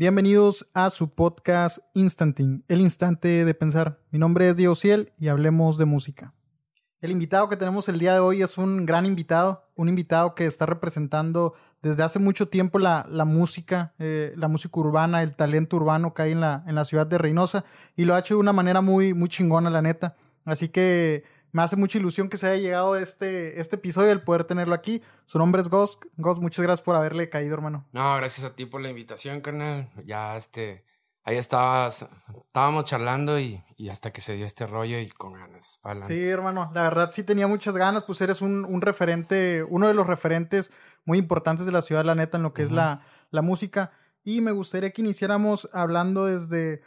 Bienvenidos a su podcast Instanting, el instante de pensar. Mi nombre es Diego Ciel y hablemos de música. El invitado que tenemos el día de hoy es un gran invitado, un invitado que está representando desde hace mucho tiempo la, música, eh, la música urbana, el talento urbano que hay en la, en la ciudad de Reynosa y lo ha hecho de una manera muy, muy chingona, la neta. Así que me hace mucha ilusión que se haya llegado este, este episodio, el poder tenerlo aquí. Su nombre es Ghost. Ghost, muchas gracias por haberle caído, hermano. No, gracias a ti por la invitación, carnal. Ya, este, ahí estabas, estábamos charlando y, y hasta que se dio este rollo y con ganas. Sí, hermano, la verdad sí tenía muchas ganas, pues eres un, un, referente, uno de los referentes muy importantes de la ciudad, la neta, en lo que es la, la música. Y me gustaría que iniciáramos hablando desde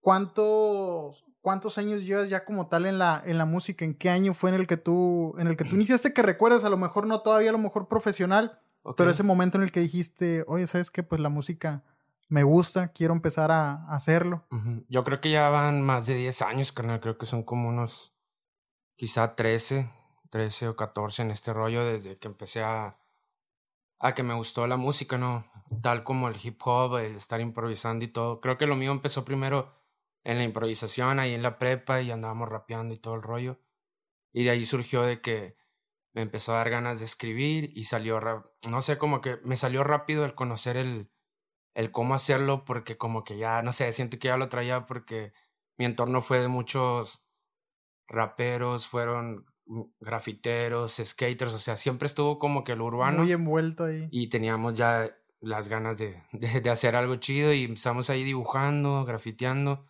cuántos ¿Cuántos años llevas ya como tal en la, en la música? ¿En qué año fue en el que tú, en el que tú iniciaste que recuerdas? A lo mejor no todavía, a lo mejor profesional, pero ese momento en el que dijiste, oye, ¿sabes qué? Pues la música me gusta, quiero empezar a, hacerlo. Yo creo que ya van más de 10 años, carnal. Creo que son como unos, quizá 13, 13 o 14 en este rollo desde que empecé a, a que me gustó la música, ¿no? Tal como el hip hop, el estar improvisando y todo. Creo que lo mío empezó primero en la improvisación ahí en la prepa y andábamos rapeando y todo el rollo. Y de ahí surgió de que me empezó a dar ganas de escribir y salió, no sé, como que me salió rápido el conocer el, el cómo hacerlo porque como que ya, no sé, siento que ya lo traía porque mi entorno fue de muchos raperos, fueron grafiteros, skaters, o sea, siempre estuvo como que el urbano. Muy envuelto ahí. Y teníamos ya las ganas de, de, de hacer algo chido y empezamos ahí dibujando, grafiteando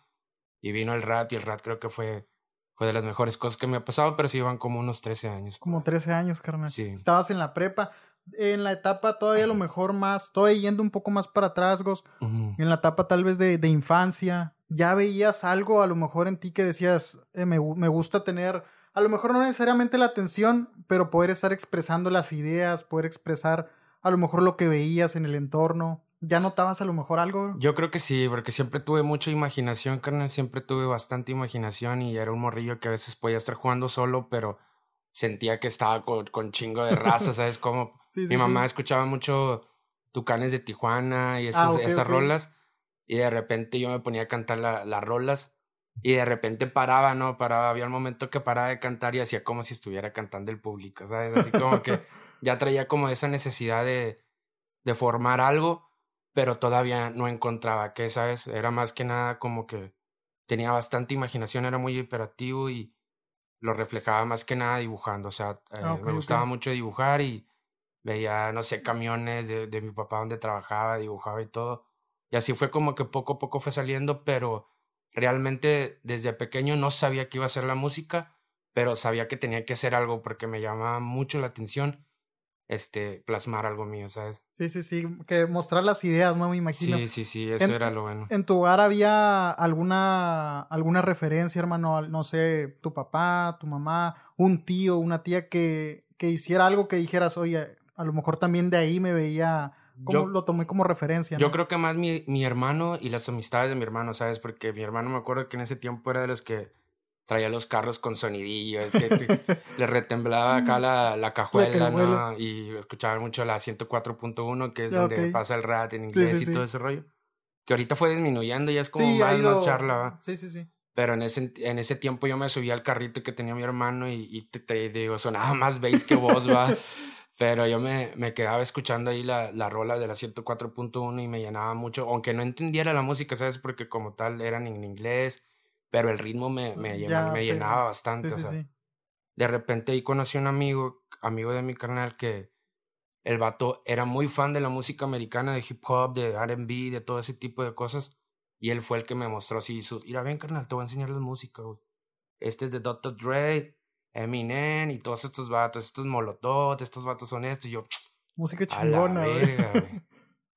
y vino el rap y el rap creo que fue, fue de las mejores cosas que me ha pasado, pero sí iban como unos 13 años. Como 13 años, carnal. Sí. Estabas en la prepa. En la etapa todavía a lo mejor más, estoy yendo un poco más para atrás, En la etapa tal vez de, de, infancia, ya veías algo a lo mejor en ti que decías, eh, me, me gusta tener, a lo mejor no necesariamente la atención, pero poder estar expresando las ideas, poder expresar a lo mejor lo que veías en el entorno. ¿Ya notabas a lo mejor algo? Yo creo que sí, porque siempre tuve mucha imaginación, carnal. Siempre tuve bastante imaginación y era un morrillo que a veces podía estar jugando solo, pero sentía que estaba con, con chingo de raza, ¿sabes cómo? Mi mamá escuchaba mucho Tucanes de Tijuana y esas, ah, esas rolas. Y de repente yo me ponía a cantar las rolas. Y de repente paraba, ¿no? Paraba. Había un momento que paraba de cantar y hacía como si estuviera cantando el público, ¿sabes? Así como que ya traía como esa necesidad de, de formar algo pero todavía no encontraba qué, ¿sabes? Era más que nada como que tenía bastante imaginación, era muy hiperactivo y lo reflejaba más que nada dibujando, o sea, eh, ah, me gustaba mucho dibujar y veía, no sé, camiones de, de mi papá donde trabajaba, dibujaba y todo. Y así fue como que poco a poco fue saliendo, pero realmente desde pequeño no sabía que iba a ser la música, pero sabía que tenía que hacer algo porque me llamaba mucho la atención este, plasmar algo mío, ¿sabes? Sí, sí, sí, que mostrar las ideas, ¿no? Me imagino. Sí, sí, sí, eso era lo bueno. ¿En tu hogar había alguna, alguna referencia, hermano? No sé, tu papá, tu mamá, un tío, una tía que, que hiciera algo que dijeras, oye, a lo mejor también de ahí me veía... ¿Cómo lo tomé como referencia? Yo creo que más mi, mi hermano y las amistades de mi hermano, ¿sabes? Porque mi hermano me acuerdo que en ese tiempo era de los que traía los carros con sonidillo, le retemblaba acá la, la cajuela, ¿no? Y escuchaba mucho la 104.1, que es donde pasa el rat en inglés y todo ese rollo. Que ahorita fue disminuyendo, ya es como más ido... charla, Sí, sí, sí. Pero en ese, en ese tiempo yo me subía al carrito que tenía mi hermano y, y te, digo, sonaba más veis que vos, va. Pero yo me, me quedaba escuchando ahí la, la rola de la 104.1 y me llenaba mucho, aunque no entendiera la música, ¿sabes? Porque como tal eran en inglés pero el ritmo me, me, me llenaba bastante. o sea, De repente ahí conocí a un amigo, amigo de mi canal, que el vato era muy fan de la música americana, de hip hop, de RB, de todo ese tipo de cosas. Y él fue el que me mostró así sus, mira, ven carnal, te voy a enseñar la música, güey. Este es de Dr. Dre, Eminem y todos estos vatos, estos Molotov, estos vatos son estos. Y yo, música chingona, güey.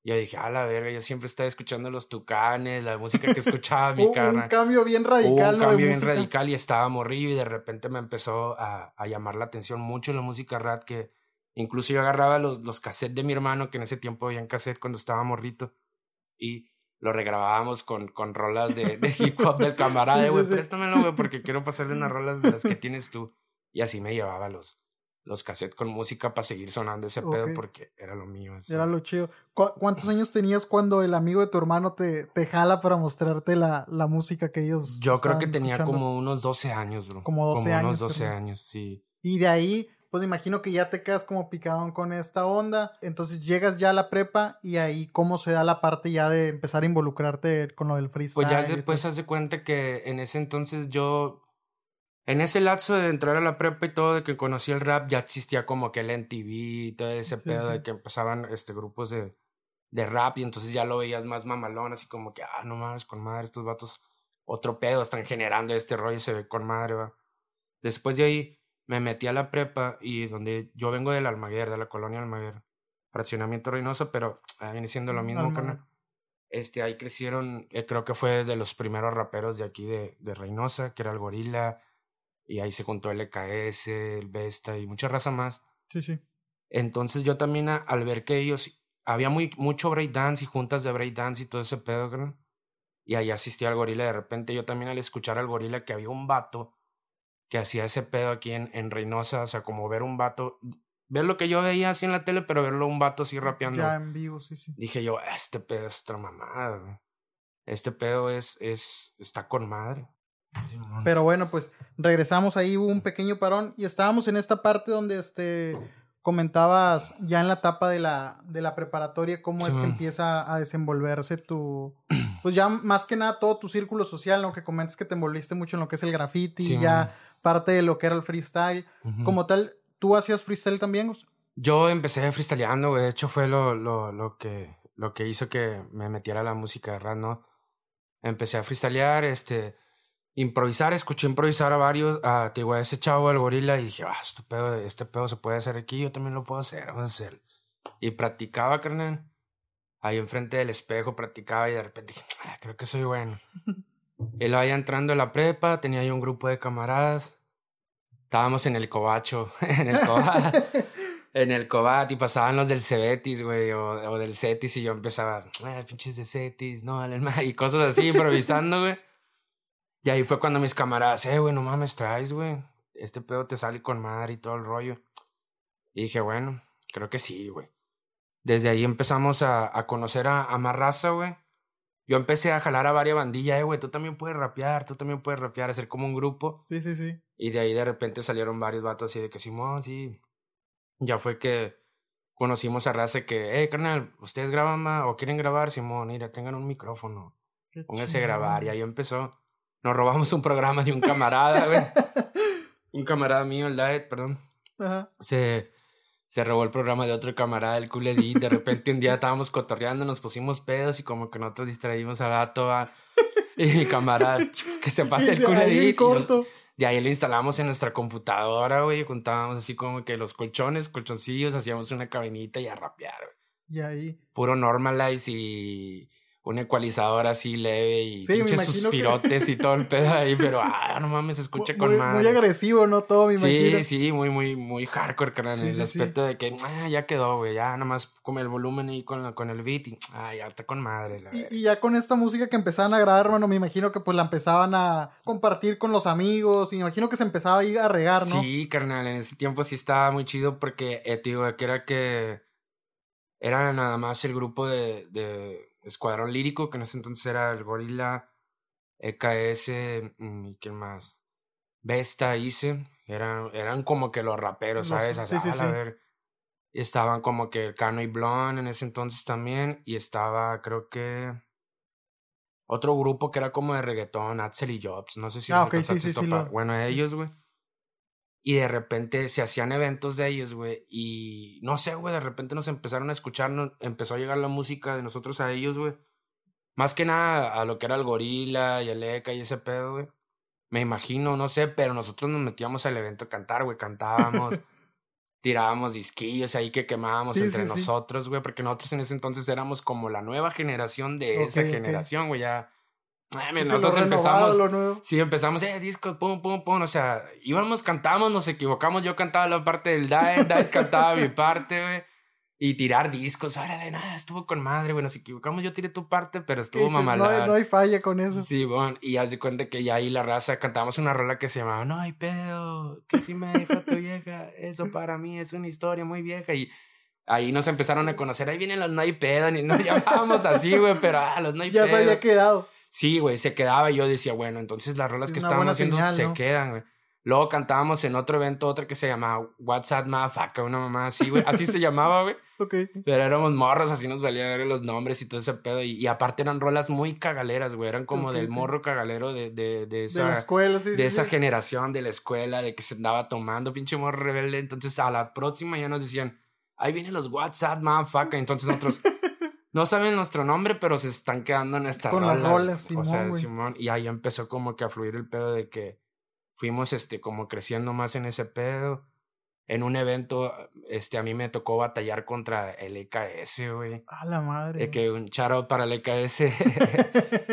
yo dije, a la verga, yo siempre estaba escuchando los tucanes, la música que escuchaba mi cara. Un cambio bien radical, Un cambio bien radical y estaba morrido y de repente me empezó a, a, llamar la atención mucho la música rap que incluso yo agarraba los, los cassettes de mi hermano, que en ese tiempo había en cassette cuando estaba morrito, y lo regrabábamos con, con rolas de, de hip hop del camarada, güey, préstamelo, güey, porque quiero pasarle unas rolas de las que tienes tú. Y así me llevaba los, los cassettes con música para seguir sonando ese pedo porque era lo mío. Era lo chido. ¿Cuántos años tenías cuando el amigo de tu hermano te, te jala para mostrarte la, la música que ellos Yo creo que tenía como unos 12 años, bro. Como 12 como Unos 12 años, sí. Y de ahí, pues imagino que ya te quedas como picadón con esta onda. Entonces llegas ya a la prepa y ahí cómo se da la parte ya de empezar a involucrarte con lo del freestyle. Pues ya después haz de cuenta que en ese entonces yo en ese lapso de entrar a la prepa y todo, de que conocí el rap, ya existía como que el NTV y todo ese pedo de que empezaban este, grupos de, de rap y entonces ya lo veías más mamalón, así como que, ah, no mames, con madre, estos vatos, otro pedo, están generando este rollo se ve con madre, va. Después de ahí me metí a la prepa y donde yo vengo del Almaguer, de la colonia Almaguer, fraccionamiento Reynosa, pero ah, viene siendo lo mismo, carnal. Este, ahí crecieron, eh, creo que fue de los primeros raperos de aquí de, de Reynosa, que era el Gorila, y ahí se juntó el EKS, el Vesta y mucha raza más. Sí, sí. Entonces yo también al ver que ellos, había muy, mucho breakdance y juntas de breakdance y todo ese pedo, ¿no? Y ahí asistí al gorila. De repente yo también al escuchar al gorila que había un vato que hacía ese pedo aquí en, en Reynosa, o sea, como ver un vato, ver lo que yo veía así en la tele, pero verlo un vato así rapeando. Ya en vivo, sí, sí. Dije yo, este pedo es otra mamada, Este pedo es, es, está con madre. Pero bueno, pues regresamos ahí, hubo un pequeño parón y estábamos en esta parte donde este comentabas ya en la etapa de la, de la preparatoria cómo es que empieza a desenvolverse tu, pues ya más que nada todo tu círculo social, ¿no? Que comentas que te envolviste mucho en lo que es el graffiti, y ya parte de lo que era el freestyle. Como tal, ¿tú hacías freestyle también? Yo empecé freestyleando, De hecho fue lo, lo, lo, que, lo que hizo que me metiera la música de rap, ¿no? Empecé a freestylear, este improvisar, escuché improvisar a varios, a, a ese chavo del gorila y dije, ah, este pedo, este pedo se puede hacer aquí, yo también lo puedo hacer, vamos a hacer. Y practicaba, carnal, ahí enfrente del espejo, practicaba y de repente dije, ah, creo que soy bueno. lo vaya entrando a la prepa, tenía ahí un grupo de camaradas, estábamos en el cobacho, en el cobat, en el cobat y pasaban los del Cebetis, güey, o, del Cetis y yo empezaba, ah, pinches de Cetis, no, y cosas así, improvisando, güey. Y ahí fue cuando mis camaradas, eh, güey, no mames, traes, güey. Este pedo te sale con madre y todo el rollo. Y dije, bueno, creo que sí, güey. Desde ahí empezamos a, a conocer a, a más raza, güey. Yo empecé a jalar a varias bandillas, eh, güey, tú también puedes rapear, tú también puedes rapear, hacer como un grupo. Sí, sí, sí. Y de ahí de repente salieron varios vatos así de que, Simón, sí. Ya fue que conocimos a raza que, eh, carnal, ¿ustedes graban o quieren grabar? Simón, mira, tengan un micrófono. Pónganse a grabar. Y ahí empezó nos robamos un programa de un camarada, güey. un camarada mío, el Diet, perdón. Ajá. Se, se robó el programa de otro camarada, el Cool Edit. De repente un día estábamos cotorreando, nos pusimos pedos y como que nosotros distraímos a gato. Y mi camarada, que se pase el Cool Edit. Y ahí lo instalamos en nuestra computadora, güey. Juntábamos así como que los colchones, colchoncillos, hacíamos una cabinita y a rapear, güey. Y ahí. Puro normalize y un ecualizador así leve y sí, suspirotes y todo el pedo ahí, pero ah, no mames, se escucha con más. Muy agresivo, ¿no? Todo, me sí, Sí, muy, muy, muy hardcore, carnal. en el aspecto de que ah, ya quedó, güey, ya nomás con el volumen y con, con el beat y ah, ya está con madre. y, ya con esta música que empezaban a grabar, hermano, me imagino que pues la empezaban a compartir con los amigos y me imagino que se empezaba a ir a regar, ¿no? Sí, carnal, en ese tiempo sí estaba muy chido porque, eh, digo, que era que era nada más el grupo de Escuadrón Lírico, que en ese entonces era el Gorila, EKS mm, y quién más. Vesta hice, eran, eran como que los raperos, ¿sabes? Sí, sí, sí. A ver, estaban como que Cano y Blonde en ese entonces también, y estaba, creo que. Otro grupo que era como de reggaetón, Axel y Jobs, no sé si. Ah, ok, sí, sí, sí. Bueno, ellos, güey. Y de repente se hacían eventos de ellos, güey. Y no sé, güey, de repente nos empezaron a escuchar, empezó a llegar la música de nosotros a ellos, güey. Más que nada a lo que era el gorila y el ECA y ese pedo, güey. Me imagino, no sé, pero nosotros nos metíamos al evento a cantar, güey. Cantábamos, tirábamos disquillos ahí que quemábamos entre nosotros, güey. Porque nosotros en ese entonces éramos como la nueva generación de esa generación, güey. Ya nosotros empezamos. Sí, empezamos, eh, discos, pum, pum, pum. O sea, íbamos, cantamos, nos equivocamos. Yo cantaba la parte del Diet, Diet cantaba mi parte, güey. y tirar discos. Ahora de nada, estuvo con madre. Bueno, si equivocamos, yo tiré tu parte, pero estuvo mamalada. No, no, hay falla con eso. Sí, bueno, y haz de cuenta que ya ahí la raza cantábamos una rola que se llamaba No hay pedo, que si me deja tu vieja. Eso para mí es una historia muy vieja. Y ahí nos empezaron a conocer. Ahí vienen los No hay pedo, ni nos llamábamos así, güey, pero ah, los No hay ya pedo. Ya se había quedado. Sí, güey, se quedaba y yo decía, bueno, entonces las rolas que estaban haciendo se quedan, güey. Luego cantábamos en otro evento, otra que se llamaba WhatsApp Motherfucker, una mamá así, güey. Así se llamaba, güey. ok. Pero éramos morros, así nos valía ver los nombres y todo ese pedo. Y, aparte eran rolas muy cagaleras, güey. Eran como del morro cagalero de, de, de esa... De la escuela, sí, De esa generación de la escuela, de que se andaba tomando, pinche morro rebelde. Entonces a la próxima ya nos decían, ahí vienen los WhatsApp Motherfucker. Entonces nosotros... no saben nuestro nombre, pero se están quedando en esta Con las rolas, Simón, O sea, Simón. Y ahí empezó como que a fluir el pedo de que fuimos este como creciendo más en ese pedo. En un evento, este, a mí me tocó batallar contra el EKS, güey. A la madre. De que un charo para el EKS.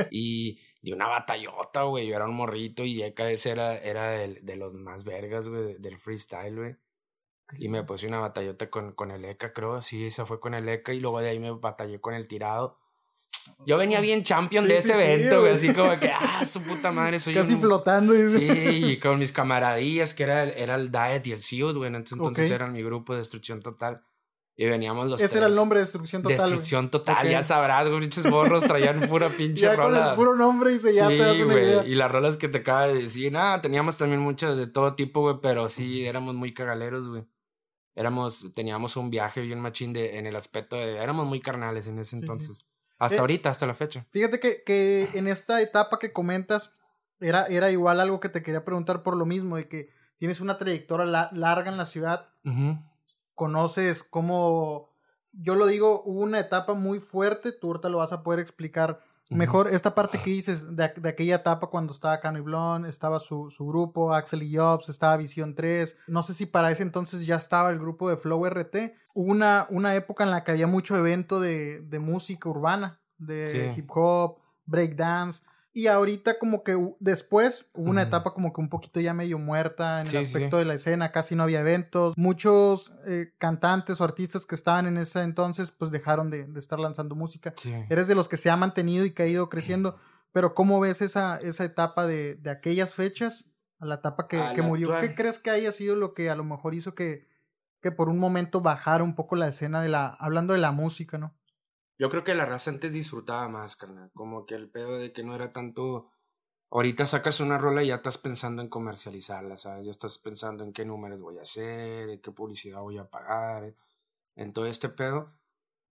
y, y una batallota, güey. Yo era un morrito y EKS era, era de los más vergas, güey, del freestyle, güey. Y me puse una batallota con, con el EKA, creo. Sí, esa fue con el EKA. Y luego de ahí me batallé con el tirado. Yo venía bien champion de ese evento, güey. así como que, ah, su puta madre, soy Casi flotando. Sí, y con mis camaradillas, que era, era el Diet y el Seed, güey. Entonces, entonces eran mi grupo de destrucción total. Y veníamos los Ese era el nombre de Destrucción Total. Destrucción Total, ya sabrás, güey. Muchos borros traían pura pinche ya rola. Con el puro nombre y se ya te das una idea. Y las rolas que te acaba de decir, nada, teníamos también muchas de todo tipo, güey, pero sí, éramos muy cagaleros, güey. Éramos, teníamos un viaje bien machín de, en el aspecto de, éramos muy carnales en ese entonces. Hasta eh, ahorita, hasta la fecha. Fíjate que, que en esta etapa que comentas, era, era igual algo que te quería preguntar por lo mismo, de que tienes una trayectoria larga en la ciudad, conoces cómo, yo lo digo, hubo una etapa muy fuerte, tú ahorita lo vas a poder explicar Mejor esta parte que dices de, de aquella etapa cuando estaba Cano y Blon, estaba su, su, grupo, Axel y Jobs, estaba Visión 3. No sé si para ese entonces ya estaba el grupo de Flow RT. Hubo una, una época en la que había mucho evento de, de música urbana, de hip hop, breakdance. Y ahorita como que después hubo una etapa como que un poquito ya medio muerta en el aspecto de la escena, casi no había eventos. Muchos eh, cantantes o artistas que estaban en ese entonces pues dejaron de, de estar lanzando música. Eres de los que se ha mantenido y que ha ido creciendo, pero ¿cómo ves esa, esa etapa de, de aquellas fechas a la etapa que, que murió? ¿Qué crees que haya sido lo que a lo mejor hizo que, que por un momento bajara un poco la escena de la, hablando de la música, ¿no? Yo creo que la raza antes disfrutaba más, carnal. Como que el pedo de que no era tanto. Ahorita sacas una rola y ya estás pensando en comercializarla, ¿sabes? Ya estás pensando en qué números voy a hacer, en qué publicidad voy a pagar, en todo este pedo.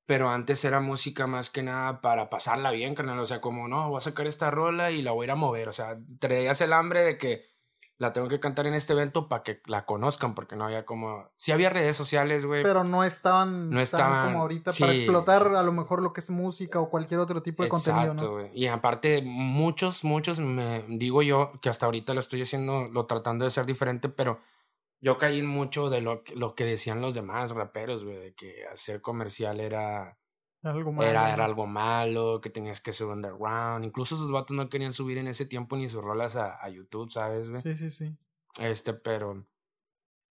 Pero antes era música más que nada para pasarla bien, carnal. O sea, como no, voy a sacar esta rola y la voy a ir a mover. O sea, traías el hambre de que la tengo que cantar en este evento para que la conozcan, porque no había como. Sí había redes sociales, güey. Pero no estaban, no estaban como ahorita para explotar a lo mejor lo que es música o cualquier otro tipo de contenido, ¿no? Y aparte, muchos, muchos, me digo yo, que hasta ahorita lo estoy haciendo, lo tratando de ser diferente, pero yo caí en mucho de lo, lo que decían los demás raperos, güey, de que hacer comercial era era, era algo malo, que tenías que ser underground. Incluso sus vatos no querían subir en ese tiempo ni sus rolas a, a YouTube, ¿sabes, güey? Sí, sí, sí. Este, pero.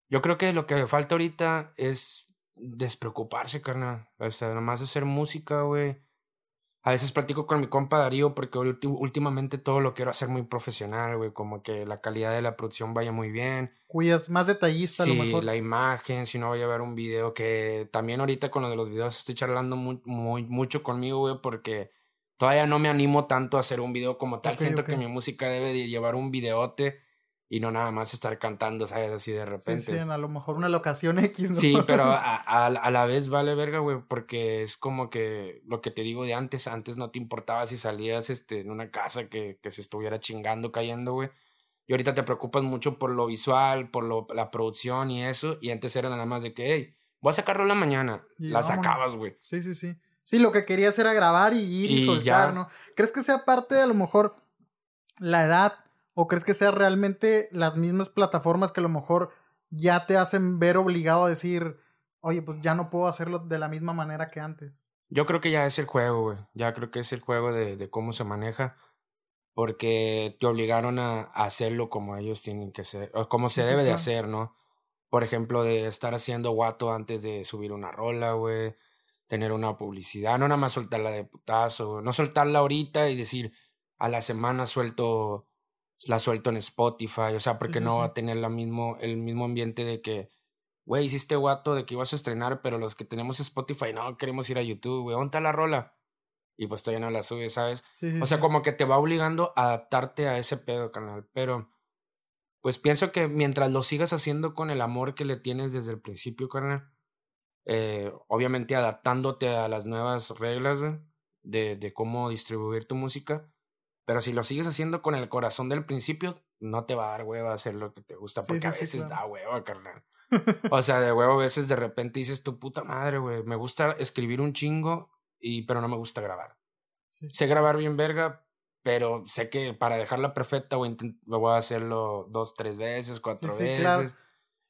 Yo creo que lo que falta ahorita es despreocuparse, carnal. O sea, nomás hacer música, güey. A veces platico con mi compa Darío porque últimamente todo lo quiero hacer muy profesional, güey. Como que la calidad de la producción vaya muy bien. Cuidas más detallista sí, a lo mejor. la imagen, si no voy a ver un video que también ahorita con lo de los videos estoy charlando muy, muy mucho conmigo, güey, porque todavía no me animo tanto a hacer un video como tal. Siento que mi música debe de llevar un videote y no nada más estar cantando, ¿sabes? Así de repente. Sí, sí, a lo mejor una locación X, ¿no? Sí, pero a, a, la vez vale verga, güey, porque es como que lo que te digo de antes, antes no te importaba si salías este, en una casa que, que se estuviera chingando, cayendo, güey. Y ahorita te preocupas mucho por lo visual, por lo, la producción y eso, y antes era nada más de que, hey, voy a sacarlo la mañana, la sacabas, güey. Sí, sí, sí. Sí, lo que querías era grabar y ir y, soltar, ¿no? ¿Crees que sea parte de a lo mejor la edad ¿O crees que sea realmente las mismas plataformas que a lo mejor ya te hacen ver obligado a decir, oye, pues ya no puedo hacerlo de la misma manera que antes? Yo creo que ya es el juego, güey. Ya creo que es el juego de, de cómo se maneja. Porque te obligaron a, hacerlo como ellos tienen que ser, o como se debe de hacer, ¿no? por ejemplo, de estar haciendo guato antes de subir una rola, güey. Tener una publicidad, no nada más soltarla de putazo, no soltarla ahorita y decir a la semana suelto, la suelto en Spotify, o sea, porque no va a tener la mismo, el mismo ambiente de que, güey, hiciste guato de que ibas a estrenar, pero los que tenemos Spotify, no, queremos ir a YouTube, güey, ¿dónde la rola? Y pues todavía no la sube, ¿sabes? o sea, como que te va obligando a adaptarte a ese pedo, canal, pero pues pienso que mientras lo sigas haciendo con el amor que le tienes desde el principio, carnal, eh, obviamente adaptándote a las nuevas reglas de, de cómo distribuir tu música, pero si lo sigues haciendo con el corazón del principio, no te va a dar hueva hacer lo que te gusta, porque a veces da hueva, carnal. o sea, de huevo a veces de repente dices tu puta madre, güey, me gusta escribir un chingo, y, pero no me gusta grabar. sé grabar bien verga, pero sé que para dejarla perfecta voy a, voy a hacerlo dos, tres veces, cuatro veces.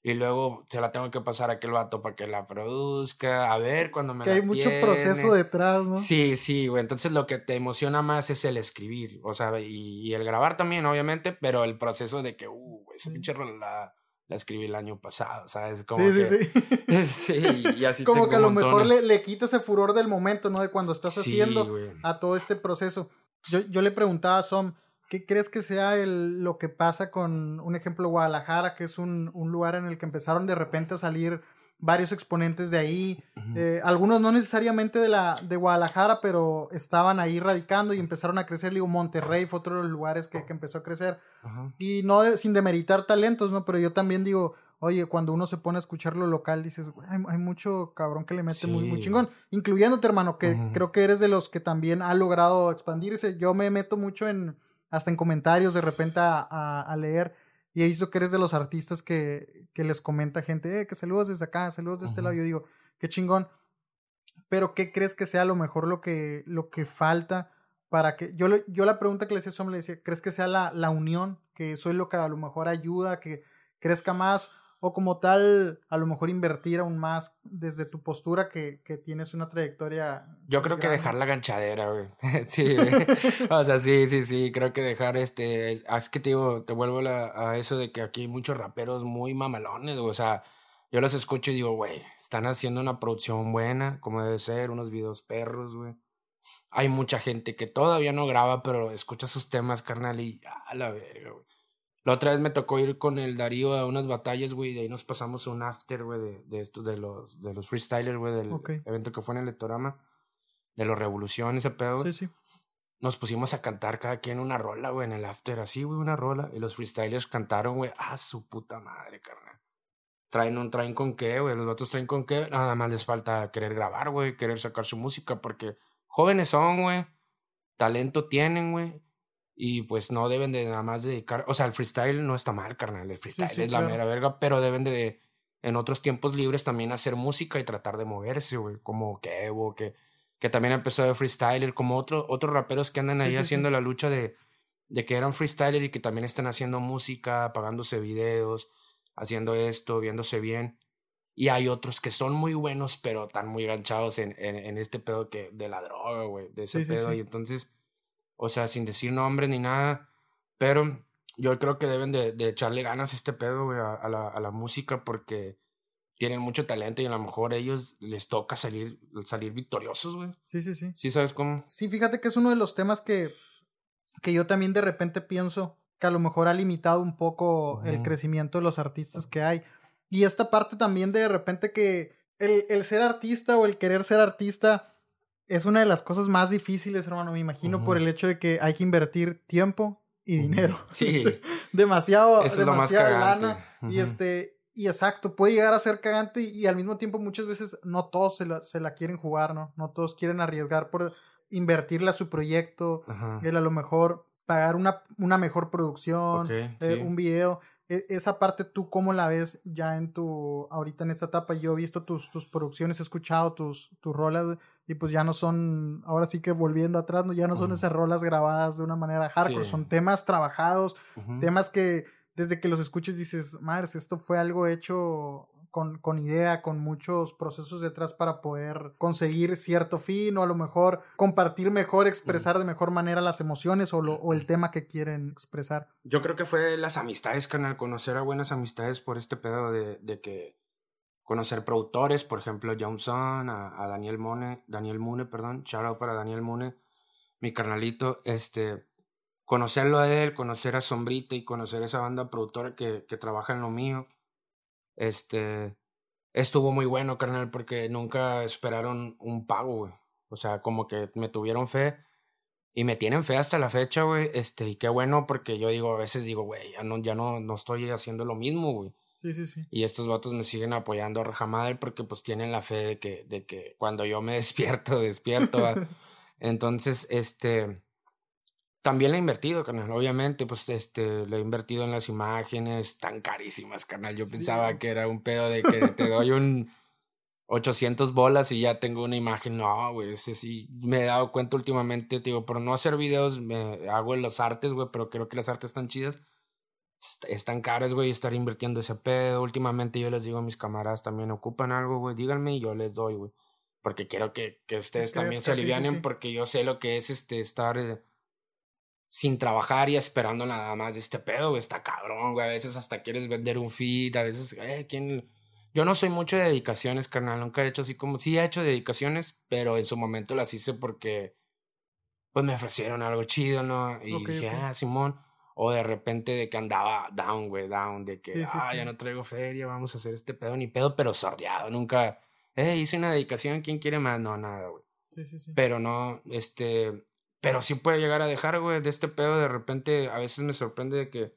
Y luego se la tengo que pasar a aquel vato para que la produzca, a ver cuando me que hay mucho proceso detrás, ¿no? Sí, sí, güey. Entonces lo que te emociona más es el escribir, o sea, y, el grabar también, obviamente, pero el proceso de que, uh, esa pinche la, la escribí el año pasado, ¿sabes? Como sí, sí, sí. sí, y así Como que a lo mejor le, le quita ese furor del momento, ¿no? De cuando estás haciendo a todo este proceso. Yo, yo le preguntaba a Som, ¿qué crees que sea el, lo que pasa con un ejemplo Guadalajara, que es un, un, lugar en el que empezaron de repente a salir varios exponentes de ahí? Eh, algunos no necesariamente de, la, de Guadalajara, pero estaban ahí radicando y empezaron a crecer. Digo, Monterrey fue otro de los lugares que, que empezó a crecer. Y no sin demeritar talentos, ¿no? Pero yo también digo, oye, cuando uno se pone a escuchar lo local, dices, hay, hay, mucho cabrón que le mete muy, muy chingón, incluyéndote, hermano, que creo que eres de los que también ha logrado expandirse. Yo me meto mucho en, hasta en comentarios de repente a, a, leer, y he visto que eres de los artistas que, que les comenta gente, eh, que saludos desde acá, saludos de este lado. Yo digo, qué chingón. Pero, ¿qué crees que sea a lo mejor lo que, lo que falta para que. Yo, yo la pregunta que le decía a le decía, ¿crees que sea la, la unión? Que eso es lo que a lo mejor ayuda a que crezca más o como tal, a lo mejor invertir aún más desde tu postura que, que tienes una trayectoria. Yo creo que dejar la ganchadera, güey. sí, o sea, sí, sí, sí, creo que dejar este. Es que te digo, te vuelvo a eso de que aquí hay muchos raperos muy mamalones, güey. O sea, yo los escucho y digo, güey, están haciendo una producción buena, como debe ser, unos videos perros, güey. Hay mucha gente que todavía no graba, pero escucha sus temas, carnal, y a la verga, güey. La otra vez me tocó ir con el Darío a unas batallas, güey, y de ahí nos pasamos un after, güey, de, de estos, de los, de los freestylers, güey, del evento que fue en el Lectorama, de los Revoluciones, ese pedo. Sí, sí. Nos pusimos a cantar cada quien una rola, güey, en el after, así, güey, una rola, y los freestylers cantaron, güey, ah, su puta madre, carnal. Traen un, traen con qué, güey, los otros traen con qué, nada más les falta querer grabar, güey, querer sacar su música, porque jóvenes son, güey, talento tienen, güey y pues no deben de nada más dedicar, o sea, el freestyle no está mal, carnal, el freestyle es la mera verga, pero deben de en otros tiempos libres también hacer música y tratar de moverse, güey, como Kevo, que, que también empezó de freestyler, como otros otros raperos que andan ahí haciendo la lucha de, de que eran freestyler y que también están haciendo música, pagándose videos, haciendo esto, viéndose bien. Y hay otros que son muy buenos, pero están muy ganchados en, en, en este pedo que, de la droga, güey, de ese pedo. Y entonces o sea, sin decir nombre ni nada, pero yo creo que deben de, de echarle ganas a este pedo, güey, a, la, a la música porque tienen mucho talento y a lo mejor a ellos les toca salir, salir victoriosos, güey. Sí, sí, sí. Sí, ¿sabes cómo? Sí, fíjate que es uno de los temas que, que yo también de repente pienso que a lo mejor ha limitado un poco el crecimiento de los artistas que hay. Y esta parte también de, de repente que el, el ser artista o el querer ser artista es una de las cosas más difíciles, hermano, me imagino, por el hecho de que hay que invertir tiempo y dinero. Sí. demasiado, demasiada lana. Y este, y exacto, puede llegar a ser cagante y, al mismo tiempo muchas veces no todos se la, se la, quieren jugar, ¿no? No todos quieren arriesgar por invertirle a su proyecto, él a lo mejor pagar una, una mejor producción, eh, un video. E, esa parte, ¿tú cómo la ves ya en tu, ahorita en esta etapa? Yo he visto tus, tus producciones, he escuchado tus, tus rolas, y pues ya no son, ahora sí que volviendo atrás, ¿no? ya no son esas rolas grabadas de una manera hardcore, son temas trabajados, temas que desde que los escuches dices, madre, esto fue algo hecho con, con, idea, con muchos procesos detrás para poder conseguir cierto fin o a lo mejor compartir mejor, expresar de mejor manera las emociones o, lo, o el tema que quieren expresar. Yo creo que fue las amistades, canal, conocer a buenas amistades por este pedo de, de que conocer productores, por ejemplo, Johnson, a, Daniel Mune, Daniel Mune, perdón, shout out para Daniel Mune, mi carnalito, este, conocerlo a él, conocer a Sombrita y conocer esa banda productora que, que trabaja en lo mío, este, estuvo muy bueno, carnal, porque nunca esperaron un pago, güey. O sea, como que me tuvieron fe y me tienen fe hasta la fecha, güey. Este, y qué bueno, porque yo digo, a veces digo, güey, ya no, ya no, no estoy haciendo lo mismo, güey. Sí, sí, sí. Y estos vatos me siguen apoyando a rajamadre porque pues tienen la fe de que, de que cuando yo me despierto, despierto. Entonces, este, también le he invertido, canal, obviamente, pues este, le he invertido en las imágenes tan carísimas, canal. Yo pensaba que era un pedo de que te doy un 800 bolas y ya tengo una imagen. No, güey, ese sí, me he dado cuenta últimamente, digo, por no hacer videos, me hago en las artes, güey, pero creo que las artes están chidas. Están caras, güey, estar invirtiendo ese pedo. Últimamente yo les digo a mis camaradas también, ocupan algo, güey, díganme y yo les doy, güey. Porque quiero que, que ustedes también se alivianen, porque yo sé lo que es este estar... Eh, sin trabajar y esperando nada más de este pedo, güey, está cabrón, güey. A veces hasta quieres vender un feed, a veces, eh, ¿quién? Yo no soy mucho de dedicaciones, carnal. Nunca he hecho así como, sí he hecho dedicaciones, pero en su momento las hice porque, pues me ofrecieron algo chido, ¿no? Y dije, ah, Simón. O de repente de que andaba down, güey, down, de que, ah, ya no traigo feria, vamos a hacer este pedo, ni pedo, pero sordeado. Nunca, eh, hice una dedicación, ¿quién quiere más? No, nada, güey. Sí, sí, sí. Pero no, este, pero sí puede llegar a dejar, güey, de este pedo de repente, a veces me sorprende de que,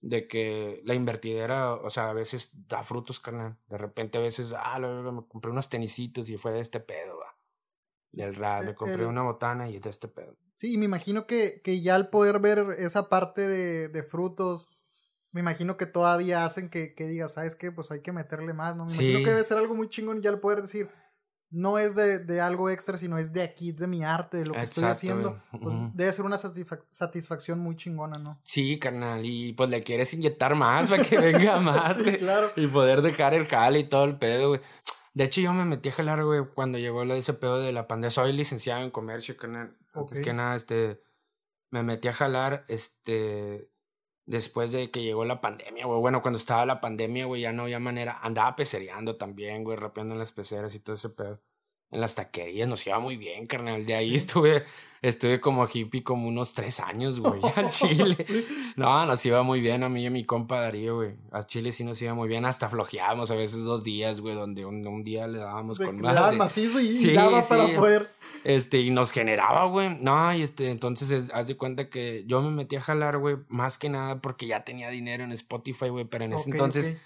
de que la invertidera, o sea, a veces da frutos, carnal. De repente a veces, ah, me compré unos tenisitos y fue de este pedo, va. Del rap, me compré una botana y de este pedo. Sí, me imagino que, que ya al poder ver esa parte de, de frutos, me imagino que todavía hacen que, que digas, ¿sabes qué? Pues hay que meterle más, ¿no? Me imagino que debe ser algo muy chingón ya al poder decir, no es de, de, algo extra, sino es de aquí, de mi arte, de lo que estoy haciendo. Pues debe ser una satisfacción muy chingona, ¿no? Sí, carnal, y pues le quieres inyectar más para que venga más, sí, claro. Y poder dejar el jale y todo el pedo, güey. De hecho, yo me metí a jalar, güey, cuando llegó lo de ese pedo de la pandemia. Soy licenciado en comercio, carnal. Antes que nada, este, me metí a jalar, este, después de que llegó la pandemia, güey. Bueno, cuando estaba la pandemia, güey, ya no había manera. Andaba pecereando también, güey, rapeando en las peceras y todo ese pedo. En las taquerías nos iba muy bien, carnal. De ahí estuve, estuve como hippie como unos tres años, güey, al Chile. No, nos iba muy bien a mí y a mi compa Darío, güey. A Chile sí nos iba muy bien. Hasta flojeábamos a veces dos días, güey, donde un, día le dábamos con más. macizo y sí, daba para poder este, y nos generaba, güey. No, y este, entonces haz de cuenta que yo me metí a jalar, güey, más que nada porque ya tenía dinero en Spotify, güey, pero en ese entonces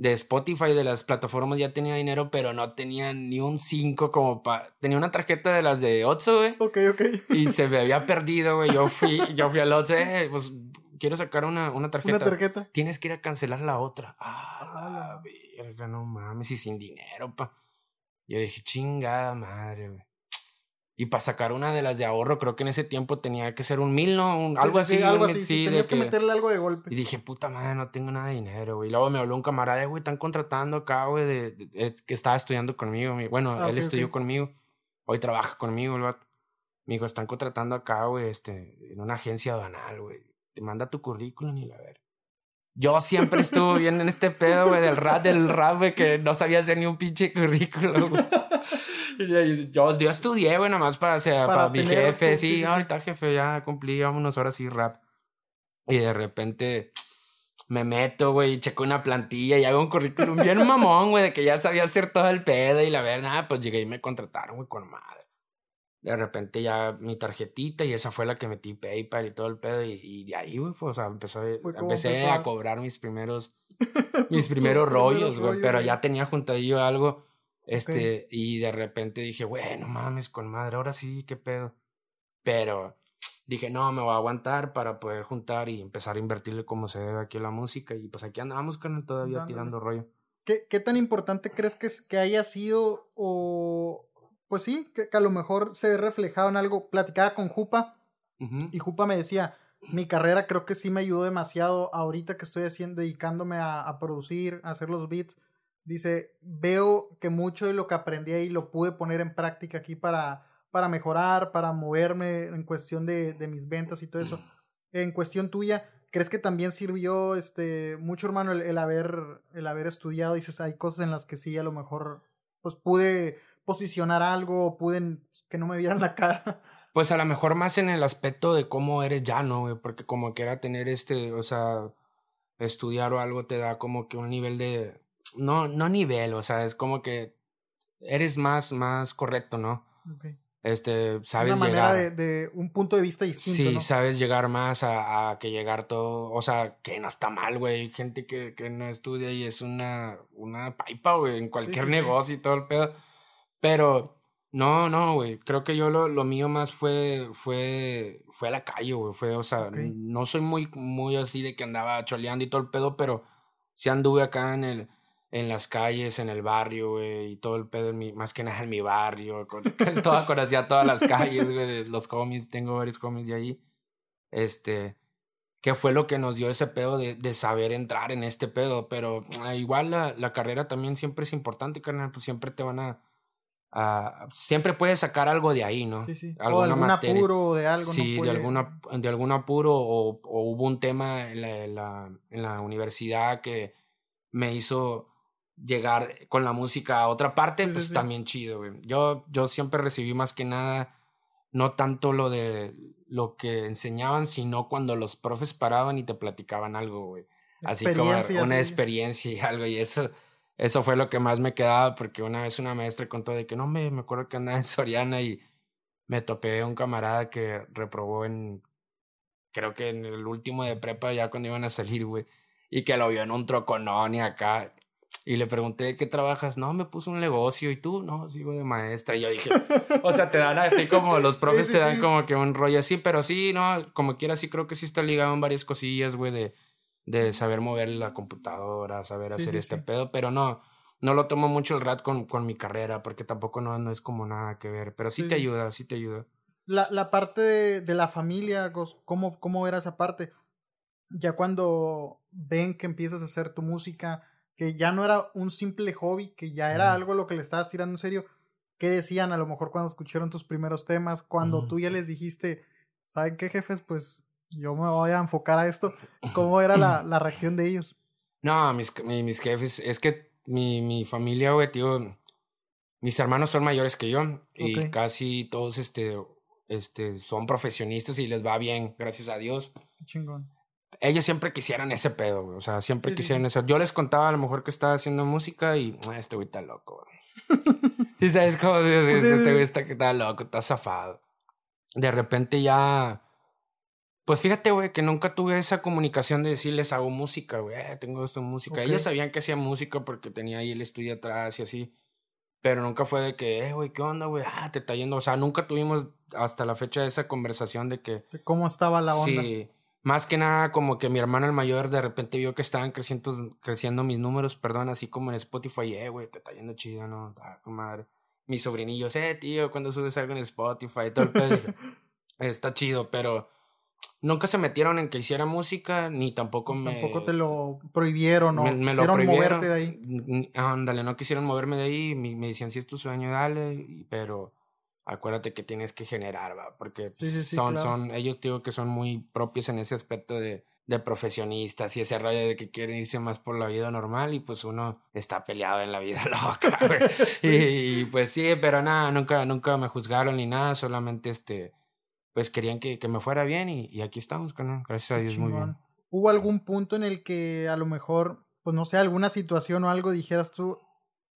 de Spotify, de las plataformas, ya tenía dinero, pero no tenía ni un 5 como para... Tenía una tarjeta de las de Otso, güey. Ok, ok. Y se me había perdido, güey. Yo fui, yo fui al Otso, eh, pues quiero sacar una, una tarjeta. Una tarjeta. Tienes que ir a cancelar la otra. Ah, la verga, no mames, y sin dinero, pa. Yo dije, chingada madre, güey. Y para sacar una de las de ahorro, creo que en ese tiempo tenía que ser un mil, ¿no? Un, algo así. algo así. Sí, tenías que, meterle algo de golpe. Y dije, puta madre, no tengo nada de dinero, güey. Y luego me habló un camarada, güey, están contratando acá, güey, de, que estaba estudiando conmigo. Bueno, ah, él estudió conmigo. Hoy trabaja conmigo, el vato. Me dijo, están contratando acá, güey, este, en una agencia aduanal, güey. Te manda tu currículum y la ver. Yo siempre estuve bien en este pedo, güey, del rap, del rap, güey, que no sabía hacer ni un pinche currículum, güey. yo, yo estudié, güey, nada más para, o sea, para, mi jefe. Sí, ahorita jefe, ya cumplí unas horas y rap. Y de repente me meto, güey, checo una plantilla y hago un currículum bien mamón, güey, de que ya sabía hacer todo el pedo y la verdad, pues llegué y me contrataron, güey, con madre. De repente ya mi tarjetita y esa fue la que metí PayPal y todo el pedo y, de ahí, güey, o sea, empezó, empecé a cobrar mis primeros, mis primeros rollos, güey, pero ya tenía juntadillo algo este, y de repente dije, bueno, mames, con madre, ahora sí, qué pedo. Pero dije, no, me voy a aguantar para poder juntar y empezar a invertirle como se debe aquí a la música. Y pues aquí andamos con todavía tirando rollo. ¿Qué, ¿Qué, tan importante crees que, que haya sido o... Pues sí, que, a lo mejor se ve reflejado en algo. Platicaba con Jupa y Jupa me decía, mi carrera creo que sí me ayudó demasiado ahorita que estoy haciendo, dedicándome a, a producir, a hacer los beats Dice, veo que mucho de lo que aprendí ahí lo pude poner en práctica aquí para, para mejorar, para moverme en cuestión de, de mis ventas y todo eso. En cuestión tuya, ¿crees que también sirvió este mucho, hermano, el, haber, el haber estudiado? Dices, hay cosas en las que sí, a lo mejor, pues pude posicionar algo, pude que no me vieran la cara. Pues a lo mejor más en el aspecto de cómo eres ya, ¿no? Porque como que era tener este, o sea, estudiar o algo te da como que un nivel de, no, no nivel, o sea, es como que eres más, más correcto, ¿no? Okay. Este, sabes Una manera De, de, un punto de vista distinto. Sí, sabes llegar más a, a, que llegar todo, o sea, que no está mal, güey. Gente que, que no estudia y es una, una pipa, güey, en cualquier negocio y todo el pedo. Pero no, no, güey. Creo que yo lo, lo mío más fue, fue, fue a la calle, güey. Fue, o sea, no soy muy, muy así de que andaba choleando y todo el pedo, pero sí anduve acá en el, en las calles, en el barrio, güey, y todo el pedo, en mi, más que nada en mi barrio. Con, toda, conocía todas las calles, güey, los cómics, tengo varios cómics de ahí. Este, que fue lo que nos dio ese pedo de, de saber entrar en este pedo, pero ah, igual la, la carrera también siempre es importante, carnal, pues siempre te van a Uh, siempre puedes sacar algo de ahí, ¿no? Sí, sí. o algún apuro de algo. Sí, de, alguna, de algún apuro o, o hubo un tema en la, en, la, en la, universidad que me hizo llegar con la música a otra parte, pues también chido, güey. Yo, yo siempre recibí más que nada, no tanto lo de lo que enseñaban, sino cuando los profes paraban y te platicaban algo, güey. Así como una experiencia y algo, y eso eso fue lo que más me quedaba porque una vez una maestra contó de que no me, me acuerdo que andaba en Soriana y me topé un camarada que reprobó en, creo que en el último de prepa ya cuando iban a salir, güey, y que lo vio en un troconón y acá. Y le pregunté, ¿qué trabajas? No, me puso un negocio. ¿Y tú? No, sigo de maestra. Y yo dije, o sea, te dan así como los profes te dan como que un rollo así, pero sí, no, como quiera, sí creo que sí está ligado en varias cosillas, güey, de de saber mover la computadora, saber hacer este pedo, pero no, no lo tomo mucho el rat con, con mi carrera, porque tampoco no, no es como nada que ver, pero sí, te ayuda, sí te ayuda. La, la parte de, de, la familia, ¿cómo, ¿cómo era esa parte? Ya cuando ven que empiezas a hacer tu música, que ya no era un simple hobby, que ya era algo lo que le estabas tirando en serio, ¿qué decían a lo mejor cuando escucharon tus primeros temas? Cuando tú ya les dijiste, ¿saben qué jefes? Pues yo me voy a enfocar a esto. ¿Cómo era la, la reacción de ellos? No, mis, mis, jefes, es que mi, mi familia, güey, tío, mis hermanos son mayores que yo y casi todos este, este, son profesionistas y les va bien, gracias a Dios. chingón. Ellos siempre quisieran ese pedo, güey. O sea, siempre quisieran eso. Yo les contaba a lo mejor que estaba haciendo música y ah, este güey está loco, y sabes cómo este güey está, está loco, está zafado. De repente ya pues fíjate, güey, que nunca tuve esa comunicación de decirles hago música, güey, eh, tengo esta música. Ellos sabían que hacía música porque tenía ahí el estudio atrás y así. Pero nunca fue de que, eh, güey, ¿qué onda, güey? Ah, te está yendo. O sea, nunca tuvimos hasta la fecha esa conversación de que. Cómo estaba la onda. Sí. Más que nada, como que mi hermano el mayor de repente vio que estaban creciendo, creciendo mis números, perdón, así como en Spotify, eh, güey, te está yendo chido, ¿no? Ah, madre. Mis sobrinillos, eh, tío, cuando subes algo en Spotify, todo el pedo. está chido, pero nunca se metieron en que hiciera música, ni tampoco me... Tampoco te lo prohibieron o me, quisieron moverte de ahí. Ándale, no quisieron moverme de ahí, me, me decían, si es tu sueño, dale, pero acuérdate que tienes que generar, va, porque son, son, ellos digo que son muy propios en ese aspecto de, de profesionistas y ese rollo de que quieren irse más por la vida normal y pues uno está peleado en la vida loca, y, y, pues sí, pero nada, nunca, nunca me juzgaron ni nada, solamente este pues querían que, que me fuera bien y, y aquí estamos, canal. Gracias a Dios, muy bien. ¿Hubo algún punto en el que a lo mejor, pues no sé, alguna situación o algo dijeras tú,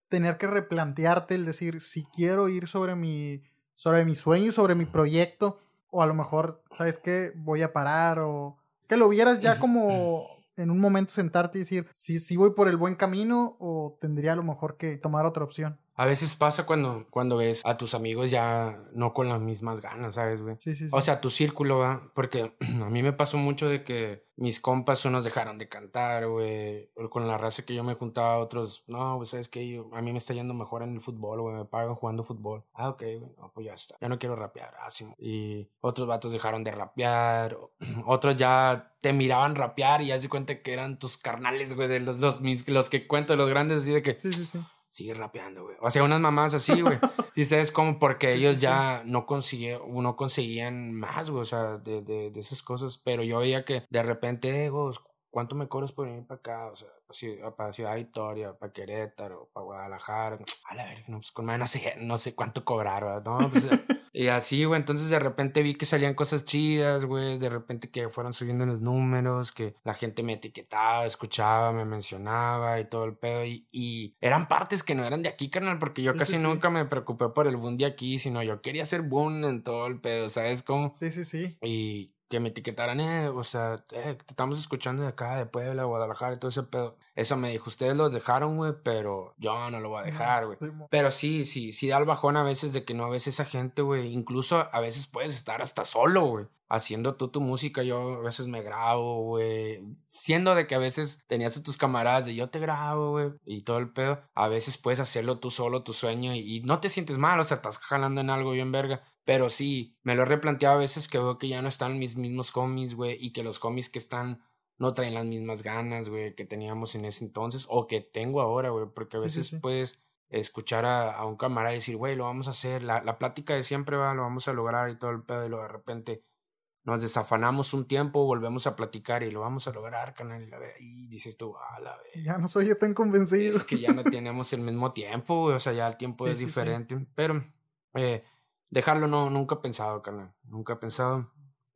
tener que replantearte el decir, si quiero ir sobre mi, sobre mi sueño, sobre mi proyecto, o a lo mejor, ¿sabes qué? Voy a parar o que lo vieras ya como en un momento sentarte y decir si, si voy por el buen camino o tendría a lo mejor que tomar otra opción. A veces pasa cuando, cuando ves a tus amigos ya no con las mismas ganas, ¿sabes, güey? Sí, sí, sí. O sea, tu círculo, ¿va? Porque a mí me pasó mucho de que mis compas unos dejaron de cantar, güey. Con la raza que yo me juntaba, otros, no, pues sabes que a mí me está yendo mejor en el fútbol, güey. Me pagan jugando fútbol. Ah, ok, güey. No, pues ya está. Ya no quiero rapear. Ah, sí. Y otros vatos dejaron de rapear. Otros ya te miraban rapear y ya se cuenta que eran tus carnales, güey, de los, los, los que cuento, los grandes, así de que. Sí, sí, sí sigue rapeando, güey. O sea, unas mamás así, güey. sí, sabes cómo, porque ellos ya no consiguieron, no conseguían más, güey, o sea, de, de, de, esas cosas. Pero yo veía que de repente, güey, ¿cuánto me cobras por venir para acá? O sea, para Ciudad Victoria, para Querétaro, para Guadalajara. A la verga, no, pues con no sé, no sé cuánto cobrar, ¿no? Pues, y así, güey, entonces de repente vi que salían cosas chidas, güey, de repente que fueron subiendo los números, que la gente me etiquetaba, escuchaba, me mencionaba y todo el pedo. Y, eran partes que no eran de aquí, carnal, porque yo casi nunca me preocupé por el boom de aquí, sino yo quería ser boom en todo el pedo, ¿sabes cómo? Sí, sí, sí. Y que me etiquetaran, eh, o sea, eh, te estamos escuchando de acá, de Puebla, Guadalajara y todo ese pedo. Eso me dijo, ustedes lo dejaron, güey, pero yo no lo voy a dejar, güey. pero sí, sí, sí da el bajón a veces de que no ves esa gente, güey. Incluso a veces puedes estar hasta solo, güey. Haciendo tú tu música, yo a veces me grabo, güey. Siendo de que a veces tenías a tus camaradas de yo te grabo, güey, y todo el pedo. A veces puedes hacerlo tú solo, tu sueño, y, y no te sientes mal, o sea, estás jalando en algo bien verga. Pero sí, me lo he replanteado a veces que veo que ya no están mis mismos cómics, güey, y que los cómics que están no traen las mismas ganas, güey, que teníamos en ese entonces o que tengo ahora, güey, porque a veces puedes escuchar a, un camarada decir, güey, lo vamos a hacer, la, la plática de siempre va, lo vamos a lograr y todo el pedo, y luego de repente nos desafanamos un tiempo, volvemos a platicar y lo vamos a lograr, canal, y, dices tú, a la vez. Ya no soy yo tan convencido. Es que ya no tenemos el mismo tiempo, güey, o sea, ya el tiempo es diferente, pero eh, dejarlo no, nunca he pensado, carnal. Nunca he pensado.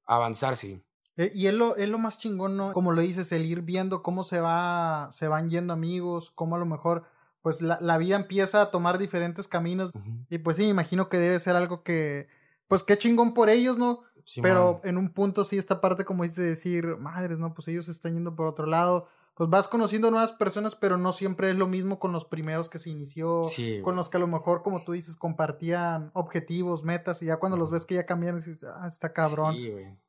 Avanzar, sí. Eh, y es lo, es lo más chingón, ¿no? Como lo dices, el ir viendo cómo se va, se van yendo amigos, cómo a lo mejor, pues la, la vida empieza a tomar diferentes caminos. Y pues sí, me imagino que debe ser algo que, pues qué chingón por ellos, ¿no? Pero en un punto sí, esta parte como dice decir, madres, ¿no? Pues ellos están yendo por otro lado pues vas conociendo nuevas personas, pero no siempre es lo mismo con los primeros que se inició, con los que a lo mejor, como tú dices, compartían objetivos, metas, y ya cuando los ves que ya cambian, dices, ah, está cabrón.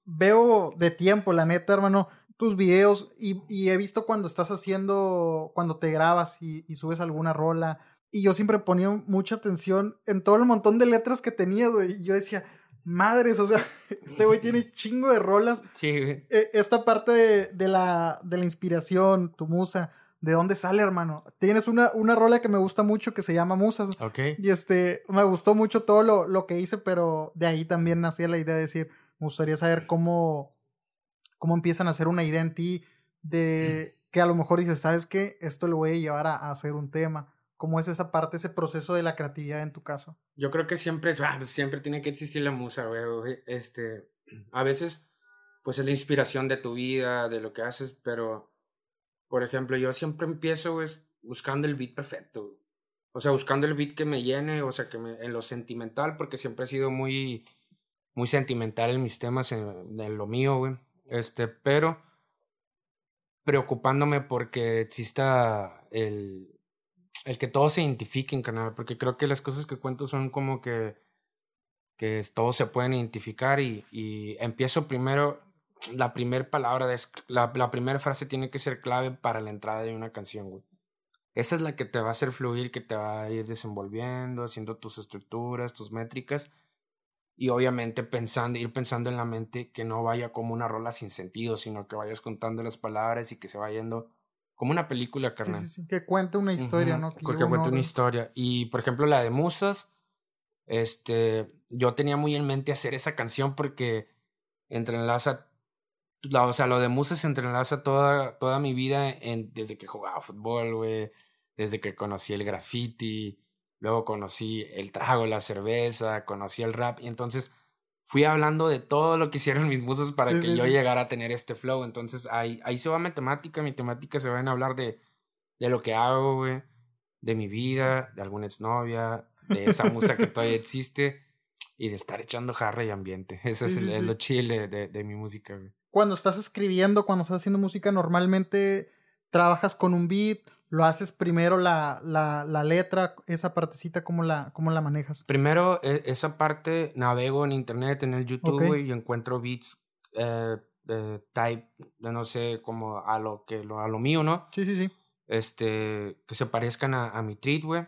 Veo de tiempo, la neta, hermano, tus videos y, he visto cuando estás haciendo, cuando te grabas y, y subes alguna rola, y yo siempre ponía mucha atención en todo el montón de letras que tenía, güey, y yo decía, madres, o sea, este güey tiene chingo de rolas. Sí, güey. E, esta parte de, la, de la inspiración, tu musa, ¿de dónde sale, hermano? Tienes una, una rola que me gusta mucho que se llama Musas. Ok. Y este, me gustó mucho todo lo, lo que hice, pero de ahí también nacía la idea de decir, me gustaría saber cómo, cómo empiezan a hacer una idea en ti de que a lo mejor dices, ¿sabes qué? Esto lo voy a llevar a hacer un tema ¿Cómo es esa parte, ese proceso de la creatividad en tu caso? Yo creo que siempre, ah, siempre tiene que existir la musa, güey. Este, a veces, pues es la inspiración de tu vida, de lo que haces, pero, por ejemplo, yo siempre empiezo, güey, buscando el beat perfecto. O sea, buscando el beat que me llene, o sea, que me, en lo sentimental, porque siempre he sido muy, muy sentimental en mis temas, en, en lo mío, güey. Este, pero preocupándome porque exista el, el que todos se identifiquen, canal, porque creo que las cosas que cuento son como que, que todos se pueden identificar y, y empiezo primero, la primera palabra, es, la, la primera frase tiene que ser clave para la entrada de una canción. Esa es la que te va a hacer fluir, que te va a ir desenvolviendo, haciendo tus estructuras, tus métricas y obviamente pensando, ir pensando en la mente que no vaya como una rola sin sentido, sino que vayas contando las palabras y que se vaya yendo como una película, carnal. Sí, sí, sí. Que cuente una historia, ¿no? Que, que cuente una historia. Y, por ejemplo, la de Musas, este, yo tenía muy en mente hacer esa canción porque entrelaza, la, o sea, lo de Musas entrelaza toda, toda mi vida en, desde que jugaba fútbol, güey, desde que conocí el graffiti, luego conocí el trago, la cerveza, conocí el rap, y entonces fui hablando de todo lo que hicieron mis musas para que yo llegara a tener este flow. Entonces ahí, ahí se va mi temática, mi temática se va a hablar de, de lo que hago, güey, de mi vida, de alguna exnovia, de esa musa que todavía existe y de estar echando jarra y ambiente. Eso es el, lo chile de, de, mi música, güey. Cuando estás escribiendo, cuando estás haciendo música, normalmente trabajas con un beat, lo haces primero la, la, la letra, esa partecita, ¿cómo la, cómo la manejas? Primero, e, esa parte navego en internet, en el YouTube, y encuentro beats eh, type, no sé, como a lo que a lo mío, ¿no? Sí, sí, sí. Este, que se parezcan a, a mi treat, güey.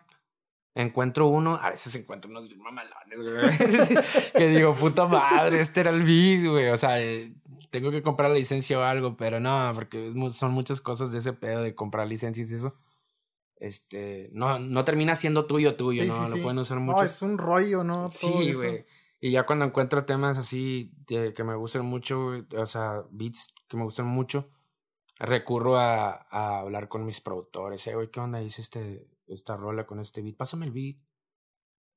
Encuentro uno, a veces encuentro unos mamalones, güey. que digo, puta madre, este era el beat, güey. O sea, eh, tengo que comprar la licencia o algo, pero no, porque son muchas cosas de ese pedo de comprar licencias y eso. Este, no, no termina siendo tuyo, tuyo, ¿no? Lo pueden usar mucho. No, es un rollo, ¿no? sí, güey. Y ya cuando encuentro temas así que me gustan mucho, o sea, beats que me gustan mucho, recurro a, a hablar con mis productores. Eh, güey, ¿qué onda? Hice este, esta rola con este beat. Pásame el beat.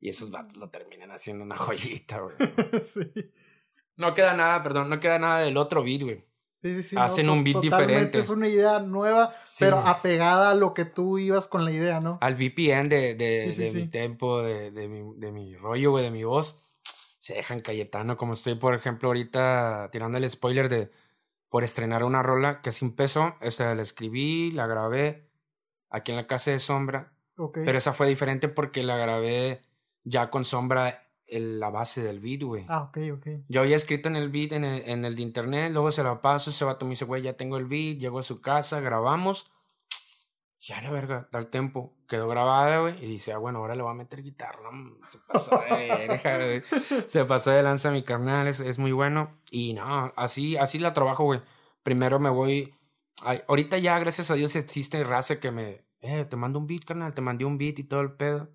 Y esos vatos lo terminan haciendo una joyita, güey. sí. No queda nada, perdón, no queda nada del otro beat, güey. Sí, sí, sí. Hacen un beat diferente. Es una idea nueva, pero apegada a lo que tú ibas con la idea, ¿no? Al VPN de, de, de mi tempo, de, de, mi, de mi rollo, güey, de mi voz. Se dejan Cayetano, como estoy, por ejemplo, ahorita tirando el spoiler de por estrenar una rola que sin peso. Esta la escribí, la grabé aquí en la casa de Sombra. Okay. Pero esa fue diferente porque la grabé ya con Sombra el, la base del beat, güey. Ah, ok, ok. Yo había escrito en el beat, en el, en el de internet, luego se lo paso, ese vato me dice, güey, ya tengo el beat, llego a su casa, grabamos. Ya la verga, da el tiempo. Quedó grabada, güey. Y dice, ah, bueno, ahora le voy a meter guitarra. Se pasó de Se pasó de lanza mi carnal, es, es, muy bueno. Y no, así, así la trabajo, güey. Primero me voy. Ay, ahorita ya, gracias a Dios, existe raza que me. Eh, te mando un beat, carnal, te mandé un beat y todo el pedo.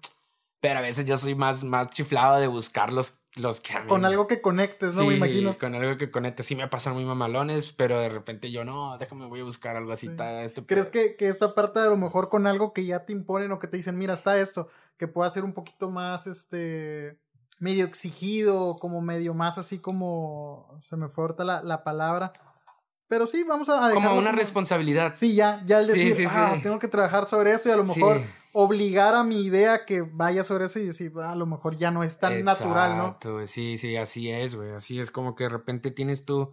Pero a veces yo soy más, más chiflado de buscar los, los que a Con algo que conectes, ¿no? me imagino. Con algo que conectes. Sí me pasan muy mamalones, pero de repente yo no, déjame, voy a buscar algo así. este ¿Crees que, que, esta parte a lo mejor con algo que ya te imponen o que te dicen, mira, está esto, que pueda ser un poquito más, este, medio exigido, como medio más así como, se me fue ahorita la, la palabra. Pero sí, vamos a Como una responsabilidad. Sí, ya, ya el decir, ah, tengo que trabajar sobre eso y a lo mejor obligar a mi idea que vaya sobre eso y decir, ah, a lo mejor ya no es tan natural, ¿no? Sí, sí, así es, güey. Así es como que de repente tienes tú.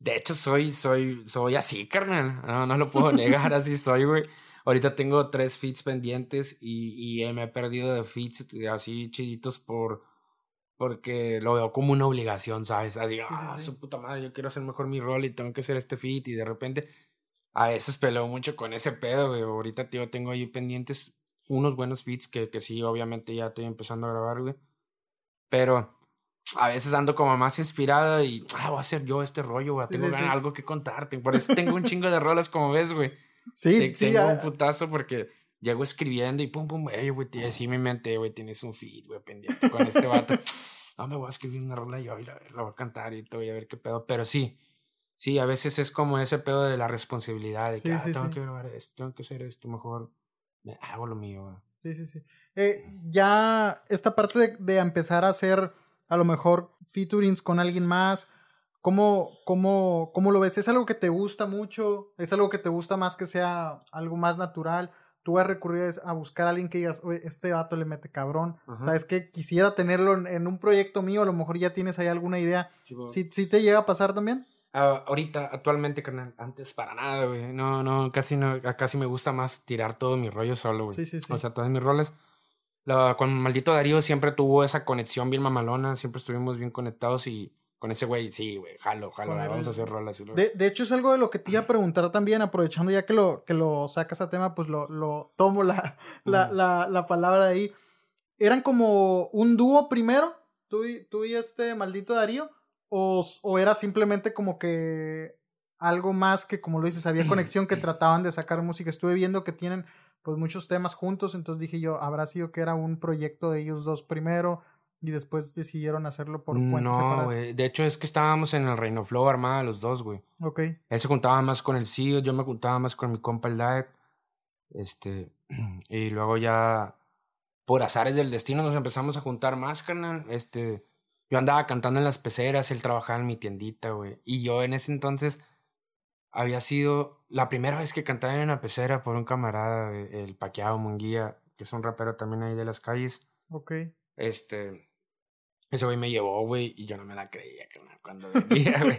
De hecho, soy, soy, soy así, carnal. No, no lo puedo negar, así soy, güey. Ahorita tengo tres feeds pendientes y, y me he perdido de feeds así chiditos por porque lo veo como una obligación, ¿sabes? Así, ah, su puta madre, yo quiero hacer mejor mi rol y tengo que hacer este feed y de repente a veces peleo mucho con ese pedo, güey. Ahorita, tío, tengo ahí pendientes unos buenos beats que, que sí, obviamente ya estoy empezando a grabar, güey. Pero a veces ando como más inspirada y, ah, voy a hacer yo este rollo, güey. tengo algo que contarte. Por eso tengo un chingo de rolas, como ves, güey. Sí, sí. Tengo un putazo porque llego escribiendo y pum, pum, güey, güey, así mi mente, güey, tienes un feed, güey, pendiente con este vato. no, me voy a escribir una rola yo y la, la voy a cantar y te voy a ver qué pedo. Pero sí, Sí, a veces es como ese pedo de la responsabilidad, de que ah, tengo que grabar esto, tengo que hacer esto, mejor hago lo mío. Sí, sí, sí. Eh, ya esta parte de, de, empezar a hacer a lo mejor featurings con alguien más, ¿cómo, cómo, ¿cómo lo ves? ¿Es algo que te gusta mucho? ¿Es algo que te gusta más que sea algo más natural? Tú vas a recurrir a buscar a alguien que digas, Oye, este vato le mete cabrón. ¿Sabes que Quisiera tenerlo en, un proyecto mío, a lo mejor ya tienes ahí alguna idea. ¿Sí, ¿Sí, te llega a pasar también? ahorita, actualmente, carnal, antes para nada, güey. No, no, casi no, casi me gusta más tirar todo mi rollo solo, güey. Sí, sí, sí. O sea, todos mis roles. La, con Maldito Darío siempre tuvo esa conexión bien mamalona, siempre estuvimos bien conectados y con ese güey, sí, güey, jalo, jalo, vamos a hacer rolas. Y de, de, hecho, es algo de lo que te iba a preguntar también, aprovechando ya que lo, que lo sacas a tema, pues lo, lo tomo la, la, la, la palabra de ahí. ¿Eran como un dúo primero? ¿Tú y, tú y este Maldito Darío? O, o era simplemente como que algo más que, como lo dices, había conexión que trataban de sacar música. Estuve viendo que tienen pues muchos temas juntos, entonces dije yo, habrá sido que era un proyecto de ellos dos primero y después decidieron hacerlo por cuentas no, güey. De hecho, es que estábamos en el Reino Flow armada los dos, güey. Ok. Él se juntaba más con el CEO, yo me juntaba más con mi compa el Diet. Este, y luego ya, por azares del destino, nos empezamos a juntar más, carnal. Este, yo andaba cantando en las peceras, él trabajaba en mi tiendita, güey. Y yo en ese entonces había sido la primera vez que cantaba en una pecera por un camarada, el Paqueado Munguía, que es un rapero también ahí de las calles. Ok. Este. Ese güey me llevó, güey, y yo no me la creía, cuando venía, güey.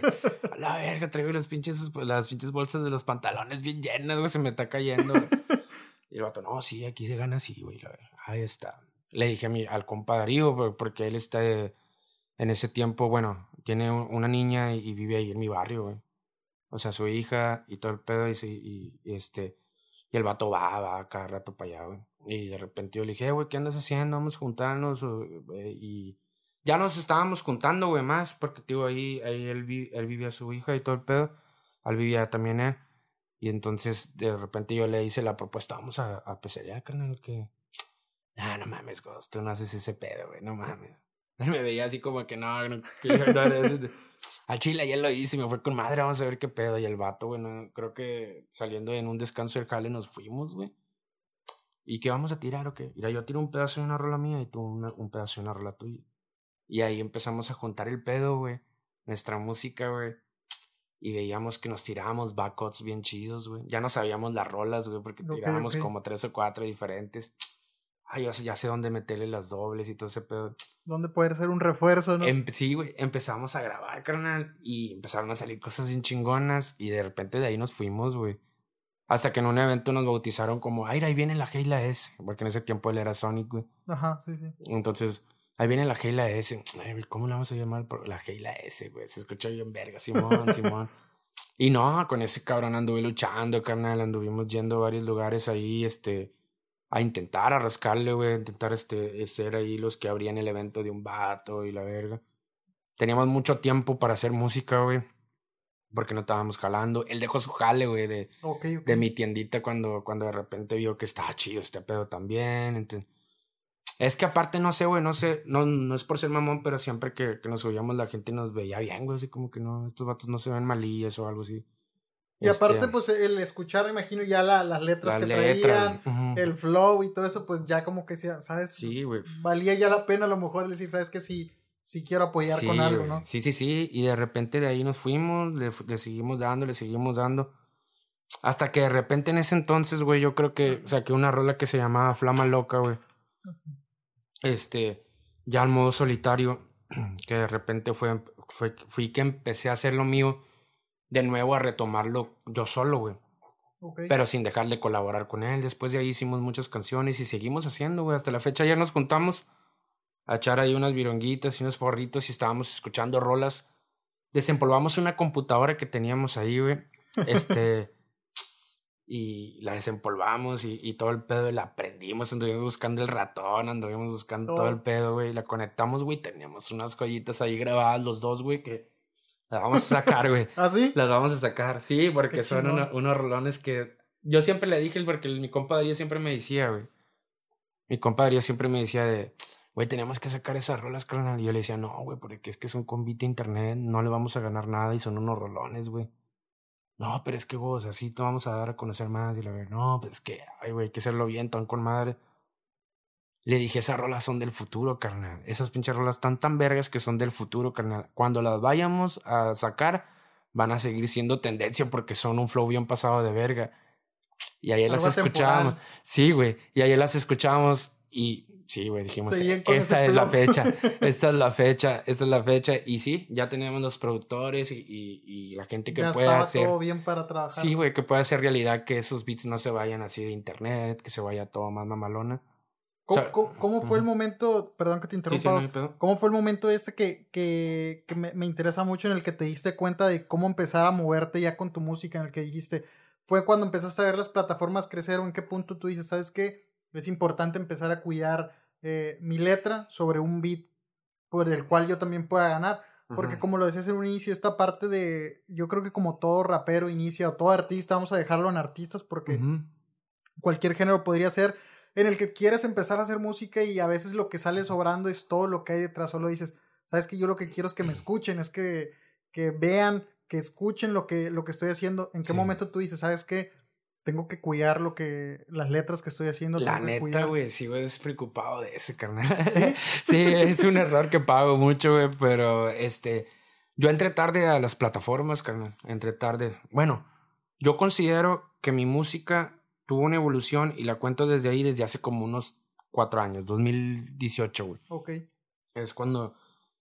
A la verga, traigo las pinches, las pinches bolsas de los pantalones bien llenas, güey, se me está cayendo, Y el vato, no, sí, aquí se gana así, güey. Ahí está. Le dije a mi, al compadrío, porque él está en ese tiempo, bueno, tiene una niña y, vive ahí en mi barrio, güey. O sea, su hija y todo el pedo, y, y, este, y el vato va, va cada rato para allá, güey. Y de repente yo le dije, güey, ¿qué andas haciendo? Vamos a juntarnos. Y ya nos estábamos juntando, güey, más, porque, tío, ahí, ahí él, él vivía su hija y todo el pedo. Él vivía también él. Y entonces de repente yo le hice la propuesta, vamos a, a pecerear, carnal, que... Ah, no mames, Ghost, tú no haces ese pedo, güey, no mames. Él me veía así como que no, no, al chile ya lo hice, me fue con madre, vamos a ver qué pedo. Y el vato, güey, creo que saliendo en un descanso del jale nos fuimos, güey. ¿Y qué vamos a tirar o qué? Mira, yo tiro un pedazo de una rola mía y tú un pedazo de una rola tuya. Y ahí empezamos a juntar el pedo, güey. Nuestra música, güey y veíamos que nos tirábamos backouts bien chidos, güey. Ya no sabíamos las rolas, güey, porque tirábamos como tres o cuatro diferentes. Ay, yo ya sé dónde meterle las dobles y todo ese pedo. ¿Dónde puede ser un refuerzo, no? Em, sí, güey. Empezamos a grabar, carnal, y empezaron a salir cosas bien chingonas, y de repente de ahí nos fuimos, güey. Hasta que en un evento nos bautizaron como, ay, ahí viene la Heila S, porque en ese tiempo él era Sonic, güey. Ajá, sí, sí. Entonces, ahí viene la Heila S. ¿Cómo la vamos a llamar? La Heila S, güey. Se escucha bien verga, Simón, Simón. Y no, con ese cabrón anduve luchando, carnal. Anduvimos yendo a varios lugares ahí, este, a intentar a rascarle, güey. A intentar, este, ser ahí los que abrían el evento de un vato y la verga. Teníamos mucho tiempo para hacer música, güey. Porque no estábamos jalando. Él dejó su jale, güey, de, de mi tiendita cuando, cuando de repente vio que estaba chido este pedo también. Entonces, es que aparte, no sé, güey, no sé, no, no es por ser mamón, pero siempre que, que nos subíamos la gente nos veía bien, güey, así como que no, estos vatos no se ven malillas o algo así. Y aparte, este, pues el escuchar, imagino ya la, las letras que traían, el flow y todo eso, pues ya como que, ¿sabes? Sí, güey. valía ya la pena a lo mejor decir, ¿sabes? Que sí, sí quiero apoyar con algo, ¿no? Sí, sí, sí. Y de repente de ahí nos fuimos, le, le, seguimos dando, le seguimos dando. Hasta que de repente en ese entonces, güey, yo creo que saqué una rola que se llamaba Flama Loca, güey este, ya al modo solitario, que de repente fue, fue, fui que empecé a hacer lo mío de nuevo a retomarlo yo solo, güey. Pero sin dejar de colaborar con él. Después de ahí hicimos muchas canciones y seguimos haciendo, güey. Hasta la fecha ya nos juntamos a echar ahí unas vironguitas y unos porritos y estábamos escuchando rolas. Desempolvamos una computadora que teníamos ahí, güey. Este y la desempolvamos y, y, todo el pedo y la aprendimos, anduvimos buscando el ratón, anduvimos buscando todo el pedo, güey, la conectamos, güey, teníamos unas joyitas ahí grabadas los dos, güey, que las vamos a sacar, güey. ¿Ah, sí? Las vamos a sacar, sí, porque son unos rolones que yo siempre le dije, porque mi compadre siempre me decía, güey, mi compadre siempre me decía de, güey, tenemos que sacar esas rolas, carnal, y yo le decía, no, güey, porque es que es un convite internet, no le vamos a ganar nada y son unos rolones, güey no, pero es que, vos, así te vamos a dar a conocer más. Y la verdad, no, pues es que, ay, güey, hay que hacerlo bien, tan con madre. Le dije, esas rolas son del futuro, carnal. Esas pinches rolas están tan vergas que son del futuro, carnal. Cuando las vayamos a sacar, van a seguir siendo tendencia porque son un flow bien pasado de verga. Y ahí las escuchábamos. Sí, güey. Y ahí las escuchábamos y Sí, güey, dijimos, esta es la fecha, esta es la fecha, esta es la fecha. Y sí, ya teníamos los productores y, y, la gente que ya puede hacer. todo bien para trabajar. Sí, güey, que puede hacer realidad que esos beats no se vayan así de internet, que se vaya todo más mamalona. ¿Cómo, fue el momento, perdón que te interrumpa, cómo fue el momento este que, que, que me, me, interesa mucho en el que te diste cuenta de cómo empezar a moverte ya con tu música, en el que dijiste, fue cuando empezaste a ver las plataformas crecer o en qué punto tú dices, ¿sabes qué? Es importante empezar a cuidar eh, mi letra sobre un beat por el cual yo también pueda ganar. Porque como lo decías en un inicio, esta parte de, yo creo que como todo rapero inicia o todo artista, vamos a dejarlo en artistas porque cualquier género podría ser en el que quieres empezar a hacer música y a veces lo que sale sobrando es todo lo que hay detrás. Solo dices, sabes que yo lo que quiero es que me escuchen, es que, que vean, que escuchen lo que, lo que estoy haciendo. ¿En qué momento tú dices, sabes que tengo que cuidar lo que las letras que estoy haciendo. La neta, güey, sigo despreocupado de eso, carnal. ¿Sí? sí, es un error que pago mucho, güey, pero este, yo entré tarde a las plataformas, carnal, entré tarde. Bueno, yo considero que mi música tuvo una evolución y la cuento desde ahí desde hace como unos cuatro años, 2018, güey. Ok. Es cuando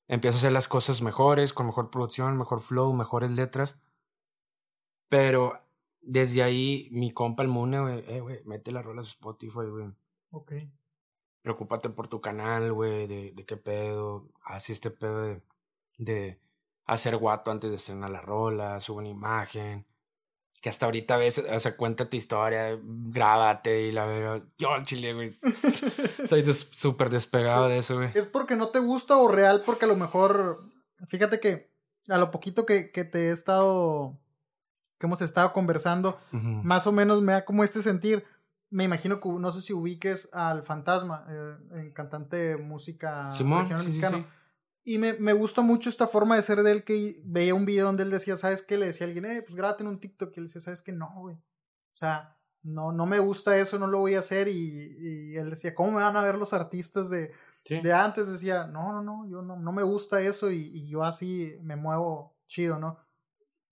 empiezo a hacer las cosas mejores, con mejor producción, mejor flow, mejores letras. Pero desde ahí, mi compa el Mune, güey, eh, güey, mete las rolas Spotify, güey. Ok. Preocúpate por tu canal, güey, de, de qué pedo. Así este pedo de, de hacer guato antes de estrenar la rola, sube una imagen. Que hasta ahorita ves, o sea, cuenta tu historia, grábate y la verdad. Yo chile, güey. soy súper despegado de eso, güey. ¿Es porque no te gusta o real? Porque a lo mejor. Fíjate que a lo poquito que, que te he estado que hemos estado conversando, más o menos me da como este sentir. Me imagino que no sé si ubiques al fantasma, eh, en cantante de música regional mexicano. Y me, me, gusta mucho esta forma de ser de él que veía un video donde él decía, ¿sabes qué? Le decía a alguien, eh, pues grábate en un TikTok. Y él decía, ¿sabes qué? No, güey. O sea, no, no me gusta eso, no lo voy a hacer. Y, y él decía, ¿cómo me van a ver los artistas de, de antes? Decía, no, no, no, yo no, no me gusta eso y, y yo así me muevo chido, ¿no?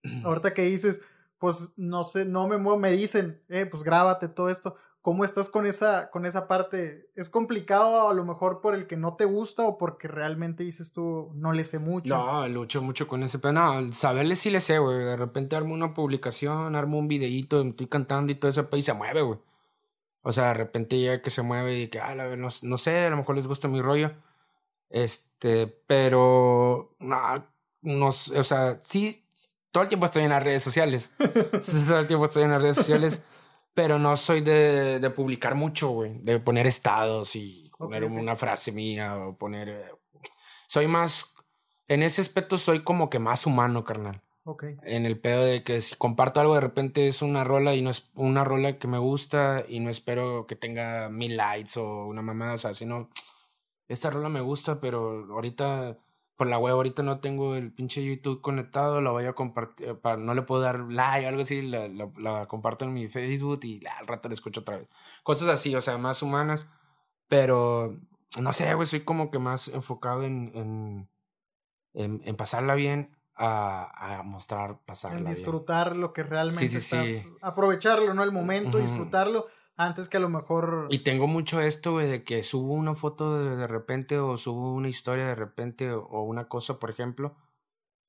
Ahorita que dices, pues no sé, no me muevo, me dicen, eh, pues grábate todo esto. ¿Cómo estás con esa, con esa parte? ¿Es complicado a lo mejor por el que no te gusta o porque realmente dices tú, no le sé mucho? No, lucho mucho con ese, pero no, saberle sí le sé, güey. De repente armo una publicación, armo un videíto, estoy cantando y todo eso, y se mueve, güey. O sea, de repente ya que se mueve y que, ah, la, no, no sé, a lo mejor les gusta mi rollo. Este, pero, no, no, o sea, sí, todo el tiempo estoy en las redes sociales. todo el tiempo estoy en las redes sociales. Pero no soy de, de publicar mucho, güey. De poner estados y poner una frase mía o poner. Soy más. En ese aspecto soy como que más humano, carnal. Okay. En el pedo de que si comparto algo de repente es una rola y no es una rola que me gusta y no espero que tenga mil likes o una mamada, o sea, sino esta rola me gusta, pero ahorita por la web ahorita no tengo el pinche YouTube conectado, lo voy a compartir, para, no le puedo dar like o algo así, la, la, comparto en mi Facebook y al rato la escucho otra vez. Cosas así, o sea, más humanas, pero no sé, güey, soy como que más enfocado en, en, en, pasarla bien a, a, mostrar pasarla En disfrutar lo que realmente estás, aprovecharlo, ¿no? El momento, disfrutarlo antes que a lo mejor. Y tengo mucho esto, güey, de que subo una foto de, de, repente o subo una historia de repente o, una cosa, por ejemplo,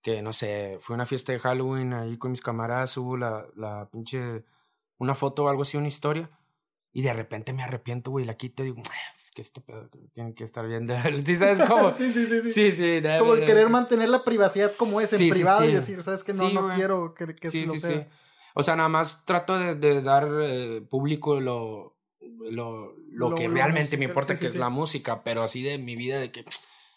que no sé, fue una fiesta de Halloween ahí con mis camaradas, subo la, la pinche. Una foto o algo así, una historia. Y de repente me arrepiento, güey, la quito y digo, es que este pedo tiene que estar bien. ¿Sí sabes cómo? sí, sí, sí. Sí, sí. como el querer mantener la privacidad como es en privado y decir, ¿sabes que No, no quiero que, que sí, lo sea. O sea, nada más trato de, de dar eh, público lo, lo, lo, que realmente me importa, que es la música, pero así de mi vida, de que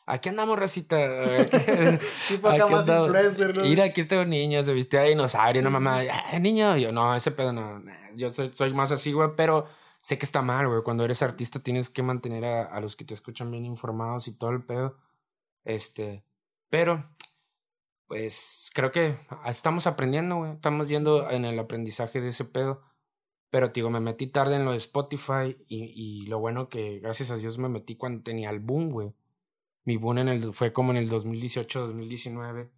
aquí andamos, recita. tipo acá más influencer, ¿no? Mira, aquí está un niño, se viste de dinosaurio, una mamá, niño, yo no, ese pedo no, yo soy, soy más así, güey, pero sé que está mal, güey. Cuando eres artista tienes que mantener a, a, los que te escuchan bien informados y todo el pedo. Este, pero pues creo que estamos aprendiendo, güey. Estamos yendo en el aprendizaje de ese pedo. Pero, digo, me metí tarde en lo de Spotify y, lo bueno que, gracias a Dios, me metí cuando tenía el boom, güey. Mi boom en el, fue como en el 2018, 2019.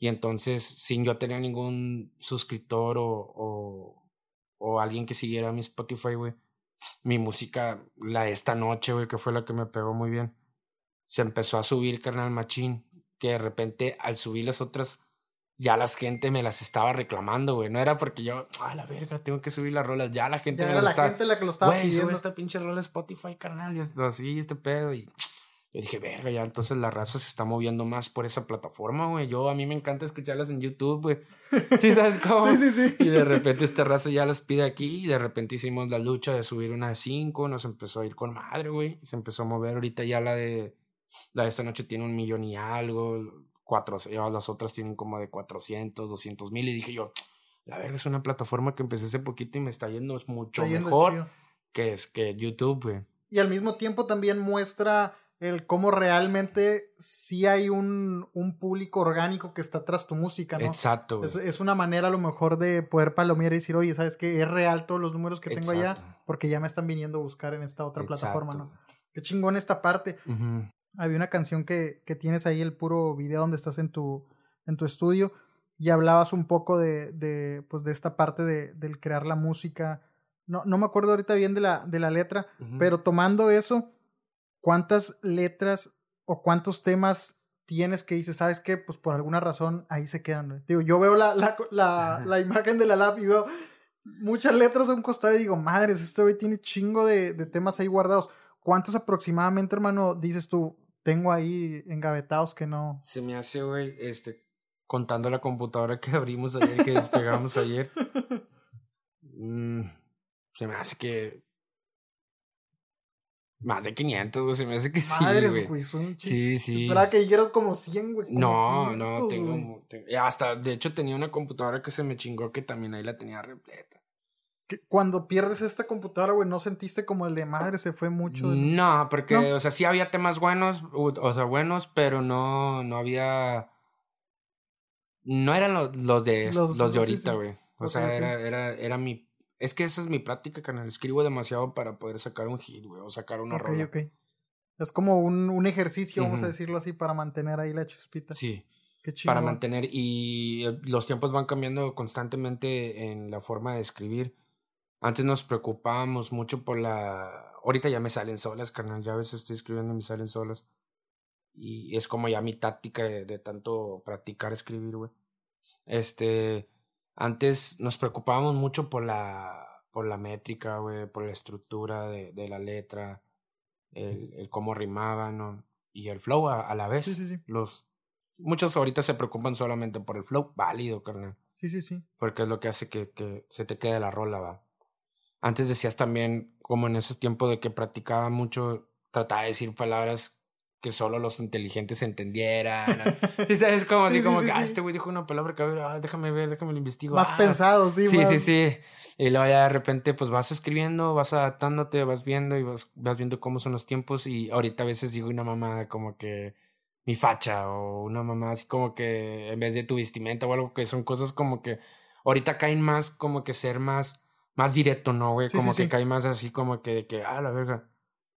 Y entonces, sin yo tener ningún suscriptor o, o, alguien que siguiera mi Spotify, güey, mi música, la esta noche, güey, que fue la que me pegó muy bien, se empezó a subir, carnal machín que de repente al subir las otras, ya la gente me las estaba reclamando, güey. No era porque yo, a la verga, tengo que subir las rolas. Ya la gente ya me era la gente la que lo estaba pidiendo. Sube esta pinche rola Spotify, carnal, y esto así, este pedo. Y yo dije, verga, ya entonces la raza se está moviendo más por esa plataforma, güey. Yo, a mí me encanta escucharlas en YouTube, güey. ¿Sí sabes cómo? sí, sí, sí. Y de repente esta raza ya las pide aquí. Y de repente hicimos la lucha de subir una de cinco. Nos empezó a ir con madre, güey. Se empezó a mover ahorita ya la de la de esta noche tiene un millón y algo, cuatro, las otras tienen como de 400, 200 mil. Y dije yo, la verdad es una plataforma que empecé hace poquito y me está yendo mucho mejor que, es, que YouTube, güey. Y al mismo tiempo también muestra el cómo realmente sí hay un, un público orgánico que está tras tu música, ¿no? Exacto. Es, es, una manera a lo mejor de poder palomear y decir, oye, ¿sabes qué? Es real todos los números que tengo allá porque ya me están viniendo a buscar en esta otra plataforma, ¿no? Qué chingón esta parte. Había una canción que, que, tienes ahí, el puro video donde estás en tu, en tu estudio, y hablabas un poco de, de, pues de esta parte de, del crear la música. No, no me acuerdo ahorita bien de la, de la letra, pero tomando eso, ¿cuántas letras o cuántos temas tienes que dices, ¿sabes qué? Pues por alguna razón ahí se quedan, Digo, yo veo la, la, la, la imagen de la lab y veo muchas letras a un costado y digo, madres, este güey tiene chingo de, de temas ahí guardados. ¿Cuántos aproximadamente, hermano, dices tú, tengo ahí engavetados que no? Se me hace, güey, este, contando la computadora que abrimos ayer, que despegamos ayer. Mm, se me hace que más de 500, güey. Se me hace que sí. Madres, güey. Sí, sí. Para que dijeras como 100, güey. No, no, tengo, Hasta, de hecho, tenía una computadora que se me chingó que también ahí la tenía repleta. Cuando pierdes esta computadora, güey, ¿no sentiste como el de madre se fue mucho? No, porque, o sea, sí había temas buenos, o sea, buenos, pero no, no había. No eran los, los de, los, de ahorita, güey. O sea, era, era, era mi es que esa es mi práctica, canal. Escribo demasiado para poder sacar un hit, güey, o sacar una rola. Ok, ok. Es como un, un ejercicio, vamos a decirlo así, para mantener ahí la chispita. Sí. Qué chido. Para mantener. Y eh, los tiempos van cambiando constantemente en la forma de escribir. Antes nos preocupábamos mucho por la. Ahorita ya me salen solas, carnal. Ya a veces estoy escribiendo y me salen solas. Y es como ya mi táctica de, de tanto practicar escribir, güey. Este antes nos preocupábamos mucho por la, por la métrica, güey, por la estructura de, de la letra, el, el, cómo rimaba, ¿no? Y el flow a, la vez. Sí, sí, sí. Los, muchos ahorita se preocupan solamente por el flow, válido, carnal. Sí, sí, sí. Porque es lo que hace que, que se te quede la rola, va. Antes decías también, como en esos tiempos de que practicaba mucho, trataba de decir palabras que solo los inteligentes entendieran. Sí, sabes como así como que, ah, este güey dijo una palabra que, ah, déjame ver, déjame lo investigo. Más ah, pensado, sí, Sí, sí, sí. Y luego ya de repente, pues vas escribiendo, vas adaptándote, vas viendo y vas, vas viendo cómo son los tiempos. Y ahorita a veces digo una mamá como que mi facha o una mamá así como que en vez de tu vestimenta o algo que son cosas como que ahorita caen más como que ser más, más directo, ¿no, güey? como que cae más así como que de que, ah, la verga,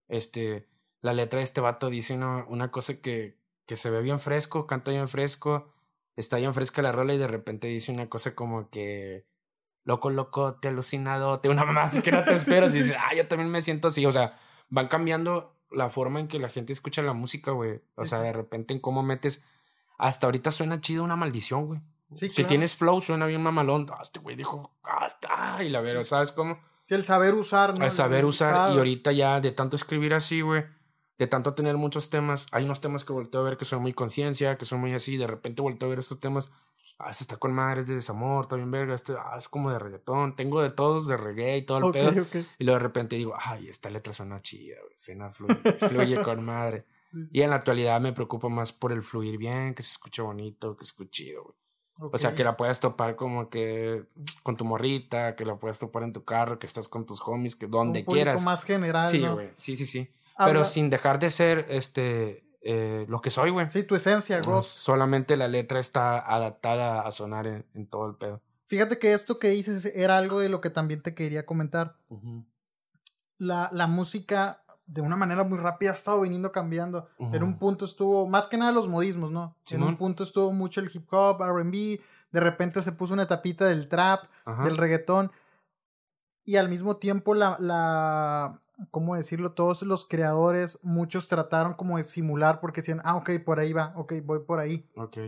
este la letra de este vato dice una, una cosa que, que se ve bien fresco, canta bien fresco, está bien fresca la rola y de repente dice una cosa como que loco, loco, te alucinado, te una mamá así que no te esperas y dices, ah, yo también me siento así, o sea, van cambiando la forma en que la gente escucha la música, güey. o sea, de repente en cómo metes, hasta ahorita suena chido una maldición, güey. Si tienes flow, suena bien mamalón. Ah, este güey dijo, hasta, y la verdad, ¿sabes cómo? Sí, el saber usar, ¿no? El saber usar, y ahorita ya de tanto escribir así, güey de tanto tener muchos temas, hay unos temas que volteo a ver que son muy conciencia, que son muy así, de repente volteo a ver estos temas, ah, se está con madre, es de desamor, está bien verga, este, ah, es como de reggaetón, tengo de todos, de reggae y todo el pedo, y luego de repente digo, ay, esta letra suena chida, suena fluye, fluye con madre. Y en la actualidad me preocupo más por el fluir bien, que se escuche bonito, que se escuche chido, güey. O sea, que la puedas topar como que con tu morrita, que la puedas topar en tu carro, que estás con tus homies, que donde Un quieras. más general. Sí, güey. Sí, sí, sí pero sin dejar de ser este eh, lo que soy, güey. Sí, tu esencia, Ghost. solamente la letra está adaptada a sonar en, todo el pedo. Fíjate que esto que dices era algo de lo que también te quería comentar. la, la, música, de una manera muy rápida, ha estado viniendo cambiando. En un punto estuvo, más que nada los modismos, ¿no? En un punto estuvo mucho el hip hop, RB, de repente se puso una tapita del trap, del reggaetón. Y al mismo tiempo la, la, ¿cómo decirlo? Todos los creadores, muchos trataron como de simular porque decían, ah, ok, por ahí va, ok, voy por ahí. Ok.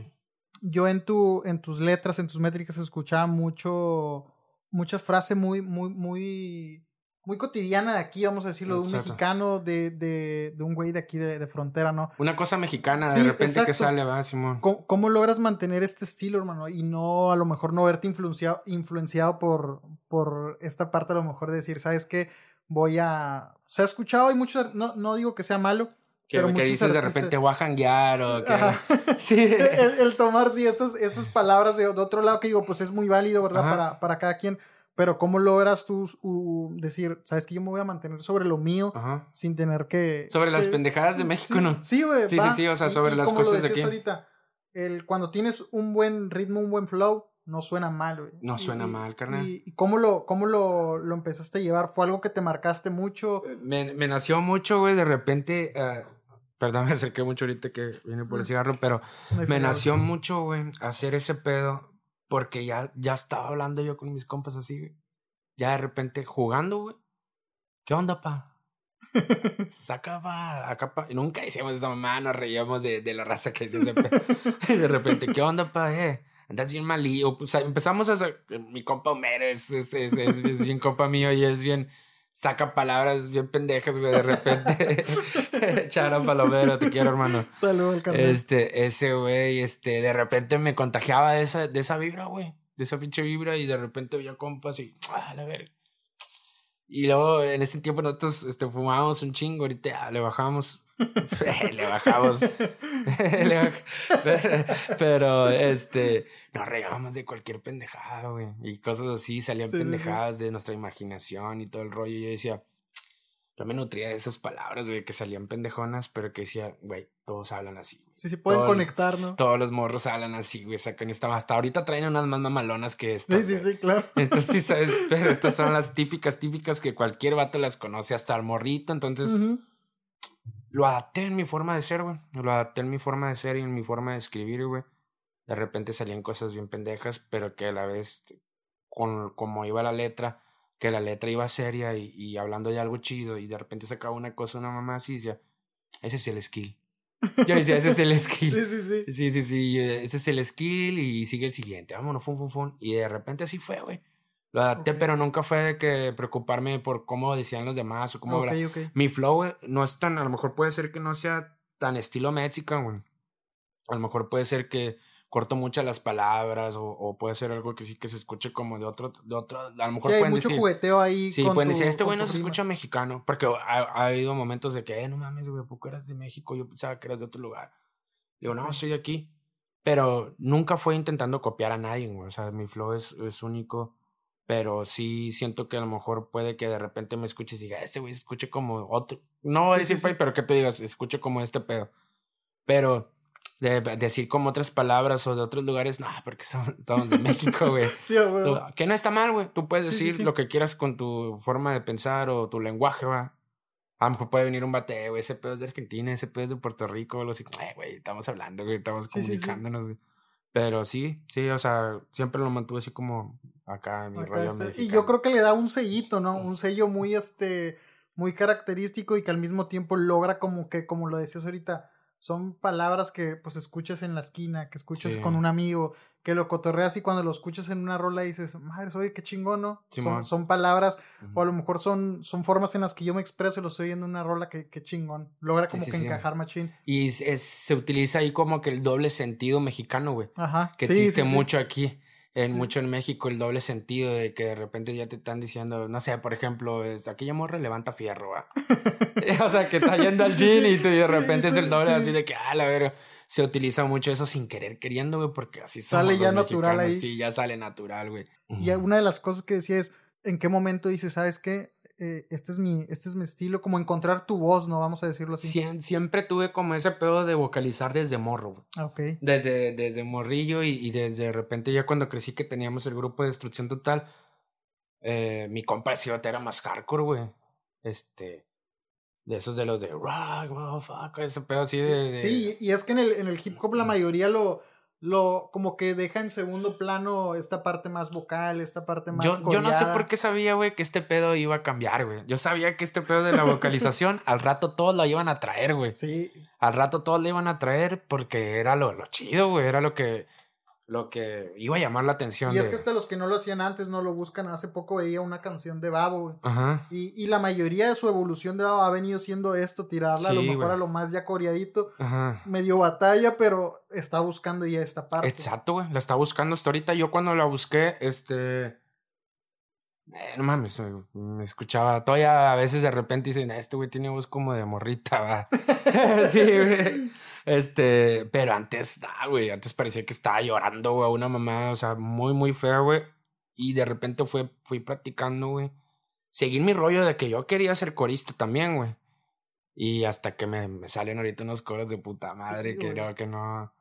Yo en, tu, en tus letras, en tus métricas, escuchaba mucho, muchas frases muy, muy, muy, muy cotidiana de aquí, vamos a decirlo, de un mexicano, de, de, de, un güey de aquí de, de, frontera, ¿no? Una cosa mexicana, de repente que sale, va, Simón. ¿Cómo, ¿Cómo, logras mantener este estilo, hermano? Y no, a lo mejor, no verte influenciado, influenciado por, por esta parte, a lo mejor, de decir, ¿sabes qué? voy a... Se ha escuchado, y muchos, no, no digo que sea malo. Que, pero que dices de repente voy a janguear o que... sí. el, tomar, sí, estas, estas palabras de, otro lado que digo, pues es muy válido, ¿verdad? Para, para cada quien. Pero ¿cómo logras tú decir, sabes que yo me voy a mantener sobre lo mío sin tener que... Sobre las pendejadas de México, ¿no? Sí, güey. Sí, sí, sí, o sea, sobre las cosas de aquí. ahorita, el, cuando tienes un buen ritmo, un buen flow, no suena mal, güey. No suena mal, carnal. ¿Y, cómo, lo, cómo lo, lo, empezaste a llevar? ¿Fue algo que te marcaste mucho? Eh, me, me nació mucho, güey, de repente. Uh, perdón, me acerqué mucho ahorita que vine por el mm. cigarro, pero me nació mucho, güey, hacer ese pedo. Porque ya, ya estaba hablando yo con mis compas así, güey. Ya de repente jugando, güey. ¿Qué onda, pa? saca pa, acá pa. Y nunca decíamos esa mamá, nos reíamos de, de la raza que decía Y de repente, ¿qué onda, pa? Eh? Andas bien malío. O sea, empezamos a. Mi compa Homero es, es, es, es, bien compa mío y es bien. Saca palabras bien pendejas, güey. De repente. Chara Palomero, te quiero, hermano. Saludos, carnal. Este, ese güey, este, de repente me contagiaba de esa, de esa vibra, güey. De esa pinche vibra y de repente veía compas y. ¡Ah, la verga! Y luego en ese tiempo nosotros este, fumábamos un chingo, ahorita le bajamos. le bajamos. pero, este, nos regábamos de cualquier pendejada, güey. Y cosas así, salían pendejadas de nuestra imaginación y todo el rollo. Y yo decía, yo me nutría de esas palabras, güey, que salían pendejonas, pero que decía, güey, todos hablan así. Sí, sí, pueden conectar, ¿no? Todos los morros hablan así, güey, sacan esta. Hasta ahorita traen unas más mamalonas que estas. Sí, sí, sí, claro. Entonces, sí, sabes, pero estas son las típicas, típicas que cualquier vato las conoce, hasta el morrito. Entonces, lo adapté en mi forma de ser, güey. Lo adapté en mi forma de ser y en mi forma de escribir, güey. De repente salían cosas bien pendejas, pero que a la vez, con como iba la letra que la letra iba seria y, y, hablando de algo chido y de repente sacaba una cosa una mamá así y decía, ese es el skill. Yo decía, ese es el skill. sí, sí, sí. Sí, sí, sí, ese es el skill y sigue el siguiente. Vámonos, fum, fum, fum. Y de repente así fue, güey. Lo adapté, pero nunca fue de que preocuparme por cómo decían los demás o cómo... Okay, okay. Mi flow no es tan, a lo mejor puede ser que no sea tan estilo mexican, güey. A lo mejor puede ser que corto muchas las palabras o, o, puede ser algo que sí que se escuche como de otro, de otro, a lo mejor sí, pueden hay mucho decir, jugueteo ahí. Sí, pueden decir, este güey no se escucha mexicano, porque ha, ha, habido momentos de que, eh, no mames, güey, ¿por qué eras de México? Yo pensaba que eras de otro lugar. Digo, no, soy de aquí. Pero nunca fue intentando copiar a nadie, güey, o sea, mi flow es, es único, pero sí siento que a lo mejor puede que de repente me escuches y diga, ese güey se escuche como otro, no voy a decir, pero que te digas, escuche como este pedo. Pero de, decir como otras palabras o de otros lugares, no, porque somos, estamos de México, güey. sí, güey. So, que no está mal, güey. Tú puedes sí, decir sí, lo que quieras con tu forma de pensar o tu lenguaje, va. A lo mejor puede venir un bate, güey, ese pedo es de Argentina, ese pedo es de Puerto Rico, algo así. Eh, güey, estamos hablando, güey, estamos comunicándonos, güey. Pero sí, sí, o sea, siempre lo mantuve así como acá en mi rollo mexicano. Y yo creo que le da un sellito, ¿no? Un sello muy, este, muy característico y que al mismo tiempo logra como que, como lo decías ahorita, son palabras que pues escuchas en la esquina, que escuchas Sí. con un amigo, que lo cotorreas y cuando lo escuchas en una rola dices, madre, oye, qué chingón, ¿no? Son, son palabras, o a lo mejor son, son formas en las que yo me expreso y lo estoy oyendo en una rola que, que chingón. Logra como sí, que encajar machín. Y es- es- se utiliza ahí como que el doble sentido mexicano, güey. Ajá. que existe mucho aquí, en Sí. mucho en México, el doble sentido de que de repente ya te están diciendo, no sé, por ejemplo, es, aquella morra levanta fierro, ¿va? o sea, que está yendo Sí, al gym sí. y, tú, y de repente es el doble Sí. así de que, ah, la verga. Se utiliza mucho eso sin querer queriendo, güey, porque así somos Sale los ya natural mexicanos. ahí. Sí, ya sale natural, güey. Y una de las cosas que decía es, ¿en qué momento dices, sabes qué? Eh, este, es mi, este es mi estilo, como encontrar tu voz, ¿no? Vamos a decirlo así. Siem- siempre tuve como ese pedo de vocalizar desde morro. Ah, ok. Desde, desde morrillo y, y desde de repente ya cuando crecí que teníamos el grupo de destrucción total, eh, mi compa de era más hardcore, güey. Este, de esos de los de rock, ese pedo así de... de- Sí, y y es que en el, en el hip hop la mayoría lo, lo como que deja en segundo plano esta parte más vocal, esta parte más Yo, yo no sé por qué sabía, güey, que este pedo iba a cambiar, güey. Yo sabía que este pedo de la vocalización, al rato todos la iban a traer, güey. Sí, Al rato todos la iban a traer porque era lo, lo chido, güey. Era lo que, lo que iba a llamar la atención. y es de- que hasta los que no lo hacían antes no lo buscan. Hace poco veía una canción de Babo, güey. Ajá. Y, y la mayoría de su evolución de Babo ha venido siendo esto, tirarla a lo mejor a lo más ya coreadito. Ajá. Medio batalla, pero está buscando ya esta parte. Exacto, güey. La está buscando hasta ahorita. Yo cuando la busqué, este. Eh, no mames, me, escuchaba. Todavía a veces de repente dicen, "Ah, este güey tiene voz como de morrita, va. sí, güey. Este, pero antes, ah, güey, antes parecía que estaba llorando, güey, a una mamá, o sea, muy, muy fea, güey. Y de repente fue, fui practicando, güey. Seguí mi rollo de que yo quería ser corista también, güey. Y hasta que me, me salen ahorita unos coros de puta madre Sí, que creo que no.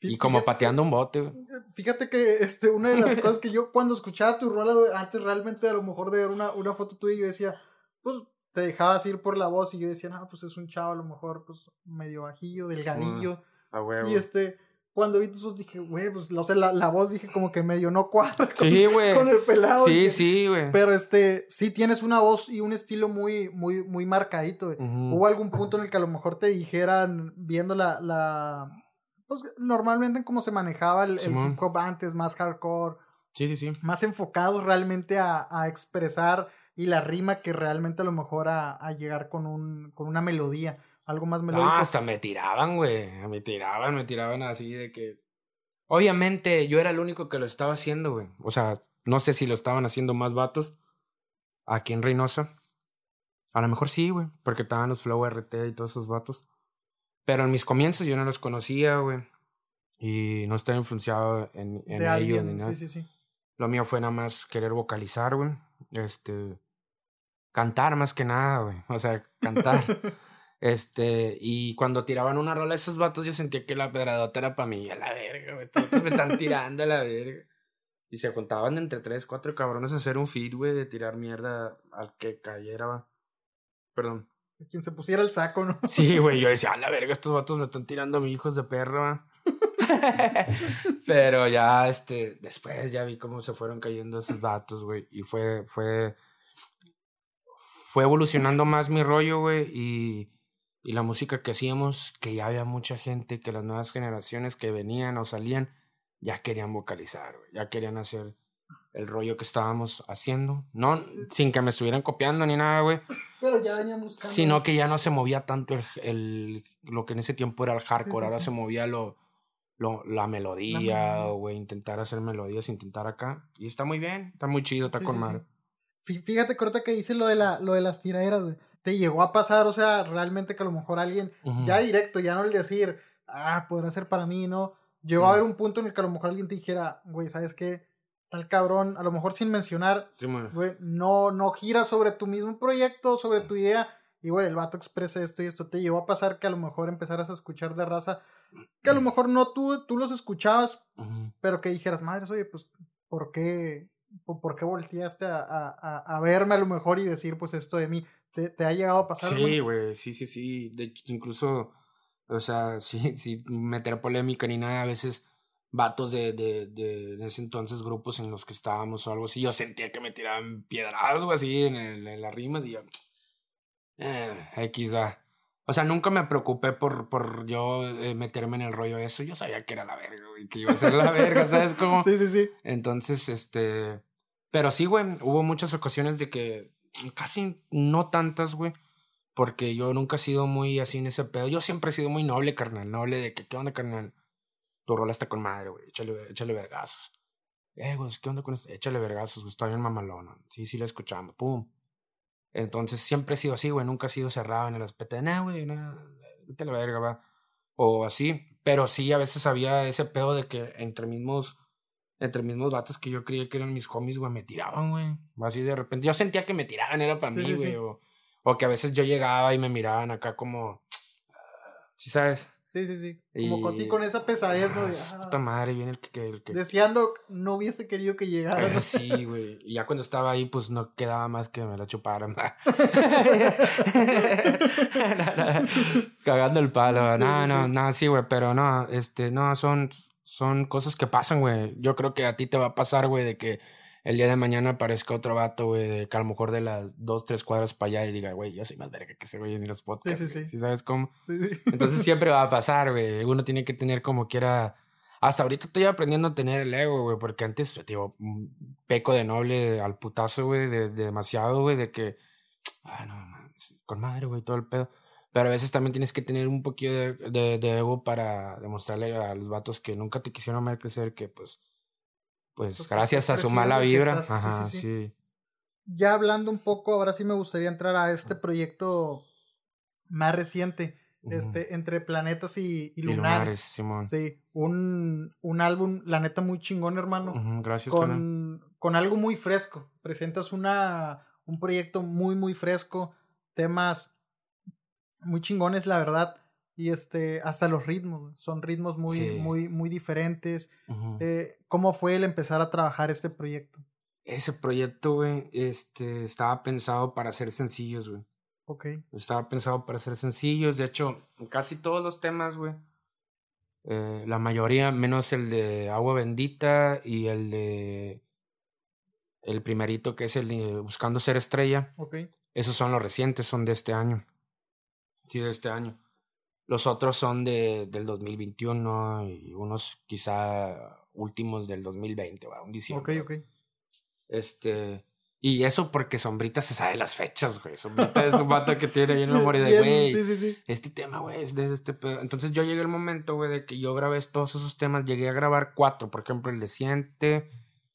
Y como pateando un bote, güey. Fíjate que este, una de las cosas que yo cuando escuchaba tu rola, antes realmente a lo mejor de ver una, una foto tuya, yo decía, pues te dejabas ir por la voz y yo decía, no, pues es un chavo a lo mejor pues medio bajillo, delgadillo. A huevo. Y este, cuando vi tus voz dije, güey, pues no sé, la, la, voz dije como que medio no cuadra con, sí, con el pelado. Sí, sí, güey. Pero este, sí tienes una voz y un estilo muy, muy, muy marcadito, güey. ¿Hubo algún punto en el que a lo mejor te dijeran, viendo la, la pues normalmente en cómo se manejaba el, hip hop antes, más hardcore. Sí, sí, sí. Más enfocados realmente a, a expresar y la rima que realmente a lo mejor a, a llegar con, un, con una melodía algo más melódico. No, hasta me tiraban, güey. Me tiraban, me tiraban así de que. Obviamente yo era el único que lo estaba haciendo, güey. O sea, no sé si lo estaban haciendo más vatos aquí en Reynosa. A lo mejor sí, güey, porque estaban los Flow RT y todos esos vatos. Pero en mis comienzos yo no los conocía, güey. Y no estaba influenciado en, en ellos ni nada. Sí, sí, sí. Lo mío fue nada más querer vocalizar, güey. Este. Cantar más que nada, güey. O sea, cantar. Este, y cuando tiraban una rola esos vatos, yo sentía que la pedradota era para mí, a la verga, güey. Todos me están tirando a la verga. Y se juntaban entre tres, cuatro cabrones a hacer un feed, güey, de tirar mierda al que cayera, Perdón. Quien se pusiera el saco, ¿no? Sí, güey, yo decía, a la verga, estos vatos me están tirando a mis hijos de perro, Pero ya, este, después ya vi cómo se fueron cayendo esos vatos, güey. Y fue, fue, fue evolucionando más mi rollo, güey. Y y la música que hacíamos, que ya había mucha gente, que las nuevas generaciones que venían o salían, ya querían vocalizar, ya querían hacer el rollo que estábamos haciendo, no sin que me estuvieran copiando ni nada, güey. Pero ya veníamos Sino que ya no se movía tanto el, el lo que en ese tiempo era el hardcore, ahora se movía lo, lo la melodía, güey, intentar hacer melodías, intentar acá. Y está muy bien, está muy chido, está con madre. Fíjate, corta que dice lo de la, lo de las tiraderas, güey te llegó a pasar, o sea, realmente que a lo mejor alguien, ya directo, ya no el decir, ah, podrá ser para mí, ¿no? Llegó a haber un punto en el que a lo mejor alguien te dijera, güey, ¿sabes qué? Tal cabrón, a lo mejor sin mencionar, güey, no, no gira sobre tu mismo proyecto, sobre tu idea, y güey, el vato expresa esto y esto. Te llegó a pasar que a lo mejor empezaras a escuchar de raza, que a lo mejor no tú, tú los escuchabas, pero que dijeras, madre, oye, pues, ¿por qué? ¿Por qué volteaste a, a, a, verme a lo mejor y decir, pues, esto de mí? ¿Te, ha llegado a pasar? Sí, güey, sí, sí, sí. De hecho, incluso, o sea, sí, sí, meter polémica ni nada, a veces vatos de, de, de, ese entonces grupos en los que estábamos o algo así, yo sentía que me tiraban piedras o así en, el, en las rimas y yo, eh, X, O sea, nunca me preocupé por, por yo eh, meterme en el rollo de eso. Yo sabía que era la verga, güey, que iba a ser la verga, ¿sabes cómo? Sí, sí, sí. Entonces, este. Pero sí, güey, hubo muchas ocasiones de que casi no tantas, güey. Porque yo nunca he sido muy así en ese pedo. Yo siempre he sido muy noble, carnal. Noble de que, ¿qué onda, carnal? Tu rola está con madre, güey. Échale, échale vergazos. Eh, güey, ¿qué onda con esto? Échale vergazos, güey. Está bien mamalón. Sí, sí, la escuchamos. Pum. Entonces siempre he sido así, güey. Nunca he sido cerrado en el aspecto de, nah, güey, nah, vete la verga, va. O así. Pero sí, a veces había ese pedo de que entre mismos entre mismos vatos que yo creía que eran mis homies, güey, me tiraban, güey. Así de repente. Yo sentía que me tiraban, era para mí, güey. O, o, que a veces yo llegaba y me miraban acá como. ¿Sí sabes? Sí, sí, sí. Como con, sí, con esa pesadez, ¿no? De, ah, puta madre, viene el que, el que... Deseando, no hubiese querido que llegara. Eh, sí, güey. Y ya cuando estaba ahí, pues no quedaba más que me la chuparan. Cagando el palo. no, no, no, sí, güey. Pero no, este, no, son son cosas que pasan, güey. Yo creo que a ti te va a pasar, güey, de que el día de mañana aparezca otro vato, güey, de que a lo mejor de las dos, tres cuadras para allá y diga, güey, yo soy más verga que ese güey en los podcasts. Sí, sí, sí. ¿Sí sabes cómo? Sí, sí. Entonces siempre va a pasar, güey. Uno tiene que tener como quiera. Hasta ahorita estoy aprendiendo a tener el ego, güey, porque antes, tío, peco de noble al putazo, güey, de, de demasiado, güey, de que, ah, no, man, con madre, güey, todo el pedo. Pero a veces también tienes que tener un poquito de, de, ego para demostrarle a los vatos que nunca te quisieron ver crecer que pues, pues, gracias a su mala vibra. Ajá, sí, Ya hablando un poco, ahora sí me gustaría entrar a este proyecto más reciente. Este, entre planetas y, y lunares. Simón. Sí, un, un álbum, la neta, muy chingón, hermano. gracias, con, con algo muy fresco. Presentas una, un proyecto muy, muy fresco. Temas muy chingones, la verdad. Y este, hasta los ritmos, son ritmos muy, muy, muy diferentes. Eh, ¿Cómo fue el empezar a trabajar este proyecto? Ese proyecto, güey, este, estaba pensado para ser sencillos, güey. Ok. Estaba pensado para ser sencillos. De hecho, casi todos los temas, güey, Eh, la mayoría, menos el de Agua Bendita y el de. El primerito que es el de Buscando Ser Estrella. Ok. Esos son los recientes, son de este año. Sí, de este año. Los otros son de, del 2021 y unos quizá últimos del 2020, ¿va? un diciembre. Ok, ok. Este. Y eso porque Sombrita se sabe las fechas, güey. Sombrita es un vato que tiene bien memoria de, güey. Sí, sí, sí. Este tema, güey, es de este pedo. Entonces yo llegué el momento, güey, de que yo grabé todos esos temas. Llegué a grabar cuatro, por ejemplo, el de Siente.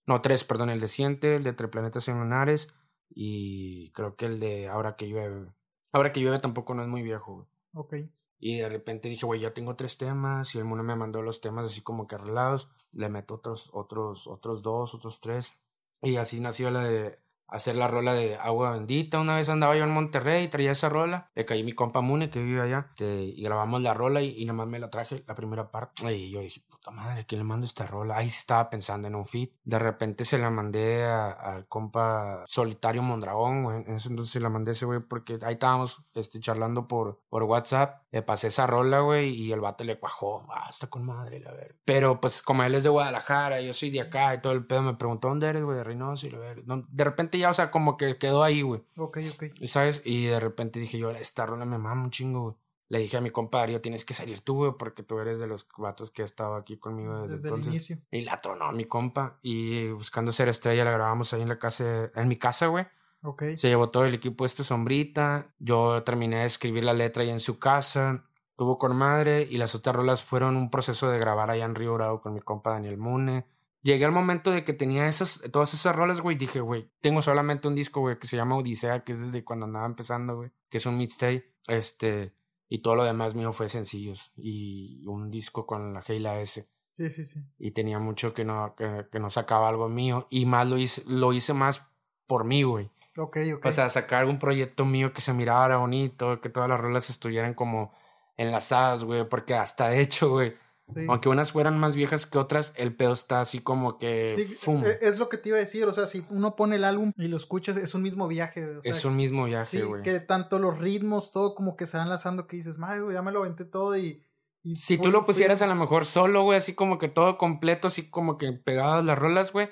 No, tres, perdón, el de Siente, el de Entre Planetas y Lunares. Y creo que el de Ahora que llueve. Ahora que llueve tampoco no es muy viejo, güey. Ok. Y de repente dije, güey, ya tengo tres temas. Y el mundo me mandó los temas así como que arreglados. Le meto otros, otros, otros dos, otros tres. Y así nació la de hacer la rola de Agua Bendita. Una vez andaba yo en Monterrey y traía esa rola. Le caí mi compa Mune que vive allá. Este, y grabamos la rola y, y nada más me la traje la primera parte. Y yo dije, puta madre, ¿qué le mando esta rola? Ahí estaba pensando en un feat. De repente se la mandé al compa Solitario Mondragón, güey. En ese entonces se la mandé a ese güey porque ahí estábamos este, charlando por, por WhatsApp. Le pasé esa rola, güey, y el vato le cuajó. Ah, está con madre, la ver. Pero pues como él es de Guadalajara, yo soy de acá y todo el pedo, me preguntó dónde eres, güey, de Reynosa y la ver. De repente ya, o sea, como que quedó ahí, güey. Ok, ok. ¿Sabes? Y de repente dije yo, esta rola me mama un chingo, güey. Le dije a mi compadre, tienes que salir tú, güey, porque tú eres de los vatos que ha estado aquí conmigo desde, Desde entonces. el inicio. Y la tronó mi compa. Y buscando ser estrella la grabamos ahí en la casa, en mi casa, güey. Ok. Se llevó todo el equipo este sombrita. Yo terminé de escribir la letra ahí en su casa. Tuvo con madre. Y las otras rolas fueron un proceso de grabar allá en Río Bravo con mi compa Daniel Mune. Llegué al momento de que tenía esas, todas esas rolas, güey. Dije, güey, tengo solamente un disco, güey, que se llama Odisea, que es desde cuando andaba empezando, güey. Que es un mixtape. Este. Y todo lo demás mío fue sencillos. Y un disco con la G y la S Sí, sí, sí. y tenía mucho que no, que, que no sacaba algo mío y más lo hice, lo hice más por mí, güey. Ok, ok. O sea, sacar algún proyecto mío que se mirara bonito, que todas las rolas estuvieran como enlazadas, güey, porque hasta de hecho, güey, Sí. aunque unas fueran más viejas que otras, el pedo está así como que... Sí, e- es lo que te iba a decir, o sea, si uno pone el álbum y lo escuchas, es un mismo viaje. o sea, es un mismo viaje, Sí, güey. que tanto los ritmos, todo como que se van lanzando que dices, madre, güey, ya me lo aventé todo y... y Si fui- tú lo fui- pusieras a lo mejor solo, güey, así como que todo completo, así como que pegadas las rolas, güey,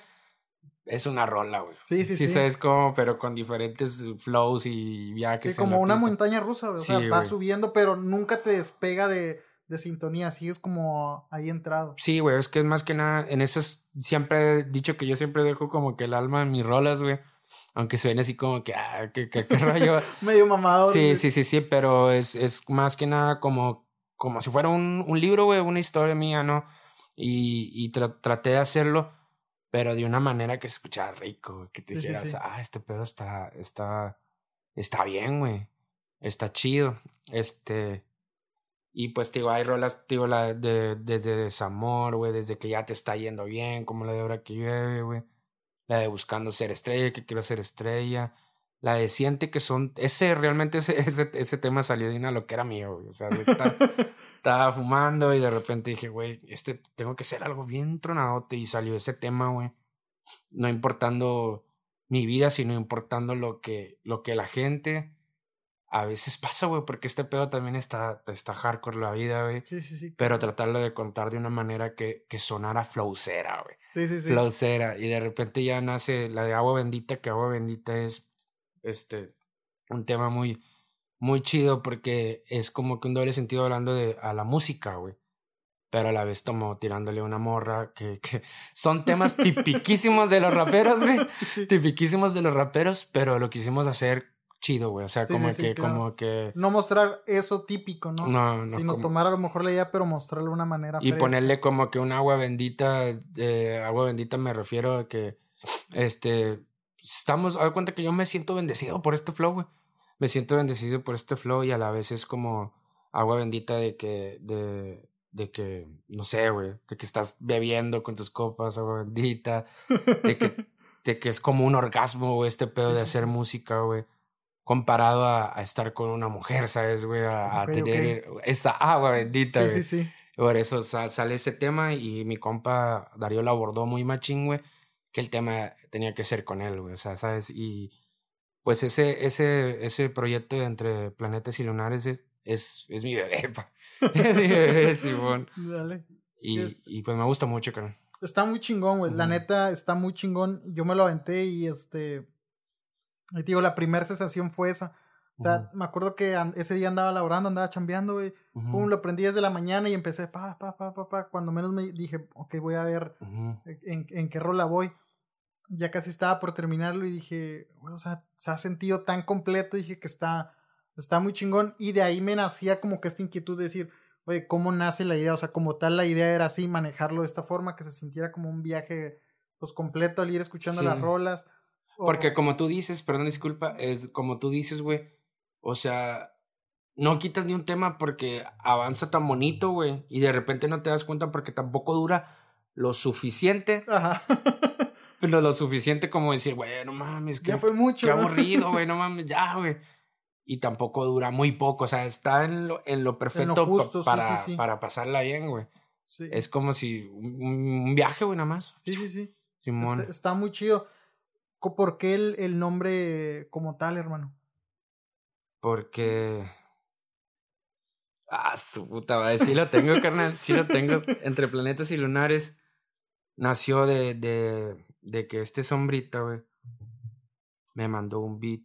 es una rola, güey. Sí, sí, sí. sabes cómo, pero con diferentes flows y viajes. Sí, en como la una pista. montaña rusa, güey, o sea, Sí, va subiendo, pero nunca te despega de, de sintonía, así es como ahí entrado. Sí, güey, es que es más que nada, en esas, siempre he dicho que yo siempre dejo como que el alma en mis rolas, güey. Aunque suene así como que, ah, qué, qué, qué rollo. Medio mamado. sí, sí, sí, sí, pero es, es más que nada como, como si fuera un, un libro, güey, una historia mía, ¿no? Y, y tra- traté de hacerlo, pero de una manera que se escuchara rico, güey, que te Sí, sí, dijeras, sí. ah, este pedo está, está, está bien, güey. Está chido. Este. Y pues, digo, hay rolas, digo, la de, desde Desamor, güey, desde que ya te está yendo bien, como la de Ahora que llueve, güey. La de Buscando ser estrella, que quiero ser estrella. La de Siente, que son. Ese, realmente, ese, ese, ese tema salió de una loquera mía, güey. O sea, estaba, estaba fumando y de repente dije, güey, este, tengo que hacer algo bien tronadote. Y salió ese tema, güey. No importando mi vida, sino importando lo que, lo que la gente a veces pasa, güey, porque este pedo también está, está hardcore la vida, güey. Sí, sí, sí. Pero tratarlo de contar de una manera que, que sonara flowcera, güey. Sí, sí, sí. Flowcera. Y de repente ya nace la de agua bendita, que agua bendita es este un tema muy, muy chido porque es como que un doble sentido hablando de a la música, güey. Pero a la vez como tirándole una morra que, que son temas tipiquísimos de los raperos, güey. Sí, sí. Tipiquísimos de los raperos, pero lo quisimos hacer chido, güey. O sea, Sí, como sí, sí, que, claro. como que. No mostrar eso típico, ¿no? No, no. Sino como- tomar a lo mejor la idea, pero mostrarle de una manera y fresca. ponerle como que un agua bendita, eh, agua bendita me refiero a que, este, estamos, haz de cuenta que yo me siento bendecido por este flow, güey. Me siento bendecido por este flow y a la vez es como agua bendita de que, de, de que, no sé, güey, de que estás bebiendo con tus copas, agua bendita, de que, de que es como un orgasmo, güey, este pedo de hacer música, güey. Comparado a, a estar con una mujer, ¿sabes, güey? A, a Ok, ok. tener esa agua bendita, Sí, güey. sí, sí. Por eso sa- sale ese tema y mi compa Darío lo abordó muy machín, güey, que el tema tenía que ser con él, güey, o sea, ¿sabes? Y pues ese, ese, ese proyecto de entre planetas y lunares es, es, es mi bebé, pa. es mi bebé, Simón. Dale. Y, y, pues me gusta mucho, carnal. Está muy chingón, güey. La neta, está muy chingón. Yo me lo aventé y este. Y digo, la primera sensación fue esa. O sea, me acuerdo que ese día andaba laborando, andaba chambeando, güey. Pum, lo prendí desde la mañana y empecé, pa, pa, pa, pa, pa. Cuando menos me dije, ok, voy a ver en, en, qué rola voy. Ya casi estaba por terminarlo y dije, o sea, se ha sentido tan completo. Dije que está, está muy chingón. Y de ahí me nacía como que esta inquietud de decir, oye, ¿cómo nace la idea? O sea, como tal, la idea era así, manejarlo de esta forma, que se sintiera como un viaje, pues, completo al ir escuchando las rolas. Porque como tú dices, perdón, disculpa, es como tú dices, güey o sea, no quitas ni un tema porque avanza tan bonito, güey. Y de repente no te das cuenta porque tampoco dura lo suficiente. Ajá. pero lo suficiente como decir, güey, no mames. Que, ya fue mucho. Qué aburrido, güey, no mames, ya, güey. Y tampoco dura muy poco, o sea, está en lo, en lo perfecto para, para pasarla bien, güey. Sí. Es como si un, viaje, güey, nada más. Sí, sí, sí. Simón. Está, muy chido. ¿Por qué el, el nombre como tal, hermano? Porque. Ah, su puta madre. Sí lo tengo, carnal. Sí lo tengo. Entre planetas y lunares. Nació de, de, de que este sombrita, güey. Me mandó un beat.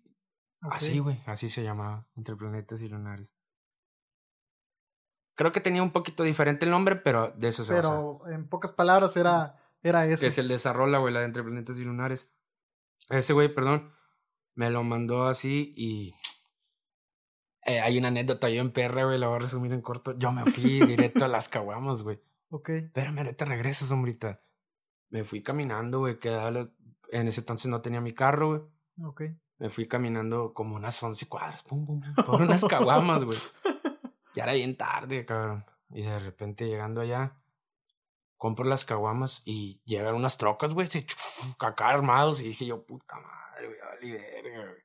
Así, güey. Así se llamaba. Entre planetas y lunares. Creo que tenía un poquito diferente el nombre, pero de eso se Pero en pocas palabras era, era eso. Que es el de güey, la de Entre Planetas y Lunares. Ese güey, perdón, me lo mandó así y eh, hay una anécdota yo en PR, güey, la voy a resumir en corto. Yo me fui directo a las caguamas, güey. Ok. Espérame, ahorita regreso, sombrita. Me fui caminando, güey, que en ese entonces no tenía mi carro, güey. Ok. Me fui caminando como unas 11 cuadras, pum, pum, pum, por unas caguamas, güey. Ya era bien tarde, cabrón. Y de repente llegando allá, compro las caguamas y llegan unas trocas, güey, acá armados. Y dije yo, puta madre, güey, güey.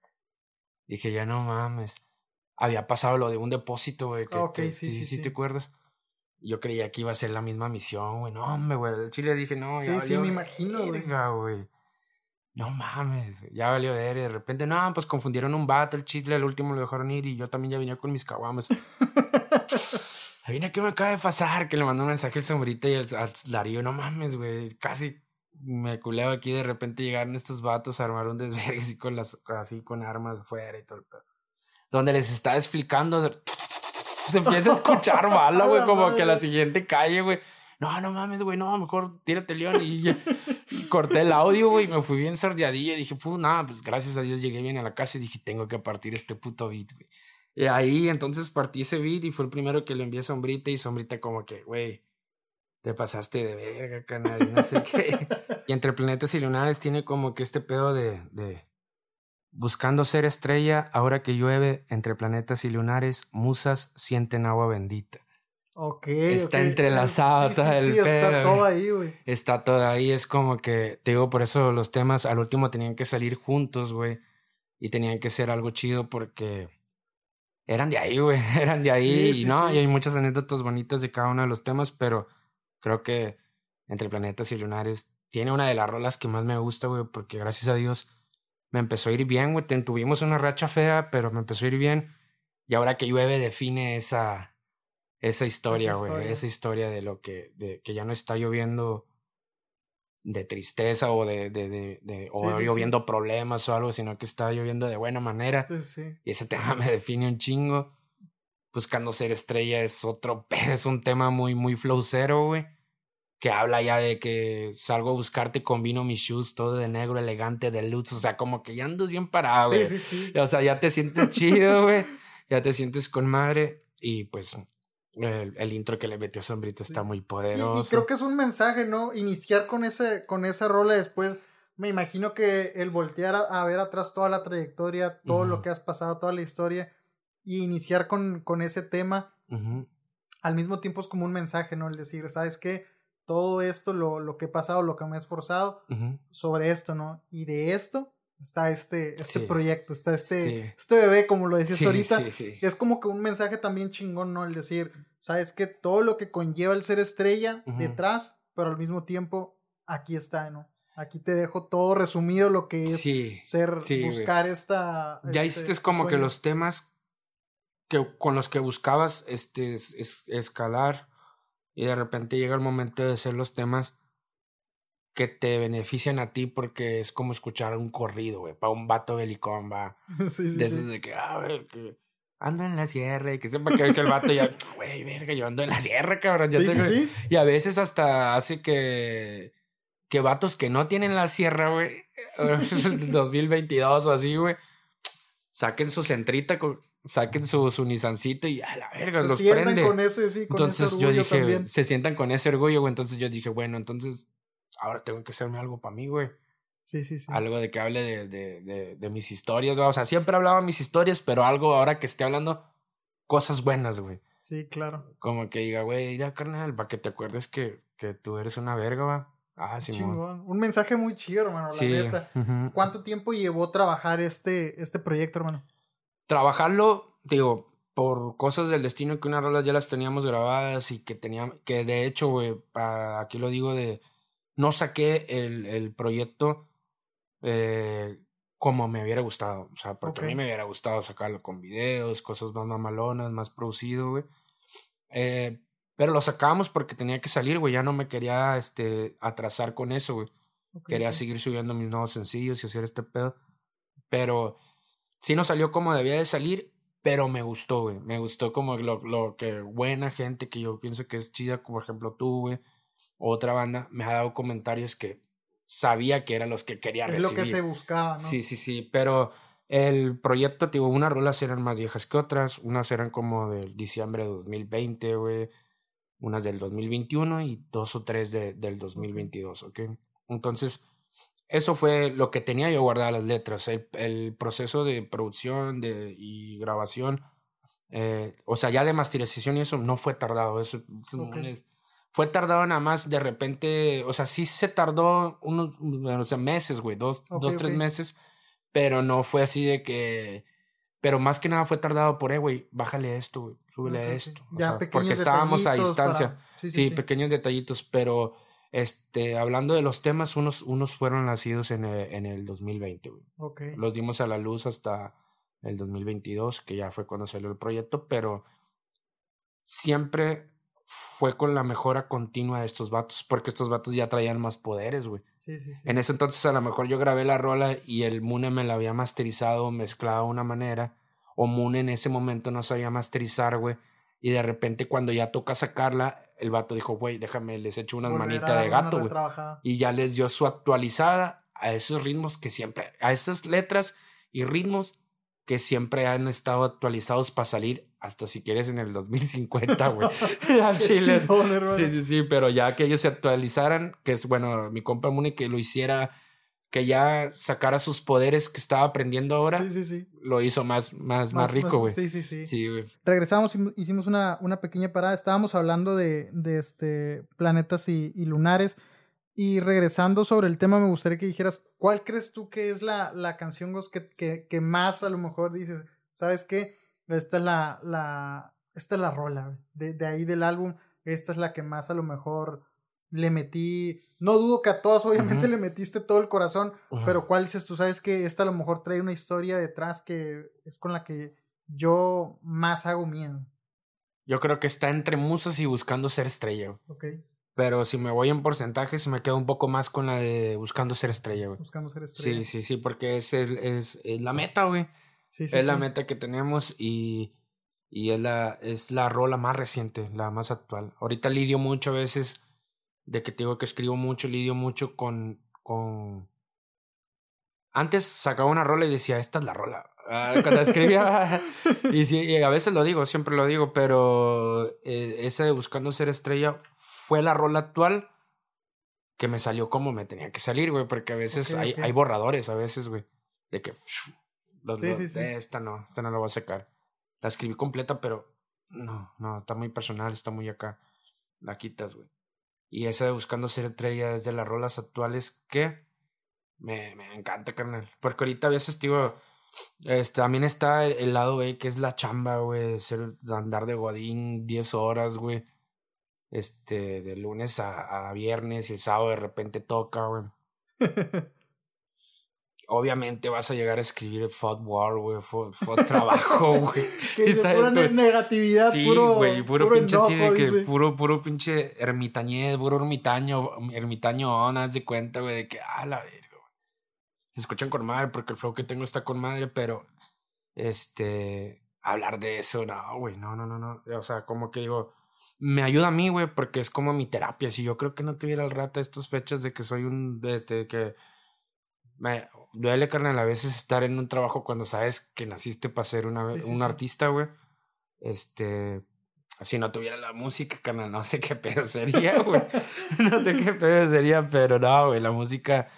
Dije, ya no mames había pasado lo de un depósito, güey. Que, sí, sí, sí, te acuerdas. Yo creía que iba a ser la misma misión, güey. No, hombre, güey. El chile dije, no, ya Sí, sí, me imagino, güey. No mames, güey. Ya valió ver. Y de repente, no, pues confundieron un vato, el chile, el último lo dejaron ir y yo también ya venía con mis caguamas. Adivina qué me acaba de pasar, que le mandó un mensaje el sombrita y el, al Darío, no mames, güey. Casi me culeo aquí, de repente llegaron estos vatos a armar un desvergue así con las, así con armas afuera y todo el pedo donde les está explicando, se empieza a escuchar bala, güey, como que a la siguiente calle, güey. No, no mames, güey, no, mejor tírate león. Y, corté el audio, güey, me fui bien sordeadillo. Y dije, pues nada, pues gracias a Dios llegué bien a la casa y dije, tengo que partir este puto beat, güey. Y ahí entonces partí ese beat y fue el primero que le envié a Sombrita y Sombrita como que, güey, te pasaste de verga, canal, y no sé qué. y entre planetas y lunares tiene como que este pedo de, de Buscando ser estrella, ahora que llueve entre planetas y lunares, musas sienten agua bendita. Ok. Está entrelazado todo el Está todo ahí, güey. Está todo ahí. Es como que, te digo, por eso los temas al último tenían que salir juntos, güey. Y tenían que ser algo chido porque eran de ahí, güey. Eran de ahí. y no, y hay muchas anécdotas bonitas de cada uno de los temas, pero creo que entre planetas y lunares tiene una de las rolas que más me gusta, güey, porque gracias a Dios me empezó a ir bien, güey. Tuvimos una racha fea, pero me empezó a ir bien. Y ahora que llueve define esa, esa historia, güey. Esa, historia de lo que, de que ya no está lloviendo de tristeza o de, de, de, de o lloviendo problemas o algo, sino que está lloviendo de buena manera. Y ese tema me define un chingo. Buscando ser estrella es otro, es un tema muy, muy flowcero, güey que habla ya de que salgo a buscarte, combino mis shoes, todo de negro, elegante, de luz, o sea, como que ya andas bien parado, güey. Sí, sí, sí. O sea, ya te sientes chido, güey, ya te sientes con madre y pues el, intro que le metió Sombrito está muy poderoso. Y, creo que es un mensaje, ¿no? Iniciar con, ese, con esa rola después, me imagino que el voltear a, ver atrás toda la trayectoria, todo lo que has pasado, toda la historia, y iniciar con, con ese tema, al mismo tiempo es como un mensaje, ¿no? El decir, ¿sabes qué? todo esto, lo, lo que he pasado, lo que me he esforzado sobre esto, ¿no? Y de esto está este, este proyecto, está este, este bebé, como lo decías ahorita. Es como que un mensaje también chingón, ¿no? El decir, sabes que todo lo que conlleva el ser estrella detrás, pero al mismo tiempo aquí está, ¿no? Aquí te dejo todo resumido lo que es ser, buscar esta. Ya este, hiciste como que los temas que, con los que buscabas este, es, escalar y de repente llega el momento de hacer los temas que te benefician a ti porque es como escuchar un corrido, güey, para un vato belicón, va. Sí, sí, de esos de que, a ah, ver, que ando en la sierra y que sepa que, que el vato ya, güey, verga, yo ando en la sierra, cabrón. Ya sí, Y a veces hasta hace que, que vatos que no tienen la sierra, güey, 2022 o así, güey, saquen su centrita, saquen su, su Nissancito y a la verga, se los prende. Con ese, sí, con entonces yo dije, se sientan con ese orgullo, güey. Entonces yo dije, bueno, entonces ahora tengo que hacerme algo para mí, güey. Sí, sí, sí. Algo de que hable de, de, de, de mis historias, güey. O sea, siempre hablaba mis historias, pero algo ahora que esté hablando cosas buenas, güey. Sí, claro. Como que diga, güey, ya, carnal, para que te acuerdes que, que tú eres una verga, va. Ah, sí, Chingón. Un mensaje muy chido, hermano, la neta. ¿Cuánto tiempo llevó trabajar este, este proyecto, hermano? Trabajarlo, digo, por cosas del destino que unas rolas ya las teníamos grabadas y que teníamos, que de hecho, güey, aquí lo digo de, no saqué el, el proyecto eh, como me hubiera gustado. O sea, porque a mí me hubiera gustado sacarlo con videos, cosas más mamalonas, más producido, güey. Eh, pero lo sacamos porque tenía que salir, güey. Ya no me quería este, atrasar con eso, güey. quería seguir subiendo mis nuevos sencillos y hacer este pedo. Pero sí no salió como debía de salir, pero me gustó, güey. Me gustó como lo, lo que buena gente que yo pienso que es chida, como por ejemplo tú, güey. Otra banda me ha dado comentarios que sabía que eran los que quería recibir. Es lo que se buscaba, ¿no? Sí, sí, sí, pero el proyecto, digo, unas rolas eran más viejas que otras, unas eran como del diciembre de 2020, güey, unas del 2021 y dos o tres de, del 2022, ¿ok? Entonces, eso fue lo que tenía yo guardado las letras, el, el proceso de producción de, y grabación, eh, o sea, ya de masterización y eso no fue tardado, eso, es, fue tardado nada más de repente, o sea, sí se tardó unos, o sea, meses, güey, dos, dos, tres meses, pero no fue así de que, pero más que nada fue tardado por, eh, güey, bájale esto, güey, súbele esto. Ya, porque estábamos a distancia. Sí, pequeños detallitos, pero este, hablando de los temas, unos, unos fueron nacidos en el, en el 2020, güey. Okay. Los dimos a la luz hasta el 2022, que ya fue cuando salió el proyecto, pero siempre fue con la mejora continua de estos vatos, porque estos vatos ya traían más poderes, güey. Sí, sí, sí. En ese entonces a lo mejor yo grabé la rola y el Mune me la había masterizado, mezclado de una manera, o Mune en ese momento no sabía masterizar, güey, y de repente cuando ya toca sacarla, el vato dijo, güey, déjame, les echo unas manitas de gato, güey. Y ya les dio su actualizada a esos ritmos que siempre, a esas letras y ritmos que siempre han estado actualizados para salir hasta si quieres en el 2050, güey. Al Chile. sí, sí, sí, pero ya que ellos se actualizaran, que es bueno, mi compa Muni que lo hiciera, que ya sacara sus poderes que estaba aprendiendo ahora, sí, sí, sí. lo hizo más, más, más, rico, güey. Sí, sí, sí. Sí. Regresamos, hicimos una, una pequeña parada, estábamos hablando de, de este, planetas y, y lunares. Y regresando sobre el tema, me gustaría que dijeras, ¿cuál crees tú que es la, la canción que, que, que más a lo mejor dices, ¿sabes qué? Esta es la, la, esta es la rola de, de, ahí del álbum. Esta es la que más a lo mejor le metí. No dudo que a todas, obviamente, le metiste todo el corazón. Pero ¿cuál dices tú? ¿Sabes que esta a lo mejor trae una historia detrás que es con la que yo más hago miedo? Yo creo que está entre musas y buscando ser estrella. Ok. Pero si me voy en porcentajes, me quedo un poco más con la de buscando ser estrella, güey. Buscando ser estrella. Sí, sí, sí, porque es, el, es, es la meta, güey es la meta que tenemos y, y es, la, es la rola más reciente, la más actual. Ahorita lidio mucho a veces, de que te digo que escribo mucho, lidio mucho con... con... Antes sacaba una rola y decía, esta es la rola. Ah, cuando escribía, y, sí, a veces lo digo, siempre lo digo, pero eh, esa de Buscando Ser Estrella fue la rola actual que me salió como me tenía que salir, güey, porque a veces hay, hay borradores, a veces, güey, de que sí, sí, sí. Esta no, esta no la voy a sacar. La escribí completa, pero no, no, está muy personal, está muy acá. La quitas, güey. Y esa de Buscando Ser Estrella es de las rolas actuales que me, me encanta, carnal. Porque ahorita a veces, digo, este, también está el, lado, güey, que es la chamba, güey, ser, andar de Godín 10 horas, güey. Este, de lunes a, a viernes y el sábado de repente toca, güey. obviamente vas a llegar a escribir Fod War, güey, Fod, trabajo, güey. que pura negatividad, sí, güey, puro, pinche así de que puro, puro pinche ermitañez, puro ermitaño, ermitaño, haz de cuenta, güey, de que, ah, la verga, güey. Se escuchan con madre porque el flow que tengo está con madre, pero, este, hablar de eso, no, güey, no, no, no, no. O sea, como que digo, me ayuda a mí, güey, porque es como mi terapia. Si yo creo que no tuviera el rata estas fechas de que soy un, este, que me duele, carnal, a veces estar en un trabajo cuando sabes que naciste para ser una, un artista, güey. Este, si no tuviera la música, carnal, no sé qué pedo sería, güey. no sé qué pedo sería, pero no, güey, la música,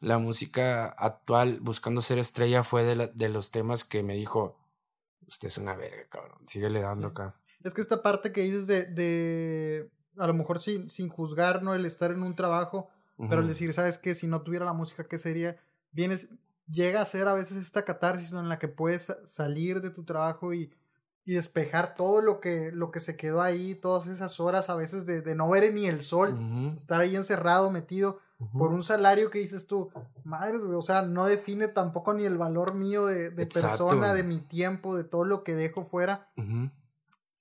la música actual, buscando ser estrella, fue de, de los temas que me dijo, usted es una verga, cabrón, síguele dando acá. Es que esta parte que dices de, de a lo mejor sin, sin juzgar, ¿no? El estar en un trabajo, pero el decir, ¿sabes qué? Si no tuviera la música, ¿qué sería? Vienes, llega a ser a veces esta catarsis en la que puedes salir de tu trabajo y, y despejar todo lo que, lo que se quedó ahí, todas esas horas a veces de, de no ver ni el sol, estar ahí encerrado, metido por un salario que dices tú, madres, güey, o sea, no define tampoco ni el valor mío de, de persona, de mi tiempo, de todo lo que dejo fuera,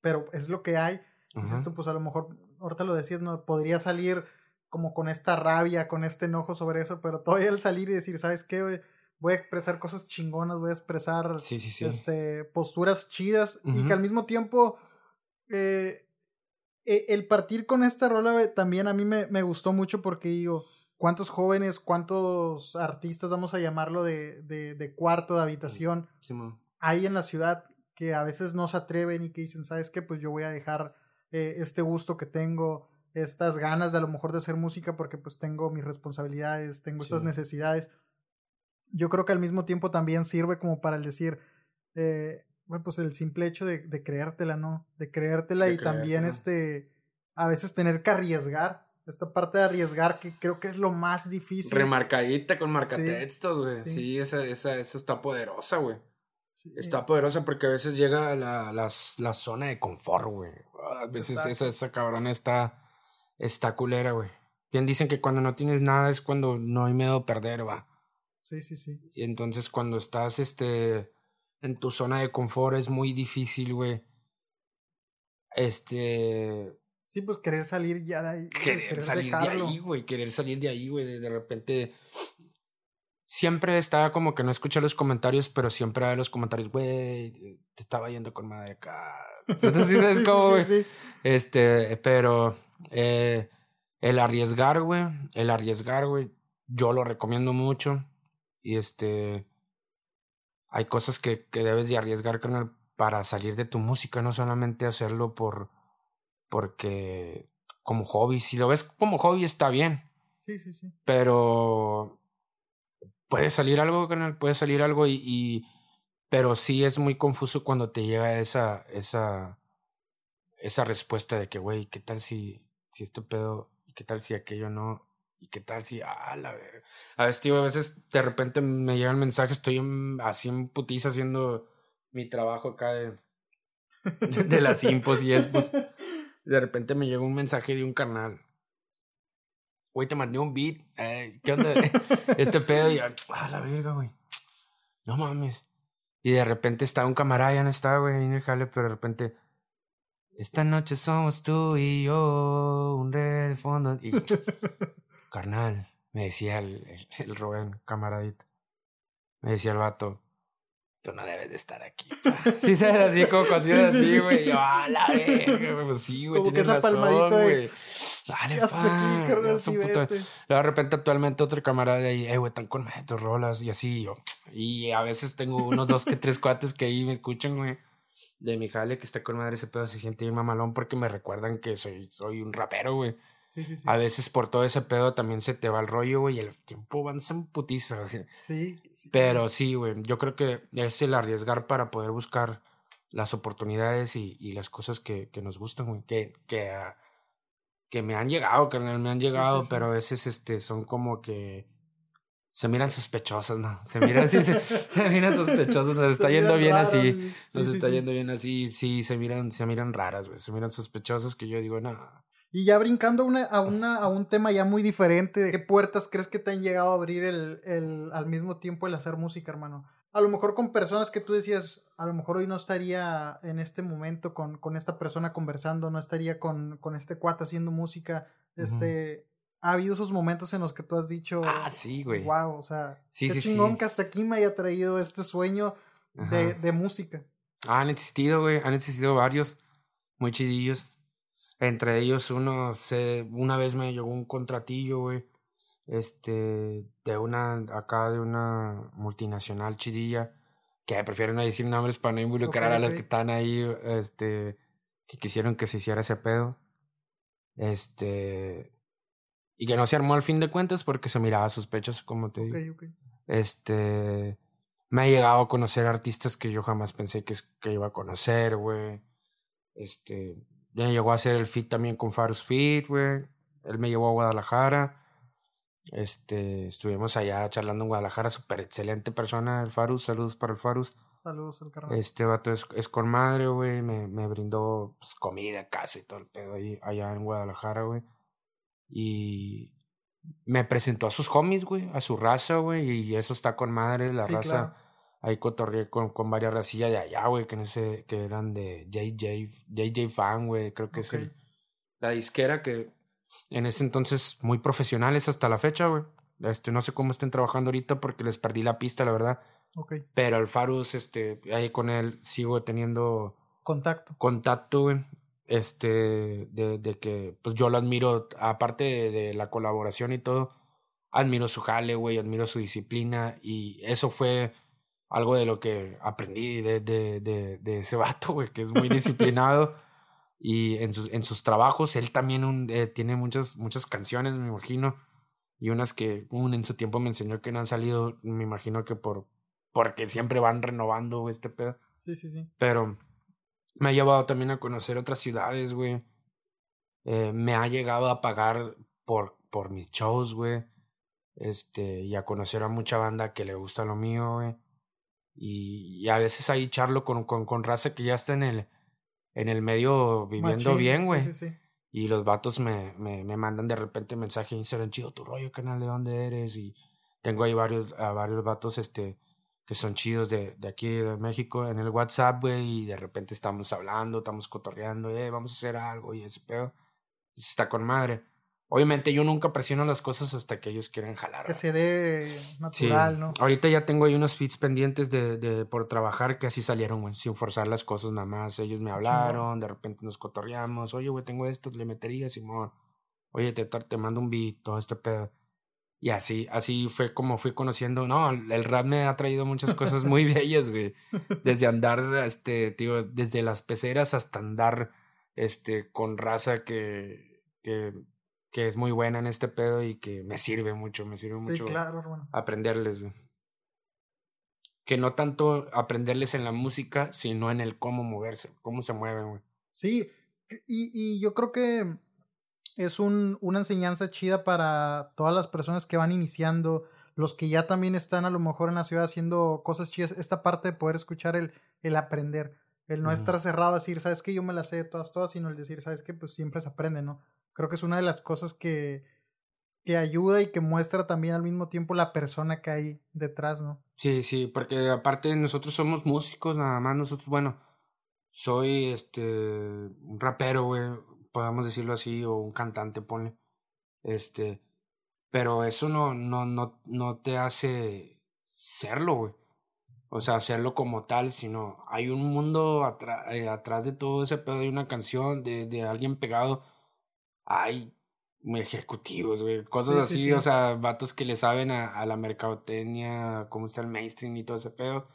pero es lo que hay. Dices tú, pues a lo mejor, ahorita lo decías, no, podría salir como con esta rabia, con este enojo sobre eso, pero todavía el salir y decir, ¿sabes qué? Voy a expresar cosas chingonas, voy a expresar Este, posturas chidas y que al mismo tiempo eh, e, el partir con esta rola también a mí me, me, gustó mucho porque digo, ¿cuántos jóvenes, cuántos artistas, vamos a llamarlo, de, de, de cuarto, de habitación, hay en la ciudad que a veces no se atreven y que dicen, ¿sabes qué? Pues yo voy a dejar eh, este gusto que tengo estas ganas de a lo mejor de hacer música porque pues tengo mis responsabilidades, tengo estas necesidades. Yo creo que al mismo tiempo también sirve como para el decir, eh, bueno, pues el simple hecho de, de creértela, ¿no? De creértela y también este, a veces tener que arriesgar. Esta parte de arriesgar que creo que es lo más difícil. Remarcadita con marcatextos, güey. Sí. esa, esa, esa está poderosa, güey. Está poderosa porque a veces llega la, la, la zona de confort, güey. A veces esa, esa cabrona está está culera, güey. Bien dicen que cuando no tienes nada es cuando no hay miedo a perder, va. Sí, sí, sí. Y entonces cuando estás, este, en tu zona de confort es muy difícil, güey. Este... Sí, pues querer salir ya de ahí. Querer, salir de ahí, güey. Querer salir de ahí, güey. De, repente... Siempre estaba como que no escuché los comentarios, pero siempre había los comentarios, güey, te estaba yendo con madre acá. Entonces, sí, ¿sabes cómo, güey? Este, pero eh, el arriesgar, güey. El arriesgar, güey. Yo lo recomiendo mucho. Y este. Hay cosas que, que debes de arriesgar, carnal, para salir de tu música, no solamente hacerlo por. Porque. Como hobby. Si lo ves como hobby, está bien. Sí, sí, sí. Pero. Puede salir algo, carnal. Puede salir algo y, y. pero sí es muy confuso cuando te llega esa. esa. esa respuesta de que, güey, ¿qué tal si si este pedo, y qué tal si aquello no, y qué tal si, ah, la ver. A veces, tío, a veces de repente me llega el mensaje, estoy así en putiza haciendo mi trabajo acá de, de, las impos y es, pues, de repente me llega un mensaje de un carnal. Güey, te mandé un beat. Eh, ¿Qué onda? este pedo y, ah, la verga, güey. No mames. Y de repente está un camarada, ya no está, güey, en el jale, pero de repente, esta noche somos tú y yo, un re de fondo. Y, carnal, me decía el, el, el Rubén, camaradito. Me decía el vato, tú no debes de estar aquí. sí, se así como así, güey. Yo, ah, la verga, pues sí, güey. Que esa palmadita güey. Dale, ¿Qué haces aquí, carnal? Sí, Luego de repente actualmente otro camarada ahí, eh, güey, están con tus rolas y así, yo. Y a veces tengo unos dos que tres cuates que ahí me escuchan, güey de mi jale que está con madre ese pedo se siente bien mamalón porque me recuerdan que soy, soy un rapero, güey. Sí, sí, sí. A veces por todo ese pedo también se te va el rollo, güey, y el tiempo avanza en putiza, güey. Sí, Pero sí, güey, yo creo que es el arriesgar para poder buscar las oportunidades y, y las cosas que, que nos gustan, güey, que, que, uh, que me han llegado, carnal, me han llegado, pero a veces este, son como que se miran sospechosos, ¿no? Se miran, sí, se, se miran sospechosos, nos está yendo bien así, nos está yendo bien así, sí, se miran, se miran raras, güey, se miran sospechosas que yo digo, no. Y ya brincando una, a, una, a un tema ya muy diferente, ¿qué puertas crees que te han llegado a abrir el, el, al mismo tiempo el hacer música, hermano? A lo mejor con personas que tú decías, a lo mejor hoy no estaría en este momento con, con esta persona conversando, no estaría con, con este cuate haciendo música, este... Ha habido esos momentos en los que tú has dicho. Ah, sí, güey. Wow, o sea, qué chingón que hasta aquí me haya traído este sueño de, de música. Han existido, güey. Han existido varios muy chidillos. Entre ellos, uno, se, una vez me llegó un contratillo, güey. Este, de una, acá de una multinacional chidilla. Que prefiero no decir nombres para no involucrar a los que están ahí, este, que quisieron que se hiciera ese pedo. Este, y que no se armó al fin de cuentas porque se miraba sospechoso, como te digo. Este, me ha llegado a conocer artistas que yo jamás pensé que, que iba a conocer, güey. Este, ya llegó a hacer el fit también con Farus Fit, güey. Él me llevó a Guadalajara. Este, estuvimos allá charlando en Guadalajara, súper excelente persona, el Farus. Saludos para el Farus. Saludos al carnal. Este vato es, es con madre, güey. Me, me brindó pues, comida, casa y todo el pedo ahí, allá en Guadalajara, güey. Y me presentó a sus homies, güey, a su raza, güey. Y eso está con madre, la raza ahí cotorreé con, con varias racillas de allá, güey, que, no sé, que eran de JJ, JJ Fan, güey, creo que es el, la disquera que en ese entonces muy profesionales hasta la fecha, güey. Este, no sé cómo estén trabajando ahorita porque les perdí la pista, la verdad. Okay. Pero el Farus, este, ahí con él sigo teniendo contacto. Contacto, güey. Este, de, de que, pues yo lo admiro, aparte de, de la colaboración y todo, admiro su jale, güey, admiro su disciplina y eso fue algo de lo que aprendí de, de, de, ese vato, güey, que es muy disciplinado. y en sus, en sus trabajos, él también un, eh, tiene muchas, muchas canciones, me imagino. Y unas que un, en su tiempo me enseñó que no han salido, me imagino que por porque siempre van renovando este pedo. Sí, sí, sí. Pero me ha llevado también a conocer otras ciudades, güey. Eh, me ha llegado a pagar por, por mis shows, güey. Este, y a conocer a mucha banda que le gusta lo mío, güey. Y, a veces ahí charlo con, con, con, raza que ya está en el, en el medio viviendo bien, güey. Y los vatos me, me, me mandan de repente mensaje en Instagram, chido tu rollo, canal, ¿de dónde eres? Y tengo ahí varios, a varios vatos, este, que son chidos de, de aquí de México en el WhatsApp, güey, y de repente estamos hablando, estamos cotorreando, eh, vamos a hacer algo y ese pedo. Está con madre. Obviamente yo nunca presiono las cosas hasta que ellos quieren jalar. Que se dé natural, ¿no? Ahorita ya tengo ahí unos feeds pendientes de, de por trabajar que así salieron, güey, sin forzar las cosas nada más. Ellos me hablaron, de repente nos cotorreamos. Oye, güey, tengo esto, le metería, Simón. Oye, te, te mando un beat, todo este pedo. Y así, así fue como fui conociendo. No, el rap me ha traído muchas cosas muy bellas, güey. Desde andar, este, tío, desde las peceras hasta andar, este, con raza que, que que es muy buena en este pedo y que me sirve mucho, me sirve mucho claro, aprenderles. Que no tanto aprenderles en la música, sino en el cómo moverse, cómo se mueven, güey. Sí, y, y yo creo que es un, una enseñanza chida para todas las personas que van iniciando, los que ya también están a lo mejor en la ciudad haciendo cosas chidas, esta parte de poder escuchar el, el aprender, el no estar cerrado a decir, sabes que yo me las sé todas, todas, sino el decir, sabes que pues siempre se aprende, ¿no? Creo que es una de las cosas que, que ayuda y que muestra también al mismo tiempo la persona que hay detrás, ¿no? Sí, sí, porque aparte nosotros somos músicos, nada más nosotros, bueno, soy este un rapero, güey, podemos decirlo así, o un cantante, ponle. Este, pero eso no, no, no, no te hace serlo, güey. O sea, hacerlo como tal, sino hay un mundo eh, atrás de todo ese pedo, hay una canción de, de alguien pegado hay ejecutivos, güey, cosas así, o sea, vatos que le saben a, a, la mercadotecnia, cómo está el mainstream y todo ese pedo.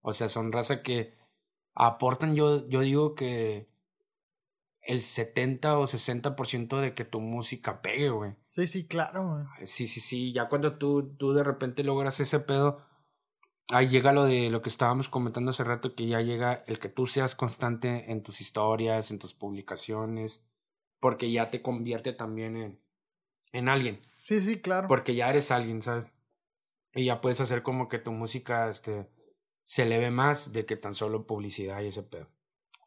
O sea, son raza que aportan, yo, yo digo que el 70 o 60% de que tu música pegue, güey. Sí, sí, claro, güey. Sí, sí, sí, ya cuando tú, tú de repente logras ese pedo, ahí llega lo de lo que estábamos comentando hace rato, que ya llega el que tú seas constante en tus historias, en tus publicaciones, porque ya te convierte también en, en alguien. Sí, sí, claro. Porque ya eres alguien, ¿sabes? Y ya puedes hacer como que tu música este, se eleve más de que tan solo publicidad y ese pedo.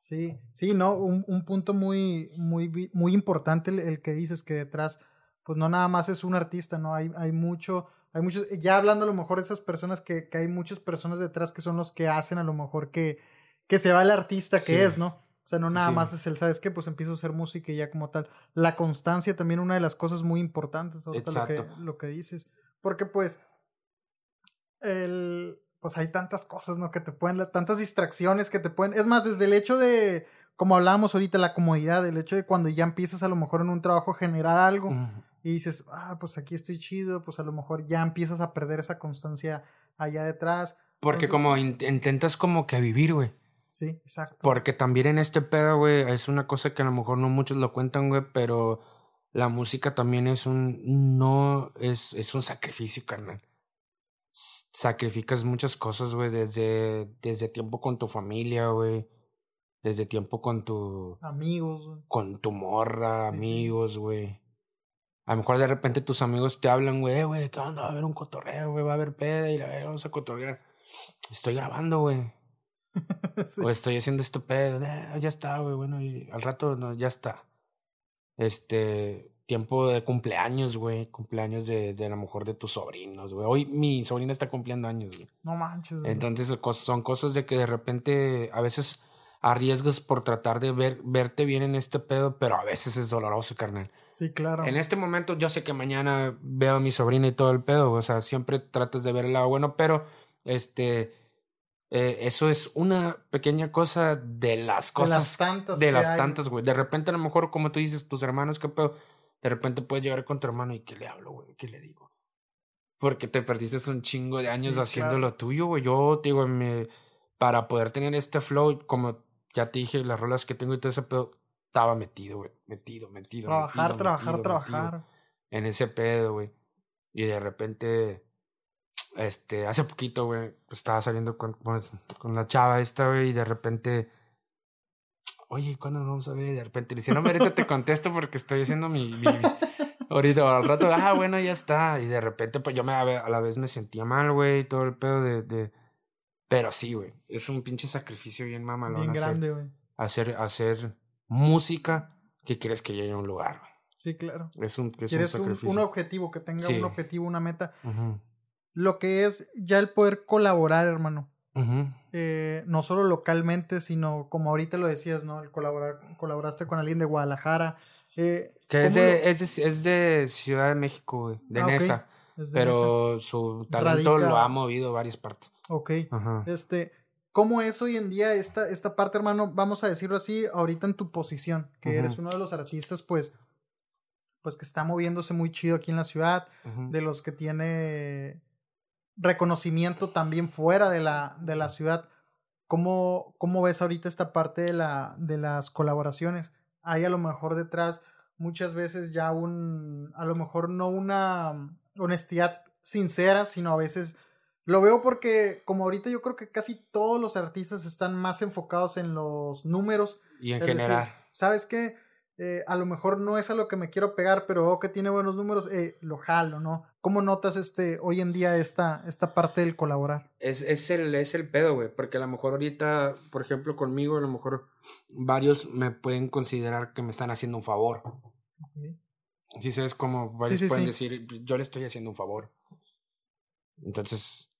Sí, sí, no, un, un punto muy, muy, muy importante el, que dices que detrás, pues no nada más es un artista, ¿no? Hay, hay mucho, hay muchos, ya hablando a lo mejor de esas personas que, que hay muchas personas detrás que son los que hacen a lo mejor que, que se va el artista que es, ¿no? O sea, no nada más es el, ¿sabes qué? Pues empiezo a hacer música y ya como tal. La constancia también una de las cosas muy importantes, lo que, lo que dices. Porque pues, el, pues hay tantas cosas, ¿no? Que te pueden, tantas distracciones que te pueden, es más, desde el hecho de, como hablábamos ahorita, la comodidad, el hecho de cuando ya empiezas a lo mejor en un trabajo generar algo y dices, ah, pues aquí estoy chido, pues a lo mejor ya empiezas a perder esa constancia allá detrás. Porque como intentas como que vivir, güey. Sí, exacto. Porque también en este pedo, güey, es una cosa que a lo mejor no muchos lo cuentan, güey, pero la música también es un, no, es, es un sacrificio, carnal sacrificas muchas cosas, güey, desde, desde tiempo con tu familia, güey. Desde tiempo con tu... Amigos, güey. Con tu morra, amigos, güey. A lo mejor de repente tus amigos te hablan, güey, eh, güey, ¿qué onda? Va a haber un cotorreo, güey, va a haber peda y la ver, vamos a cotorrear. Estoy grabando, güey. O estoy haciendo esto pedo, eh, ya está, güey, bueno, y al rato no, ya está. Este, tiempo de cumpleaños, güey. Cumpleaños de, de a lo mejor de tus sobrinos, güey. Hoy mi sobrina está cumpliendo años, güey. No manches, güey. Entonces son cosas de que de repente a veces arriesgas por tratar de ver, verte bien en este pedo, pero a veces es doloroso, carnal. Sí, claro. En este momento yo sé que mañana veo a mi sobrina y todo el pedo, o sea, siempre tratas de ver el lado bueno, pero este eh, eso es una pequeña cosa de las cosas. De las tantas. De las tantas, güey. De repente, a lo mejor, como tú dices, tus hermanos, qué pedo de repente puedes llegar con tu hermano y ¿qué le hablo, güey? ¿Qué le digo? Porque te perdiste un chingo de años haciendo lo tuyo, güey. Yo, te digo, me, para poder tener este flow, como ya te dije, las rolas que tengo y todo ese pedo, estaba metido, güey. Metido, metido. Trabajar, trabajar, trabajar. en ese pedo, güey. Y de repente, este, hace poquito, güey, pues estaba saliendo con, con la chava esta, güey, y de repente oye, ¿cuándo nos vamos a ver? De repente le dice, no, ahorita te contesto porque estoy haciendo mi, ahorita al rato, ah, bueno, ya está. Y de repente, pues yo me, a la vez me sentía mal, güey, todo el pedo de, de... Pero sí, güey, es un pinche sacrificio bien mamalón. Bien grande, güey. Hacer, hacer música que quieres que llegue a un lugar, güey. Sí, claro. Es un, es un sacrificio. Un, objetivo, que tenga un objetivo, una meta. Lo que es ya el poder colaborar, hermano. Eh, no solo localmente, sino como ahorita lo decías, ¿no? El colaborar, colaboraste con alguien de Guadalajara. Eh, que es de, es de, Ciudad de México, de ah, Nesa. pero su talento lo ha movido varias partes. Ok. Este, ¿cómo es hoy en día esta, esta parte, hermano? Vamos a decirlo así, ahorita en tu posición, que eres uno de los artistas, pues, pues que está moviéndose muy chido aquí en la ciudad, de los que tiene reconocimiento también fuera de la, de la ciudad. ¿Cómo, ¿Cómo ves ahorita esta parte de, la, de las colaboraciones? Hay a lo mejor detrás muchas veces ya un, a lo mejor no una honestidad sincera, sino a veces lo veo porque como ahorita yo creo que casi todos los artistas están más enfocados en los números. Y en general. ¿Sabes qué? Eh, a lo mejor no es a lo que me quiero pegar, pero veo que tiene buenos números, eh, lo jalo, ¿no? ¿Cómo notas este hoy en día esta, esta parte del colaborar? Es, es, el, es el pedo, güey, porque a lo mejor ahorita, por ejemplo, conmigo, a lo mejor varios me pueden considerar que me están haciendo un favor. Si sabes cómo varios pueden decir, yo le estoy haciendo un favor. Entonces,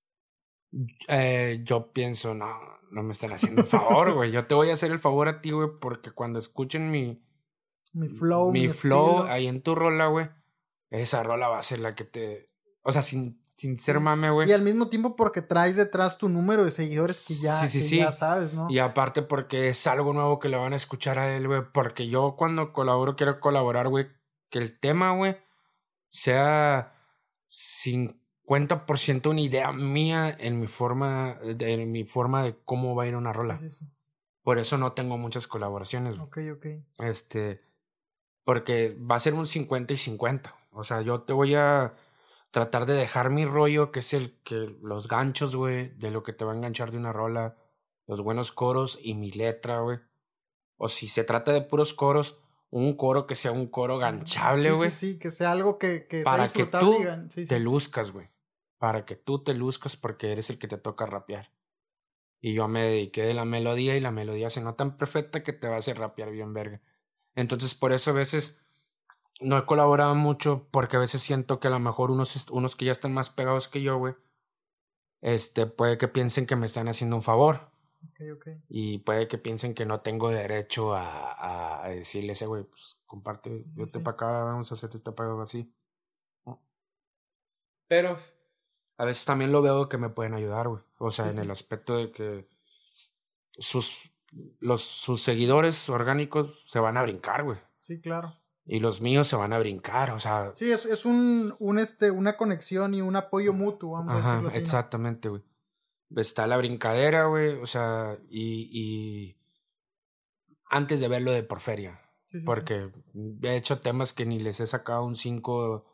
eh, yo pienso, no, no me están haciendo un favor, güey. Yo te voy a hacer el favor a ti, güey, porque cuando escuchen mi, mi flow. Mi, flow ahí en tu rola, güey. Esa rola va a ser la que te. O sea, sin, sin ser mame, güey. Y al mismo tiempo porque traes detrás tu número de seguidores que ya, ya sabes, ¿no? Y aparte porque es algo nuevo que le van a escuchar a él, güey. Porque yo cuando colaboro quiero colaborar, güey. Que el tema, güey, sea 50% una idea mía en mi forma, en mi forma de cómo va a ir una rola. Por eso no tengo muchas colaboraciones. Güey. Ok, ok. Este, porque va a ser un 50 y 50. O sea, yo te voy a tratar de dejar mi rollo, que es el que los ganchos, güey, de lo que te va a enganchar de una rola, los buenos coros y mi letra, güey. O si se trata de puros coros, un coro que sea un coro ganchable, güey. Sí, sí, que sea algo que, que para que tú te luzcas, güey. Para que tú te luzcas porque eres el que te toca rapear. Y yo me dediqué de la melodía y la melodía se nota tan perfecta que te va a hacer rapear bien verga. Entonces por eso a veces no he colaborado mucho porque a veces siento que a lo mejor unos, unos que ya están más pegados que yo, güey, este, puede que piensen que me están haciendo un favor. Okay, okay. Y puede que piensen que no tengo derecho a, a decirle ese güey, pues comparte, yo te para acá, vamos a hacer este pago así. Pero a veces también lo veo que me pueden ayudar, güey. O sea, en el aspecto de que sus, los, sus seguidores orgánicos se van a brincar, güey. Sí, claro. Y los míos se van a brincar, o sea. Sí, es, es un, un este, una conexión y un apoyo mutuo, vamos a decirlo así. Exactamente, güey. Está la brincadera, güey, o sea, y, y antes de verlo de Porferia. Sí, sí, porque he hecho temas que ni les he sacado un 5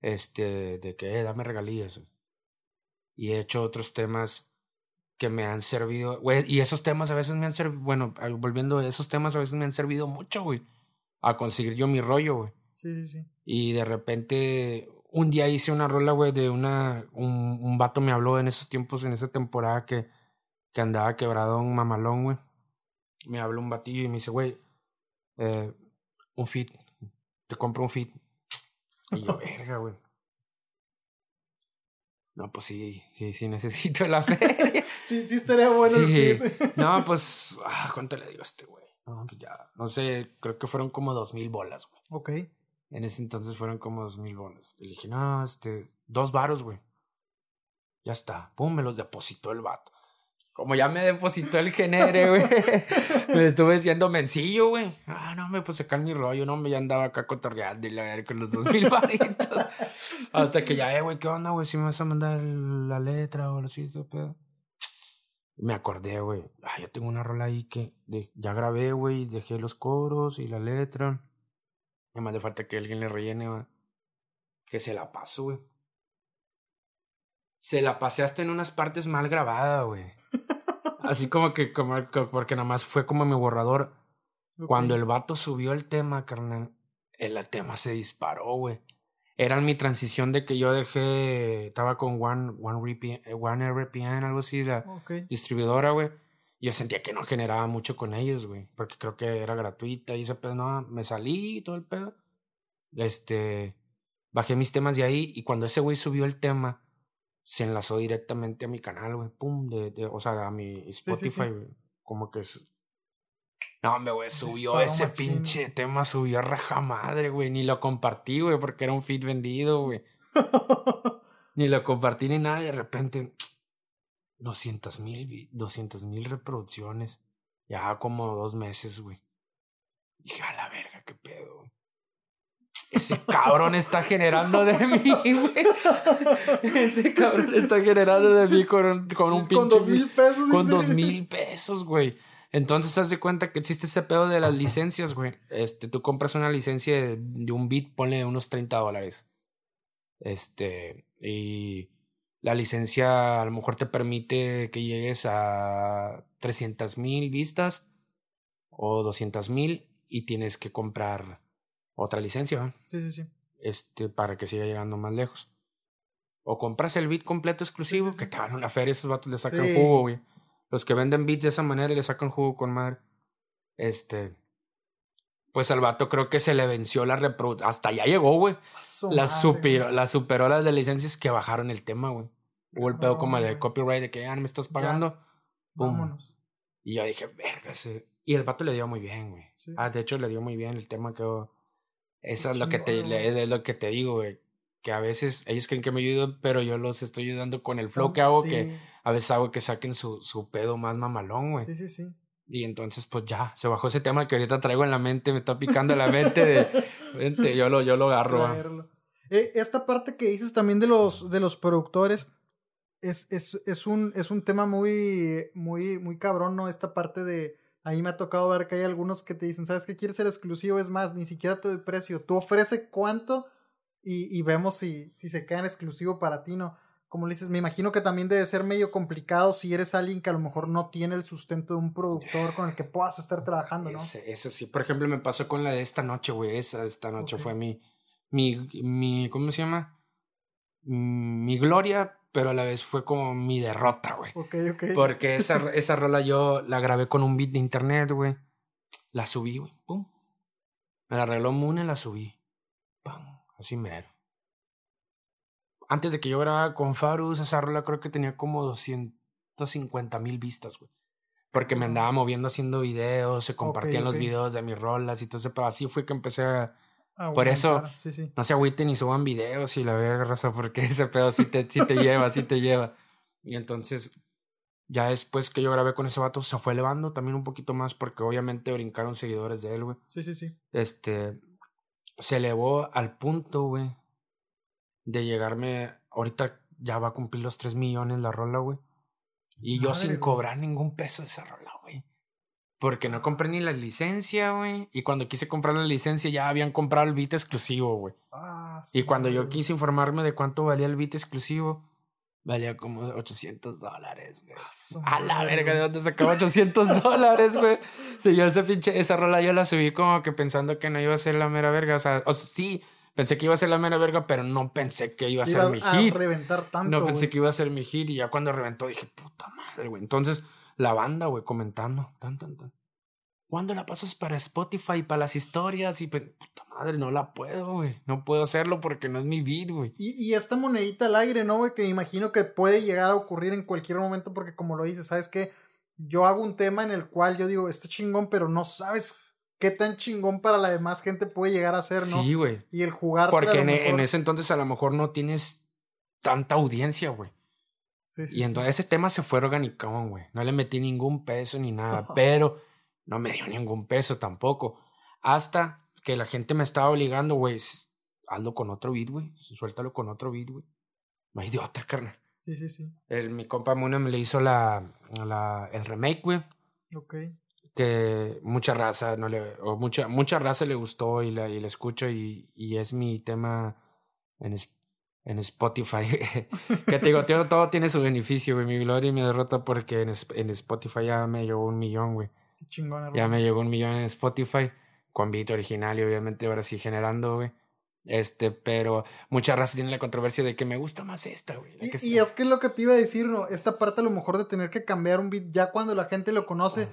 este, de que, eh, dame regalías. Y he hecho otros temas que me han servido, güey, y esos temas a veces me han servido, bueno, volviendo, esos temas a veces me han servido mucho, güey a conseguir yo mi rollo, güey. Sí, sí, sí. Y de repente, un día hice una rola, güey, de una. Un, un vato me habló en esos tiempos, en esa temporada que, que andaba quebrado un mamalón, güey. Me habló un batillo y me dice, güey, eh, un fit. Te compro un fit. Y yo, verga, güey. No, pues sí, sí, sí, necesito la feria. sí, sí estaría bueno el fit. no, pues, ah, ¿cuánto le digo a este güey? No, pues ya, no sé, creo que fueron como dos mil bolas, güey. Ok. En ese entonces fueron como dos mil bolas. Le dije, no, este, dos varos, güey. Ya está. Pum, me los depositó el vato. Como ya me depositó el genere, güey. me estuve diciendo mencillo, güey. Ah, no, me puse acá en mi rollo, no, me ya andaba acá cotorreando y la ver con los dos mil varitos. Hasta que ya, eh, güey, ¿qué onda, güey? Si me vas a mandar la letra o lo así, pedo me acordé, güey. Ah, yo tengo una rola ahí que ya grabé, güey. Dejé los coros y la letra. Y más de falta que alguien le rellene, güey. Que se la paso, güey. Se la pasé hasta en unas partes mal grabadas, güey. Así como que, como, porque nada más fue como mi borrador. Cuando el vato subió el tema, carnal, el tema se disparó, güey era mi transición de que yo dejé, estaba con One, One, RPN, One RPN, algo así, la distribuidora, güey. Yo sentía que no generaba mucho con ellos, güey, porque creo que era gratuita y ese pedo, no, me salí y todo el pedo. Este, bajé mis temas de ahí y cuando ese güey subió el tema, se enlazó directamente a mi canal, güey, pum, de, de, o sea, a mi Spotify, como que no, me güey, subió ese pinche tema, subió a raja madre, güey. Ni lo compartí, güey, porque era un feed vendido, güey. ni lo compartí ni nada. Y de repente, 200 mil, 200 mil reproducciones. Ya como dos meses, güey. Dije, a la verga, qué pedo, güey. Ese cabrón está generando de mí, güey. Ese cabrón está generando de mí con, con un pinche. Con dos mil pesos. Con dos mil pesos, güey. Entonces, haz de cuenta que existe ese pedo de las licencias, güey. Este, tú compras una licencia de, un bit, ponle unos 30 dólares. Este, y la licencia a lo mejor te permite que llegues a 300 mil vistas o 200 mil y tienes que comprar otra licencia, Sí, sí, sí. Este, para que siga llegando más lejos. O compras el bit completo exclusivo, que te van a una feria, esos vatos le sacan jugo, güey. Los que venden beats de esa manera y le sacan jugo con madre. Este. Pues al vato creo que se le venció la reproducción. Hasta allá llegó, güey. La, superó, la superó las de licencias que bajaron el tema, güey. Hubo el pedo como de copyright de que ya no me estás pagando. Vámonos. Y yo dije, verga, Y el vato le dio muy bien, güey. Ah, de hecho le dio muy bien el tema que. Eso es lo que te, es lo que te digo, güey. Que a veces ellos creen que me ayudan, pero yo los estoy ayudando con el flow que hago, que a veces hago que saquen su, su pedo más mamalón, güey. Sí, sí, sí. Y entonces, pues ya, se bajó ese tema que ahorita traigo en la mente, me está picando la mente de, vente, yo lo, yo lo agarro. Eh, esta parte que dices también de los, de los productores, es, es, es, un, es un tema muy, muy, muy cabrón, ¿no? Esta parte de, ahí me ha tocado ver que hay algunos que te dicen, ¿sabes qué? Quieres ser exclusivo, es más, ni siquiera te doy precio, tú ofrece cuánto y, y vemos si, si se queda en exclusivo para ti, ¿no? Como le dices, me imagino que también debe ser medio complicado si eres alguien que a lo mejor no tiene el sustento de un productor con el que puedas estar trabajando, ¿no? Ese, sí, por ejemplo, me pasó con la de esta noche, güey, esa esta noche fue mi, mi, mi, ¿cómo se llama? Mm, mi gloria pero a la vez fue como mi derrota, güey. Ok, ok. Porque esa, esa rola yo la grabé con un beat de internet, güey. La subí, güey. Pum. Me la arregló y la subí. Pam. Así mero. Antes de que yo grabara con Farus, esa rola creo que tenía como 250 mil vistas, güey. Porque me andaba moviendo haciendo videos, se compartían los videos de mis rolas y todo. Pero así fue que empecé a. Por eso, no se agüiten ni suban videos y la verga, raza, porque ese pedo sí te, sí te lleva, sí te lleva. Y entonces, ya después que yo grabé con ese vato, se fue elevando también un poquito más, porque obviamente brincaron seguidores de él, güey. Sí, sí, sí. Este, se elevó al punto, güey, de llegarme. Ahorita ya va a cumplir los 3 millones la rola, güey. Y yo sin cobrar ningún peso de esa rola, güey. Porque no compré ni la licencia, güey. Y cuando quise comprar la licencia ya habían comprado el beat exclusivo, güey. Ah, y cuando yo quise informarme de cuánto valía el beat exclusivo, valía como 800 dólares, güey. Ah, a la verga, ¿de dónde sacaba 800 dólares, güey? Si yo esa pinche, esa rola yo la subí como que pensando que no iba a ser la mera verga. O sea, o sea sí, Pensé que iba a ser la mera verga, pero no pensé que iba a ser mi hit. reventar tanto. No pensé que iba a ser mi hit y ya cuando reventó dije, puta madre, güey. Entonces, la banda, güey, comentando, tan, tan, tan. ¿Cuándo la pasas para Spotify, para las historias? Y pues, puta madre, no la puedo, güey. No puedo hacerlo porque no es mi beat, güey. Y, y esta monedita al aire, ¿no, güey? Que imagino que puede llegar a ocurrir en cualquier momento porque como lo dices, ¿sabes qué? Yo hago un tema en el cual yo digo, está chingón, pero no sabes qué tan chingón para la demás gente puede llegar a ser, ¿no? Sí, güey. Y el jugar. Porque e, en, ese entonces a lo mejor no tienes tanta audiencia, güey. Sí, sí, y entonces ese tema se fue organicón, güey. No le metí ningún peso ni nada, pero no me dio ningún peso tampoco. Hasta que la gente me estaba obligando, güey, hazlo con otro beat, güey. Suéltalo con otro beat, güey. No hay de otra, carnal. Sí, sí, sí. El, mi compa Muna me le hizo la, la, el remake, güey. Ok que mucha raza no le o mucha mucha raza le gustó y la y la escucho y, y es mi tema en en Spotify que te digo todo, tiene su beneficio güey mi gloria y mi derrota porque en, en Spotify ya me llegó un millón güey ya me llegó un millón en Spotify con beat original y obviamente ahora sí generando güey este, pero mucha raza tiene la controversia de que me gusta más esta, güey. Y, y, es que es lo que te iba a decir, ¿no? Esta parte a lo mejor de tener que cambiar un beat ya cuando la gente lo conoce.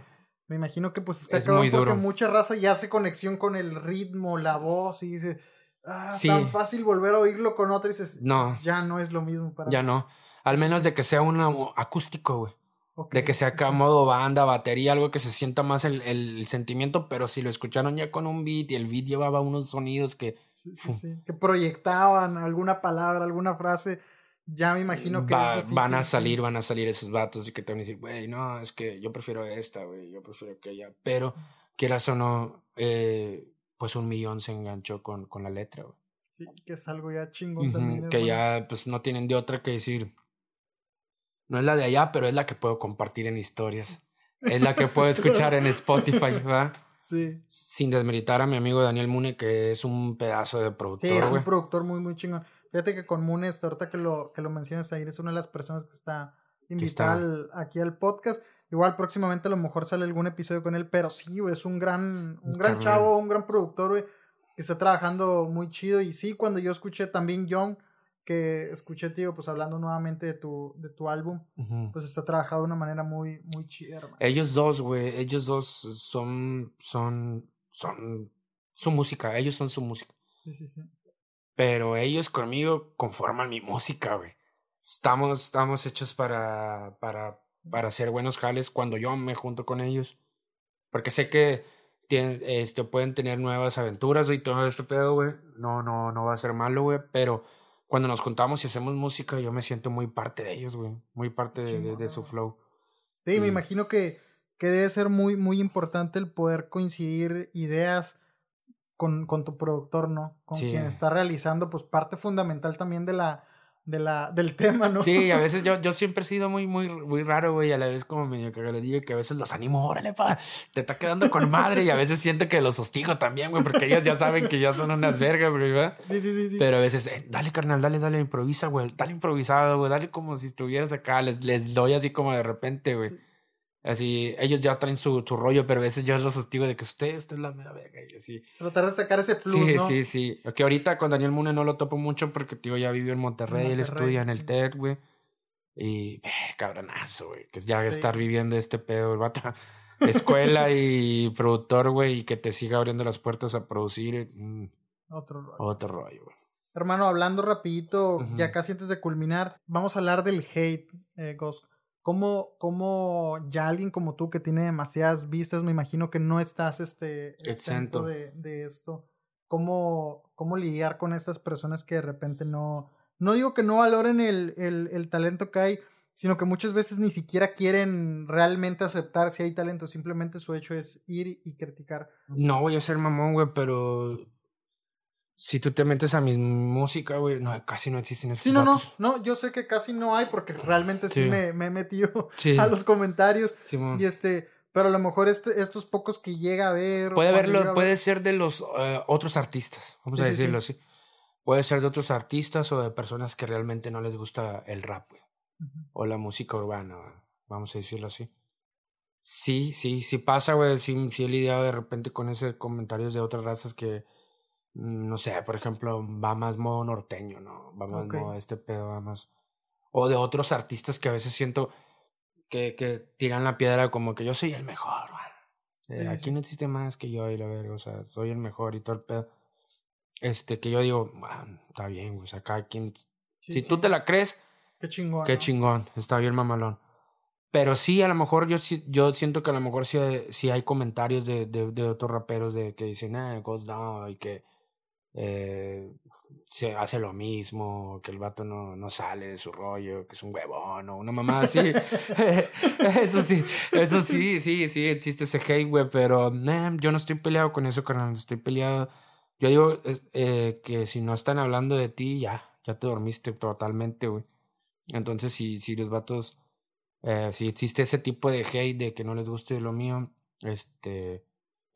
Me imagino que pues está es porque mucha raza ya hace conexión con el ritmo, la voz y dice, ah, tan fácil volver a oírlo con otro y dices, no, ya no es lo mismo para Ya no. Al menos de que sea un acústico, güey. de que sea acá modo banda, batería, algo que se sienta más el, el, sentimiento, pero si lo escucharon ya con un beat y el beat llevaba unos sonidos que... que proyectaban alguna palabra, alguna frase ya me imagino que van a salir, van a salir esos vatos y que te van a decir, güey, no, es que yo prefiero esta, güey, yo prefiero aquella. Pero, quieras o no, eh, pues un millón se enganchó con, con la letra, güey. Sí, que es algo ya chingón también. Que ya, pues no tienen de otra que decir. No es la de allá, pero es la que puedo compartir en historias. Es la que puedo escuchar en Spotify, ¿va? Sí. Sin desmeritar a mi amigo Daniel Mune, que es un pedazo de productor. Sí, es un productor muy, muy chingón. Fíjate que con Munes, ahorita que lo, que lo mencionas ahí, es una de las personas que está invitada aquí al podcast. Igual próximamente a lo mejor sale algún episodio con él, pero sí, es un gran, un gran chavo, un gran productor, güey, que está trabajando muy chido. Y sí, cuando yo escuché también Young, que escuché, tío, pues hablando nuevamente de tu, de tu álbum, pues está trabajado de una manera muy, muy chida, hermano. Ellos dos, güey, ellos dos son, son, son su música, ellos son su música. Sí, sí, sí. Pero ellos conmigo conforman mi música, güey. Estamos, estamos hechos para, para, para hacer buenos jales cuando yo me junto con ellos. Porque sé que tienen, este, pueden tener nuevas aventuras, y todo este pedo, güey. No, no, no va a ser malo, güey. Pero cuando nos juntamos y hacemos música, yo me siento muy parte de ellos, güey. Muy parte de, de, su flow. Sí, me imagino que, que debe ser muy, muy importante el poder coincidir ideas con, con tu productor, ¿no? Con quien está realizando, pues parte fundamental también de la, de la, del tema, ¿no? Sí, a veces yo, yo siempre he sido muy, muy, muy raro, güey, a la vez como medio digo que a veces los animo, órale, pa, te está quedando con madre, y a veces siento que los hostigo también, güey, porque ellos ya saben que ya son unas vergas, güey, ¿verdad? Sí, sí, sí, sí. Pero a veces, eh, dale, carnal, dale, dale, improvisa, güey, dale improvisado, güey, dale como si estuvieras acá, les, les doy así como de repente, güey. Así, ellos ya traen su, su, rollo, pero a veces yo los hostigo de que usted, esta es la mera verga. Y así. Tratar de sacar ese plus. Sí, ¿no? sí, sí. Que ahorita con Daniel Mune no lo topo mucho porque, tío, ya vivió en Monterrey, él estudia en el TED, güey. Y, eh, cabronazo, güey, que es ya estar viviendo este pedo, el vato. Escuela y productor, güey, y que te siga abriendo las puertas a producir. Mm, otro rollo. Otro rollo, güey. Hermano, hablando rapidito, ya casi antes de culminar, vamos a hablar del hate, eh, Ghost. ¿Cómo, ¿Cómo, ya alguien como tú que tiene demasiadas vistas, me imagino que no estás este, exento de, de esto? ¿Cómo, ¿Cómo lidiar con estas personas que de repente no, no digo que no valoren el, el, el talento que hay, sino que muchas veces ni siquiera quieren realmente aceptar si hay talento, simplemente su hecho es ir y criticar. No voy a ser mamón, güey, pero si tú te metes a mi música, güey, no, casi no existen esos Sí, no, no, no, yo sé que casi no hay porque realmente sí, me, me, he metido a los comentarios. y este, pero a lo mejor este, estos pocos que llega a ver. Puede verlo, puede ser de los eh, otros artistas, vamos a decirlo así. Puede ser de otros artistas o de personas que realmente no les gusta el rap, güey. O la música urbana, vamos a decirlo así. Sí, sí, sí pasa, güey. Sí, sí he lidiado de repente con esos comentarios de otras razas que no sé, por ejemplo, va más modo norteño, ¿no? Va más modo este pedo, va más... O de otros artistas que a veces siento que, que tiran la piedra como que yo soy el mejor, eh, aquí no existe más que yo y la verga, o sea, soy el mejor y todo el pedo. Este, que yo digo, está bien, o sea, cada quien... si tú te la crees... Qué chingón. Qué chingón, está bien mamalón. Pero sí, a lo mejor yo, yo siento que a lo mejor sí, sí hay comentarios de, de, de otros raperos de que dicen, eh, Ghost Down y que eh, se hace lo mismo, que el vato no, no sale de su rollo, que es un huevón o una mamá así. eso sí, eso sí, sí, sí, existe ese hate, güey, pero yo no estoy peleado con eso, carnal, estoy peleado. Yo digo eh, que si no están hablando de ti, ya, ya te dormiste totalmente, güey. Entonces, si, si los vatos, eh, si existe ese tipo de hate de que no les guste lo mío, este,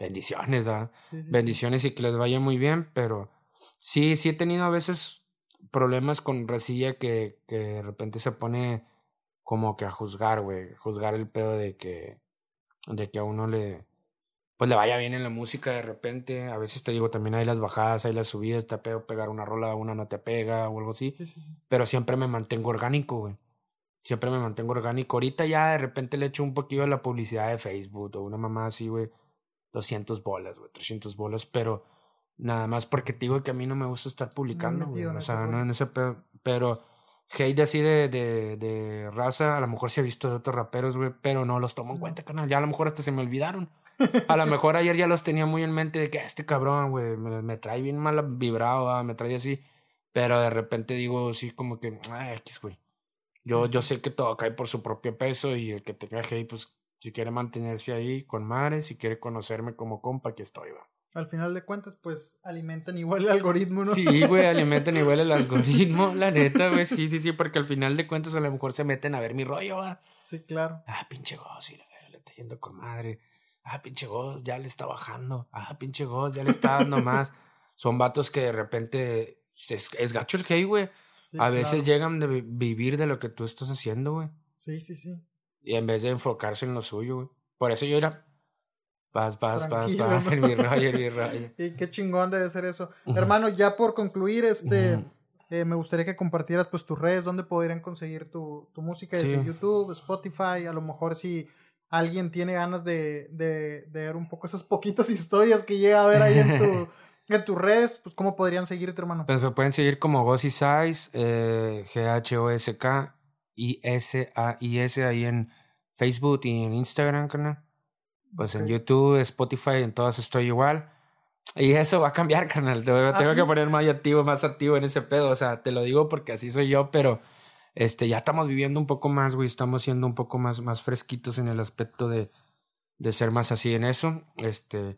bendiciones, ¿ah? bendiciones y que les vaya muy bien, pero sí, sí he tenido a veces problemas con Resilla que, que de repente se pone como que a juzgar, güey, juzgar el pedo de que, de que a uno le, pues le vaya bien en la música de repente, a veces te digo también hay las bajadas, hay las subidas, te pego pegar una rola, una no te pega o algo así, pero siempre me mantengo orgánico, güey. Siempre me mantengo orgánico. Ahorita ya de repente le echo un poquito de la publicidad de Facebook o una mamá así, güey 200 bolas, güey, 300 bolas, pero nada más porque te digo que a mí no me gusta estar publicando, güey. O sea, no en ese pedo, pero hate así de, de, de raza, a lo mejor se ha visto de otros raperos, güey, pero no los tomo en cuenta, canal. Ya a lo mejor hasta se me olvidaron. A lo mejor ayer ya los tenía muy en mente de que ah, este cabrón, güey, me, trae bien mal vibrado, me trae así. Pero de repente digo, sí, como que, ah, X, güey. Yo, yo sé que todo cae por su propio peso y el que tenga hate, pues si quiere mantenerse ahí con Mares, si quiere conocerme como compa, aquí estoy, va. Al final de cuentas, pues alimentan igual el algoritmo, ¿no? Sí, güey, alimentan igual el algoritmo, la neta, güey. Sí, sí, sí, porque al final de cuentas a lo mejor se meten a ver mi rollo, va. Sí, claro. Ah, pinche Goz, sí, le está yendo con madre. Ah, pinche Goz, ya le está bajando. Ah, pinche Goz, ya le está dando más. Son vatos que de repente es, gacho el hey, güey. a veces llegan de vivir de lo que tú estás haciendo, güey. Sí, sí, sí. Y en vez de enfocarse en lo suyo, güey. Por eso yo era. Vas, vas, vas, vas, en mi en mi rollo. y qué chingón debe ser eso. Hermano, ya por concluir, este. Eh, me gustaría que compartieras pues tus redes, dónde podrían conseguir tu, tu música desde YouTube, Spotify, a lo mejor si alguien tiene ganas de, de, de, ver un poco esas poquitas historias que llega a ver ahí en tu, en tus redes, pues cómo podrían seguirte, hermano. Pues me pueden seguir como Gossy Size, eh, G-H-O-S-K, I-S-A-I-S ahí en Facebook y en Instagram, carnal. Pues en YouTube, Spotify, en todas estoy igual. Y eso va a cambiar, carnal. Tengo, ¿Ah, que poner más activo, más activo en ese pedo. O sea, te lo digo porque así soy yo, pero este, ya estamos viviendo un poco más, güey. Estamos siendo un poco más, más fresquitos en el aspecto de, de ser más así en eso. Este,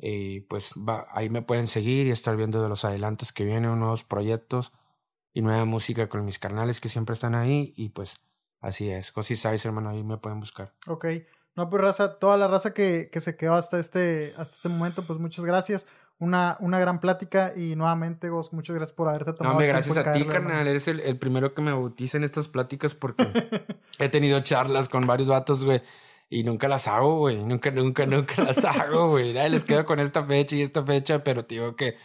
y pues va, ahí me pueden seguir y estar viendo de los adelantos que vienen, nuevos proyectos y nueva música con mis carnales que siempre están ahí y pues así es. Cosi Size, hermano, ahí me pueden buscar. Ok. No, pues raza, toda la raza que, que se quedó hasta este, hasta este momento, pues muchas gracias. Una, una gran plática y nuevamente, Gos, muchas gracias por haberte tomado. No, gracias a ti, carnal. Eres el, el, primero que me bautiza en estas pláticas porque he tenido charlas con varios vatos, güey. Y nunca las hago, güey. Nunca, nunca, nunca las hago, güey. Les quedo con esta fecha y esta fecha, pero te digo que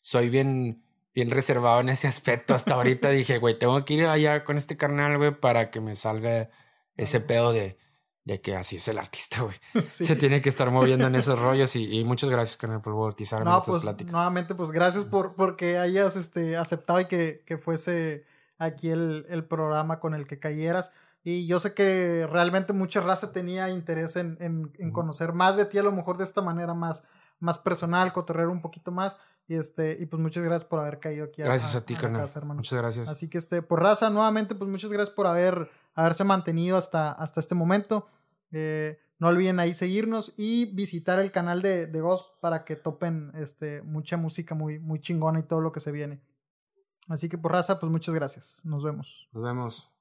soy bien bien reservado en ese aspecto. Hasta ahorita dije, güey, tengo que ir allá con este carnal, güey, para que me salga ese pedo de, de que así es el artista, güey. Se tiene que estar moviendo en esos rollos y, muchas gracias, carnal, por bautizarme no, pues, Nuevamente, pues gracias por porque hayas este, aceptado y que, que fuese aquí el, el programa con el que cayeras. Y yo sé que realmente mucha raza tenía interés en, en, en, conocer más de ti, a lo mejor de esta manera más, más personal, cotorrear un poquito más. Y este, y pues muchas gracias por haber caído aquí. Gracias a, ti, carnal. Muchas gracias. Así que este, por raza, nuevamente, pues muchas gracias por haber, haberse mantenido hasta, hasta este momento. Eh, no olviden ahí seguirnos y visitar el canal de, de Ghost para que topen este, mucha música muy, muy chingona y todo lo que se viene. Así que por raza, pues muchas gracias. Nos vemos. Nos vemos.